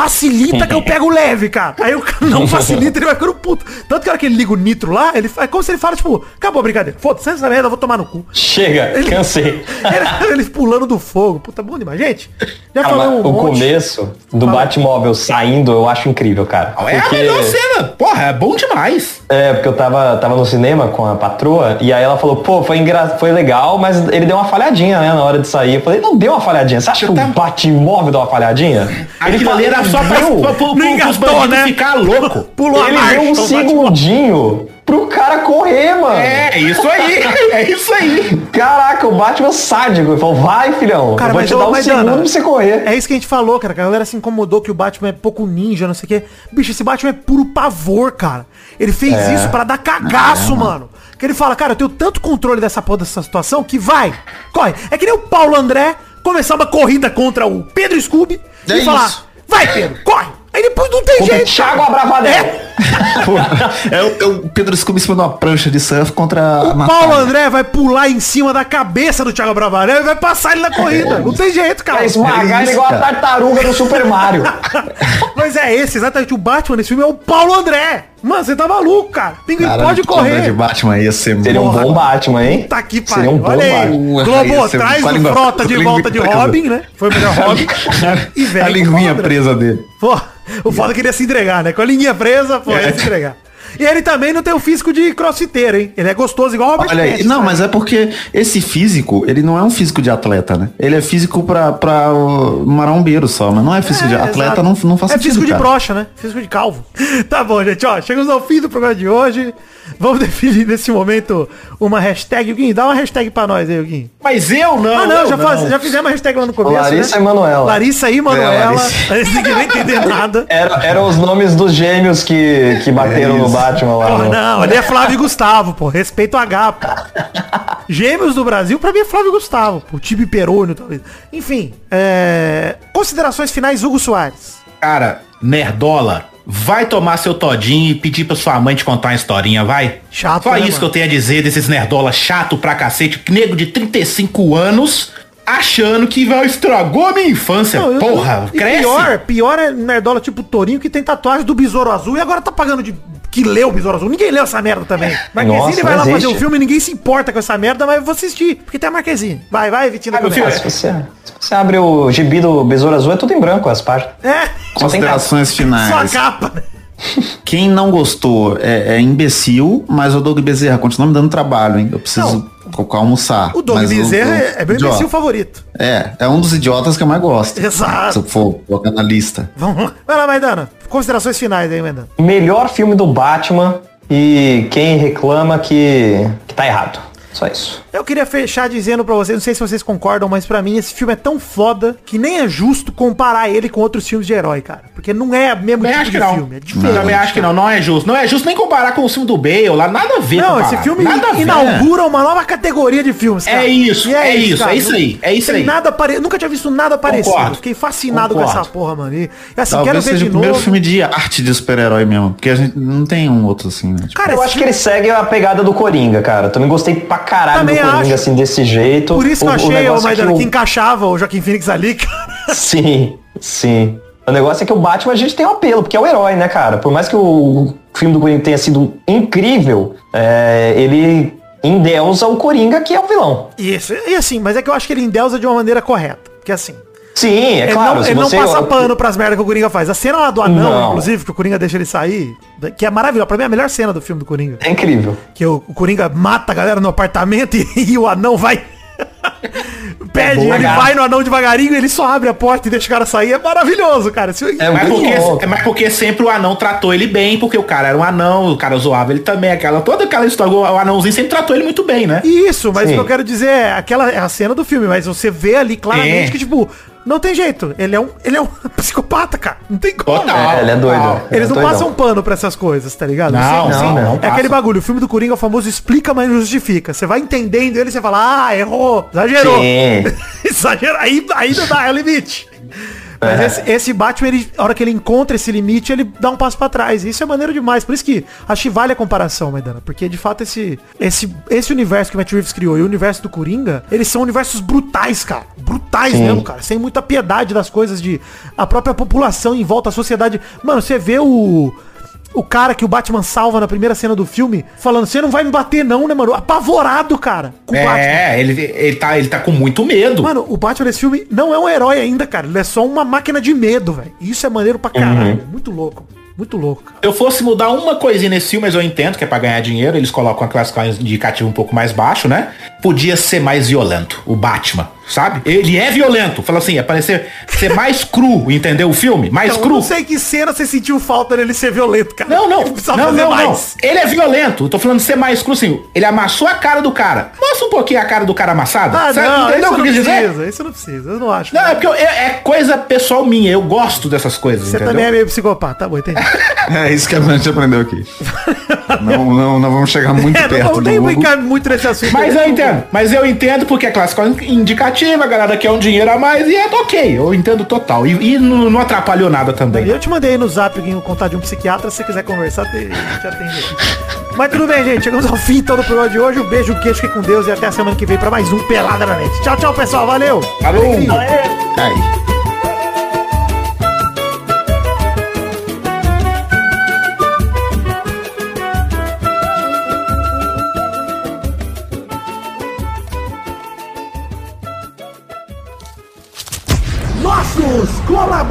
Facilita que eu pego leve, cara. Aí o cara não facilita, ele vai ficando puto. Tanto que a hora que ele liga o nitro lá, ele, é como se ele fala, tipo, acabou a brincadeira. Foda-se, essa merda, eu vou tomar no cu. Chega, cansei. Ele- Eles pulando do fogo. Puta, bom demais. Gente, já Cara, falamos um o monte. começo do Fala. Batmóvel saindo, eu acho incrível, cara. É a Porque- melhor cena. Porra, é bom demais. É, porque eu tava, tava no cinema com a patroa e aí ela falou, pô, foi, engra... foi legal, mas ele deu uma falhadinha, né, na hora de sair. Eu falei, não deu uma falhadinha. Você acha que tá- o Batmóvel deu uma falhadinha? Aquilo ali era só pra, pra, pra, Não pros engatou, né? ficar louco. Pulou a Ele marcha. deu um o Batman. segundinho pro cara correr, mano. É, isso aí. É isso aí. Caraca, o Batman sádico. Ele falou, vai, filhão. Cara, eu vou mas, te dar um segundo pra você correr. É isso que a gente falou, cara. A galera se incomodou que o Batman é pouco ninja, não sei o quê. Bicho, esse Batman é puro pavor, cara. Ele fez É. isso pra dar cagaço, mano. Que ele fala, cara, eu tenho tanto controle dessa porra dessa situação que vai, corre. É que nem o Paulo André começar uma corrida contra o Pedro Scooby É e falar, isso. Vai, Pedro, corre. Aí depois não tem Contra o jeito. Thiago cara. Abravanel. É. É o, é o Pedro Scooby em cima de uma prancha de surf contra a O Paulo Natália. André vai pular em cima da cabeça do Thiago Bravanel e vai passar ele na corrida. Não tem jeito, cara. Vai esmagar É ele igual a cara. tartaruga do Super Mario. Mas é esse, exatamente. O Batman nesse filme é o Paulo André. Mano, você tá maluco, cara. Pinguim Caralho, pode correr. de Batman ia ser Seria um bom. Batman, hein? Tá aqui, pai. Seria um bom Olha aí. Batman. Globo traz o Frota de volta de Robin, né? Foi o melhor Robin. e velho. A linguinha presa dele. Pô, o foda queria se entregar, né? Com a linguinha presa, pô, ia se entregar. E ele também não tem o físico de crossfiteiro, hein? Ele é gostoso igual o Robert Olha aí, Pattinson, não, né? mas é porque esse físico, ele não é um físico de atleta, né? Ele é físico pra, pra uh, marombeiro só, mas não é físico de É, atleta, exato. não, não faz É sentido, físico de cara. brocha, né? Físico de calvo. Tá bom, gente, ó. Chegamos ao fim do programa de hoje. Vamos definir nesse momento uma hashtag. Guim, dá uma hashtag pra nós aí, Guim. Mas eu não. Ah, não, já, faz- já fizemos uma hashtag lá no começo. Larissa né? e Manuela. Larissa e Manuela. É, Larissa. Ninguém vai entender nada. Era- eram os nomes dos gêmeos que, que bateram É no isso. Batman lá. Porra, no- não, ali é Flávio e Gustavo, pô. Respeito o H, pô. Gêmeos do Brasil, pra mim é Flávio e Gustavo, pô. Tibi Perônio, talvez. Enfim, é... considerações finais, Hugo Soares. Cara, nerdola, vai tomar seu todinho e pedir pra sua mãe te contar uma historinha, vai? Chato, Só né, isso mano? que eu tenho a dizer desses nerdola chato pra cacete, nego de 35 anos, achando que vai estragou a minha infância. Não, eu- Porra, e cresce. Pior, pior é nerdola tipo Torinho que tem tatuagem do Besouro Azul e agora tá pagando de que leu o Besouro Azul. Ninguém leu essa merda também. Marquezine Nossa, vai lá não fazer o existe. filme, ninguém se importa com essa merda, mas eu vou assistir, porque tem a Marquezine. Vai, vai, Vitinho Ah, meu filho, Se você, se você abre o gibi do Besouro Azul, é tudo em branco as páginas. É, Considerações só a finais. capa, né? Quem não gostou é, é imbecil, mas o Doug Bezerra continua me dando trabalho, hein? Eu preciso colocar almoçar. O Doug Mas Bezerra é, é meu imbecil favorito. É, é um dos idiotas que eu mais gosto. Exato. Se eu for colocar na lista. Vamos lá. Vai lá, Maidana. Considerações finais aí, Maidana. Melhor filme do Batman e quem reclama que, que tá errado. Só isso. Eu queria fechar dizendo pra vocês, não sei se vocês concordam, mas pra mim esse filme é tão foda que nem é justo comparar ele com outros filmes de herói, cara. Porque não é o mesmo Também tipo acho de que não. filme, é diferente. Também acho que não, não é justo. Não é justo nem comparar com o filme do Bale lá, nada a ver Não, comparar. esse filme nada a ver. inaugura uma nova categoria de filmes, cara. É isso, E é isso, é isso Não aí, é isso aí. Nada pare... Nunca tinha visto nada parecido. Concordo. Fiquei fascinado com Concordo. essa porra, mano. E assim, Talvez quero ver seja de o primeiro novo. filme de arte de super-herói mesmo. Porque a gente não tem um outro assim, né? Tipo, Cara, Eu acho que ele segue a pegada do Coringa, cara. Também gostei pra caralho Também do Coringa, acho. assim, desse jeito. Por isso que O- eu o achei, negócio é Maidana, o- que encaixava o Joaquim Phoenix ali, cara. Sim, sim. O negócio é que o Batman a gente tem um apelo, porque é o herói, né, cara? Por mais que o filme do Coringa tenha sido incrível, é, ele endeusa o Coringa, que é o vilão. Isso, e assim, mas é que eu acho que ele endeusa de uma maneira correta. Porque assim, Sim, é ele, claro. não, ele não passa pano pras merdas que o Coringa faz. A cena lá do anão, Não. inclusive, que o Coringa deixa ele sair, que é maravilhosa. Pra mim é a melhor cena do filme do Coringa. É incrível. Que o, o Coringa mata a galera no apartamento e, e o anão vai. Pede, boa, ele cara. vai no anão devagarinho, ele só abre a porta e deixa o cara sair. É maravilhoso, cara. Isso- É Mas porque, mas porque sempre o anão tratou ele bem, porque o cara era um anão, o cara zoava ele também, aquela, toda aquela história, o anãozinho sempre tratou ele muito bem, né? Isso, mas o Sim. que eu quero dizer é aquela é a cena do filme, mas você vê ali claramente É. que, tipo, não tem jeito. Ele é um, ele é um psicopata, cara. Não tem como. É, ele é doido. Ele Eles é não doidão. passam pano pra essas coisas, tá ligado? Não, não, não É passa. aquele bagulho, o filme do Coringa é o famoso explica, mas não justifica. Você vai entendendo ele, você fala, ah, errou, exagerou. Sim. Exagero, aí, aí não dá, é o limite. Mas É. esse, esse Batman, ele, a hora que ele encontra esse limite, ele dá um passo pra trás. E isso é maneiro demais. Por isso que acho que vale a comparação, Maidana. Porque, de fato, esse, esse, esse universo que o Matt Reeves criou e o universo do Coringa, eles são universos brutais, cara. Brutais Sim. mesmo, cara. Sem muita piedade das coisas de... A própria população em volta, a sociedade... Mano, você vê o... O cara que o Batman salva na primeira cena do filme, falando, você não vai me bater não, né, mano? Apavorado, cara, com o Batman. É, ele, ele, tá, ele tá com muito medo. Mano, o Batman nesse filme não é um herói ainda, cara. Ele é só uma máquina de medo, velho. Isso é maneiro pra caralho. Muito louco. Muito louco, cara. Se eu fosse mudar uma coisinha nesse filme, mas eu entendo que é pra ganhar dinheiro, eles colocam a classificação indicativa um pouco mais baixo, né? Podia ser mais violento, o Batman, sabe? Ele é violento. Fala assim, é parecer ser mais cru, entendeu? O filme, mais Então, eu cru. não sei que cena você sentiu falta dele ser violento, cara. Não, não, não, fazer não, não. mais. Ele é violento. Eu tô falando de ser mais cru, assim. Ele amassou a cara do cara. Mostra um pouquinho a cara do cara amassada. Ah, Sabe? não, Entendeu isso o que eu não quis dizer? precisa. Isso não precisa. Eu não acho. Não, é porque eu- é, é coisa pessoal minha. Eu gosto dessas coisas, Você entendeu? também é meio psicopata. Tá bom, entendi. É isso que a gente aprendeu aqui. não, não, não vamos chegar muito é, não perto vou nem do Hugo. brincar muito nesse assunto. Mas eu entendo, mas eu entendo porque é classificação indicativa, a galera quer um dinheiro a mais e é ok, eu entendo total. E, e não, não atrapalhou nada também. Eu te mandei no zap o contato de um psiquiatra, se você quiser conversar, te, te atende. Mas tudo bem, gente. Chegamos ao fim então do programa de hoje. Um beijo, um queijo, fique com Deus e até a semana que vem pra mais um Pelada na Net. Tchau, tchau, pessoal. Valeu! Falou! Aí.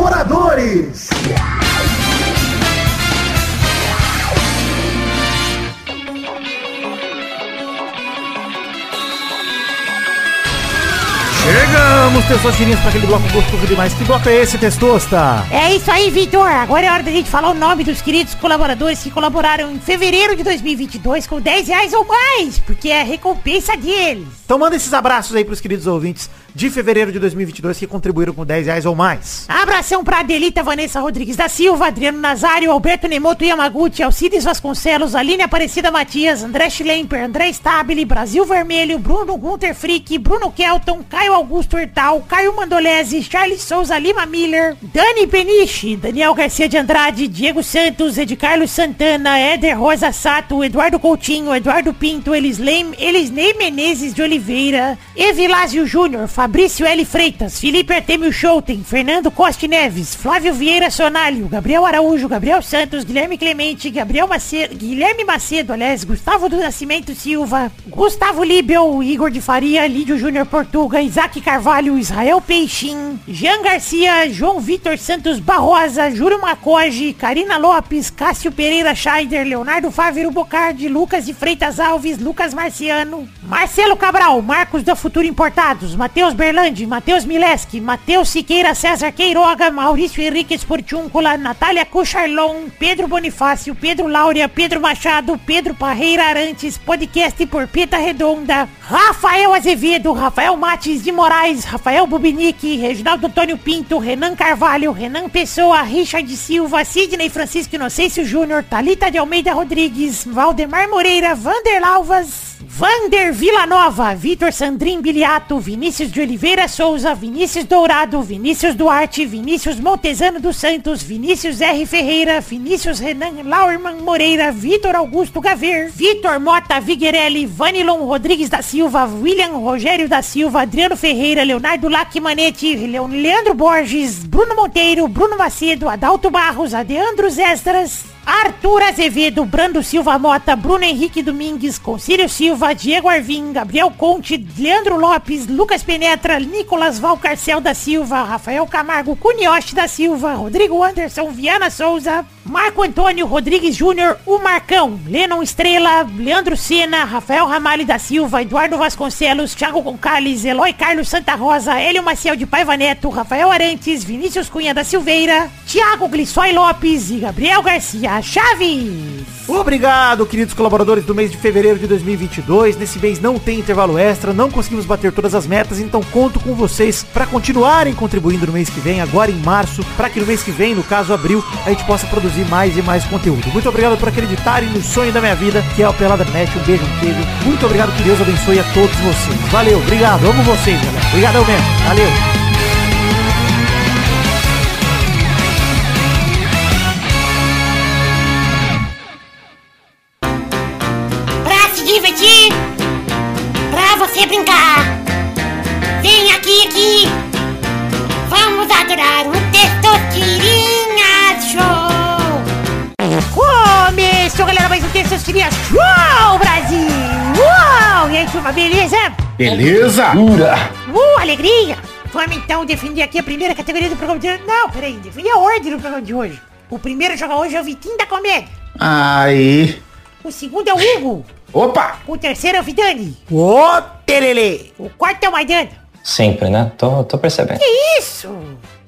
Colaboradores! Chegamos, testosterinhas, para aquele bloco gostoso demais. Que bloco é esse, testosta? É isso aí, Vitor. Agora é hora da gente falar o nome dos queridos colaboradores que colaboraram em fevereiro de 2022 com 10 reais ou mais, porque é a recompensa deles. Então manda esses abraços aí pros queridos ouvintes de fevereiro de 2022 que contribuíram com 10 reais ou mais. Abração pra Adelita Vanessa Rodrigues da Silva, Adriano Nazário, Alberto Nemoto Yamaguchi, Alcides Vasconcelos, Aline Aparecida Matias, André Schlemper, André Stabile, Brasil Vermelho, Bruno Gunter Frick, Bruno Kelton, Caio Augusto Hertal, Caio Mandolese, Charles Souza Lima Miller, Dani Peniche, Daniel Garcia de Andrade, Diego Santos, Ed Carlos Santana, Éder Rosa Sato, Eduardo Coutinho, Eduardo Pinto, Elisnei Menezes de Oliveira, Evilásio Júnior, Fabrício L. Freitas, Felipe Artemio Schouten, Fernando Costa Neves, Flávio Vieira Sonalho, Gabriel Araújo, Gabriel Santos, Guilherme Clemente, Gabriel Macedo, Guilherme Macedo, aliás, Gustavo do Nascimento Silva, Gustavo Libel, Igor de Faria, Lídio Júnior Portuga, Isaac Carvalho, Israel Peixin, Jean Garcia, João Vitor Santos Barrosa, Júlio Macoge, Karina Lopes, Cássio Pereira Scheider, Leonardo Fávero Bocardi, Lucas de Freitas Alves, Lucas Marciano, Marcelo Cabral, Marcos da Futuro Importados, Matheus Berlandi, Matheus Mileski, Matheus Siqueira, César Queiroga, Maurício Henrique Esportiúncula, Natália Cucharlon, Pedro Bonifácio, Pedro Laura, Pedro Machado, Pedro Parreira Arantes, podcast por Peta Redonda, Rafael Azevedo, Rafael Mates de Moraes, Rafael Bubinique, Reginaldo Antônio Pinto, Renan Carvalho, Renan Pessoa, Richard Silva, Sidney Francisco Inocêncio Júnior, Talita de Almeida Rodrigues, Valdemar Moreira, Vander Lavas, Vander Villanova, Vitor Sandrin Biliato, Vinícius de Oliveira Souza, Vinícius Dourado, Vinícius Duarte, Vinícius Montezano dos Santos, Vinícius R. Ferreira, Vinícius Renan Lauerman Moreira, Vitor Augusto Gaver, Vitor Mota Viguerelli, Vanilon Rodrigues da Silva, William Rogério da Silva, Adriano Ferreira, Leonardo Lacmanetti, Leon- Leandro Borges, Bruno Monteiro, Bruno Macedo, Adalto Barros, Adeandros Estras, Arthur Azevedo, Brando Silva Mota, Bruno Henrique Domingues, Concílio Silva, Diego Arvim, Gabriel Conte, Leandro Lopes, Lucas Penetra, Nicolas Valcarcel da Silva, Rafael Camargo, Cunioche da Silva, Rodrigo Anderson, Viana Souza, Marco Antônio Rodrigues Júnior, o Marcão, Lennon Estrela, Leandro Sena, Rafael Ramalho da Silva, Eduardo Vasconcelos, Thiago Concales, Eloy Carlos Santa Rosa, Hélio Maciel de Paiva Neto, Rafael Arantes, Vinícius Cunha da Silveira, Thiago Glissói Lopes e Gabriel Garcia Chaves. Obrigado, queridos colaboradores do mês de fevereiro de 2022. Nesse mês não tem intervalo extra, não conseguimos bater todas as metas, então conto com vocês para continuarem contribuindo no mês que vem, agora em março, para que no mês que vem, no caso abril, a gente possa produzir mais e mais conteúdo. Muito obrigado por acreditarem no sonho da minha vida, que é o Pelada Net. Um beijo, um queijo. Muito obrigado, que Deus abençoe a todos vocês. Valeu, obrigado, amo vocês, galera. Obrigadão mesmo. Valeu. Pra se divertir, pra você brincar. Vem aqui, aqui. Vamos adorar o Terça-feira Show, Brasil! Uau! E aí, turma, beleza? Beleza? Uh, alegria! Vamos então defender aqui a primeira categoria do programa de hoje. Não, peraí, defender a ordem do programa de hoje. O primeiro a jogar hoje é o Vitinho da Comédia. Aí. O segundo é o Hugo. Opa! O terceiro é o Vidani. Ô, tererê. O quarto é o Maidana. Sempre, né? Tô, tô percebendo. Que isso?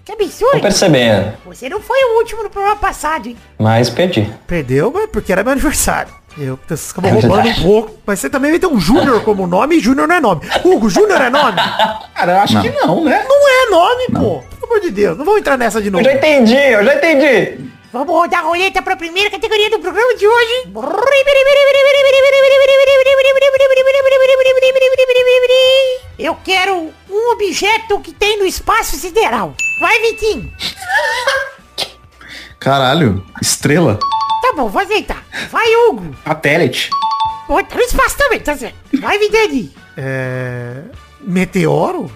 Que Tô absurdo! percebendo. Você não foi o último no programa passado, hein? Mas perdi. Perdeu, mas porque era meu aniversário. Eu, vocês acabam É roubando verdade. um pouco. Mas você também vai ter um Júnior como nome e Júnior não é nome. Hugo, Júnior é nome? Cara, eu acho Não. que não, né? Não é nome, pô. Pelo amor de Deus. Não vamos entrar nessa de Eu novo. já entendi, eu já entendi. Vamos rodar a roleta para a primeira categoria do programa de hoje. Eu quero um objeto que tem no espaço sideral. Vai, Vitinho. Caralho. Estrela. Tá bom, vou aceitar. Vai, Hugo. Satélite. Pô, tá no espaço também, tá certo. Vai, Vidani. É... Meteoro?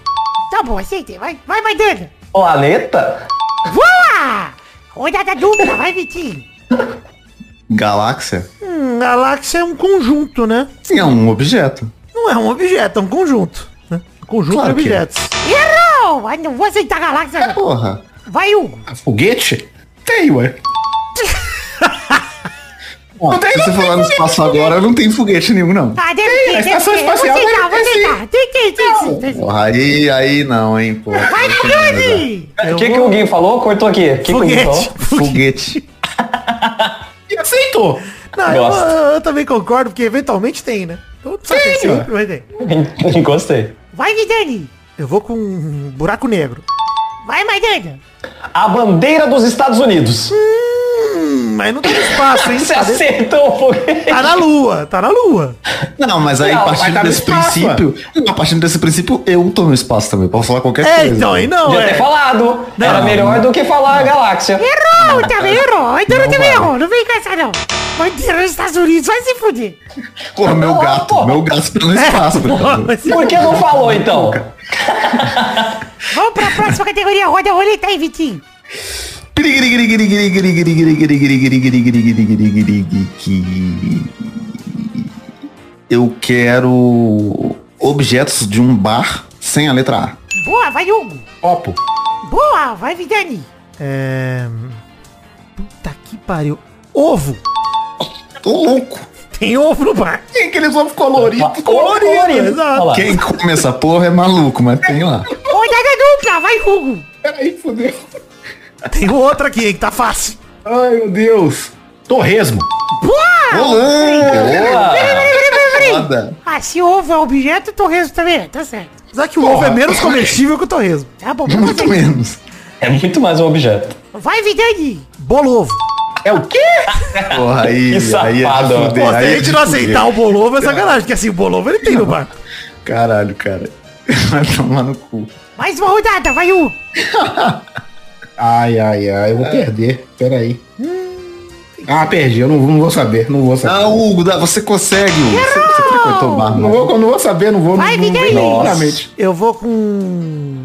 Tá bom, aceitei. Vai, vai, Maidana. Planeta? Voa! Rodada dupla, vai, Vitinho. Galáxia. Hum, galáxia é um conjunto, né? Sim, é um objeto. Não é um objeto, é um conjunto. Né? Um conjunto Claro de é. objetos. Errou! Ai, não vou aceitar a galáxia, não. Porra. Vai, Hugo. Foguete? Tem, ué. Ó, tem- se você não falar no tem espaço foguete, agora, não tem foguete nenhum, não. Ah, deve Tem, ter, a deve estação ter. Vou espacial vou sim, tem sim. Porra, aí, aí não, hein, pô. Vai, Vidani. O que, que o Gui falou? Cortou aqui. O que, que o Gui Foguete. falou? Foguete. E aceitou. Não, eu, eu também concordo, porque eventualmente tem, né? Então, Tem, sempre vai ter. Gostei. Vai, Vidani. Eu vou com um buraco negro. Vai, Maidana. A bandeira dos Estados Unidos. Hum, mas não tá no espaço, hein? Você Tá, acertou o foguete. tá na lua, tá na lua. Não, mas aí Não, partindo tá desse espaço, princípio. Não, partindo desse princípio, eu tô no espaço também. Posso falar qualquer É, coisa. então, aí não, Podia é. ter falado. Era melhor do que falar a galáxia. Errou, também errou. Maidana Não também errou. Não vem com essa, não. Bandeira dos Estados Unidos, vai se fuder. Porra, meu Não, gato. Meu gato tá no espaço. Mas- Por que não falou então? Vamos pra próxima categoria. Roda a roleta aí, Vitinho. Eu quero objetos de um bar sem a letra A. Boa, vai, Hugo. Copo. Boa, vai, Vidani. É... Puta que pariu. Ovo. Tô louco. Tem ovo no bar. Tem aqueles ovos coloridos. Colorido, exato. Olha. Quem come essa porra é maluco, mas tem lá. Rodada dupla, vai, Hugo. Peraí, fodeu. Tem outra aqui, hein, que tá fácil. Ai, meu Deus. Torresmo. Boa. Peraí, peraí, peraí, peraí. Foda. Ah, se ovo é objeto, torresmo também é, tá certo. Apesar que o ovo é menos comestível que o torresmo. Tá bom, vamos Muito fazer. menos. É muito mais um objeto. Vai, Vidani. Bolovo. É o quê? Porra, aí, Que aí é de safado. fuder, Pô, se a é gente não aceitar o bolovo é sacanagem, porque assim, o bolovo ele tem no bar. Caralho, cara. Vai tomar no cu. Mais uma rodada, vai, Hugo. Ai, ai, ai, eu vou perder. Peraí. Ah, perdi. Eu não, não vou saber. Não vou saber. Ah, Hugo, você consegue, Hugo. Você, você frequentou o bar, Não não? vou, não vou saber, não vou. Vai, não, não mente. Eu vou com...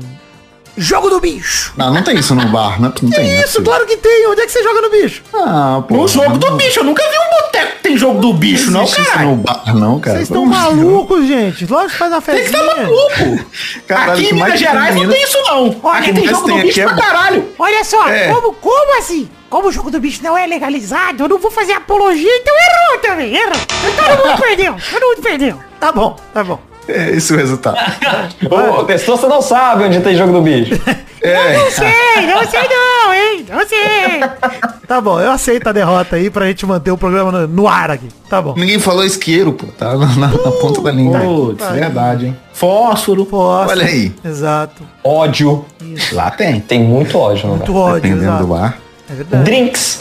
Jogo do bicho. Não, não tem isso no bar, não, não tem. não é Isso, claro que tem. Onde é que você joga no bicho? Ah, pô. No jogo do bicho. Eu nunca vi um boteco que tem jogo do bicho, não, isso caralho. no bar, não, cara. Vocês estão malucos, gente. Lógico que faz uma Tem que festinha. estar maluco. Caralho, aqui em Minas tem Gerais não tem isso, não. Olha, aqui tem jogo tem do bicho é pra caralho. Olha só, É. como, como assim? Como o jogo do bicho não é legalizado, eu não vou fazer apologia, então errou também, errou. Todo mundo perdeu, todo mundo perdeu. Tá bom, tá bom. É esse o resultado. Ô, Testou, você não sabe onde tem jogo do bicho. É. Não sei, não sei não, hein, não sei. Tá bom, eu aceito a derrota aí pra gente manter o programa no, no ar aqui. Tá bom. Ninguém falou isqueiro, pô. Tá na, na- na ponta da língua. Putz, verdade, hein. Fósforo. Posso. Olha aí. Exato. Ódio. Lá tem. Tem muito ódio no Muito lugar. ódio, Dependendo exato. do bar. É verdade. Drinks.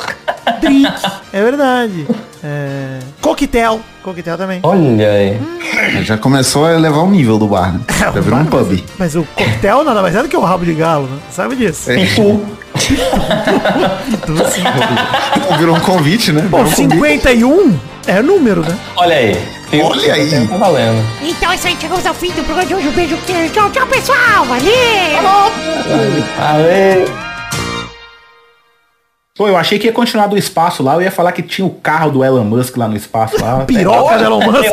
Drink. É verdade. É... Coquetel. Coquetel também. Olha aí. Já começou a elevar o nível do bar, né? Já virou um pub. Mas o coquetel nada mais é do que o rabo de galo, né? Sabe disso? É. Pitu. Então, Virou um convite, né? Pô, um convite. 51 é número, né? Olha aí. Olha aí. Tá valendo. Então é isso aí, chegamos ao fim do programa de hoje. Um beijo, queijo. Tchau, tchau, pessoal. Valeu! Valeu. Pô, eu achei que ia continuar do espaço lá. Eu ia falar que tinha o carro do Elon Musk lá no espaço lá. Piroca de Elon Musk.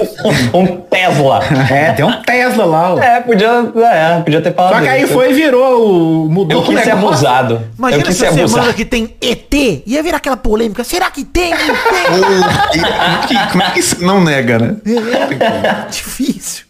Um, um Tesla. É, tem um Tesla lá. ó. É, podia, é, podia ter falado Só que aí isso. foi e virou o. Mudou Eu quis o ser negócio. abusado. eu Imagina quis ser essa semana abusado. que tem ET. Ia virar aquela polêmica. Será que tem? E- como é que isso não nega, né? tem? É difícil.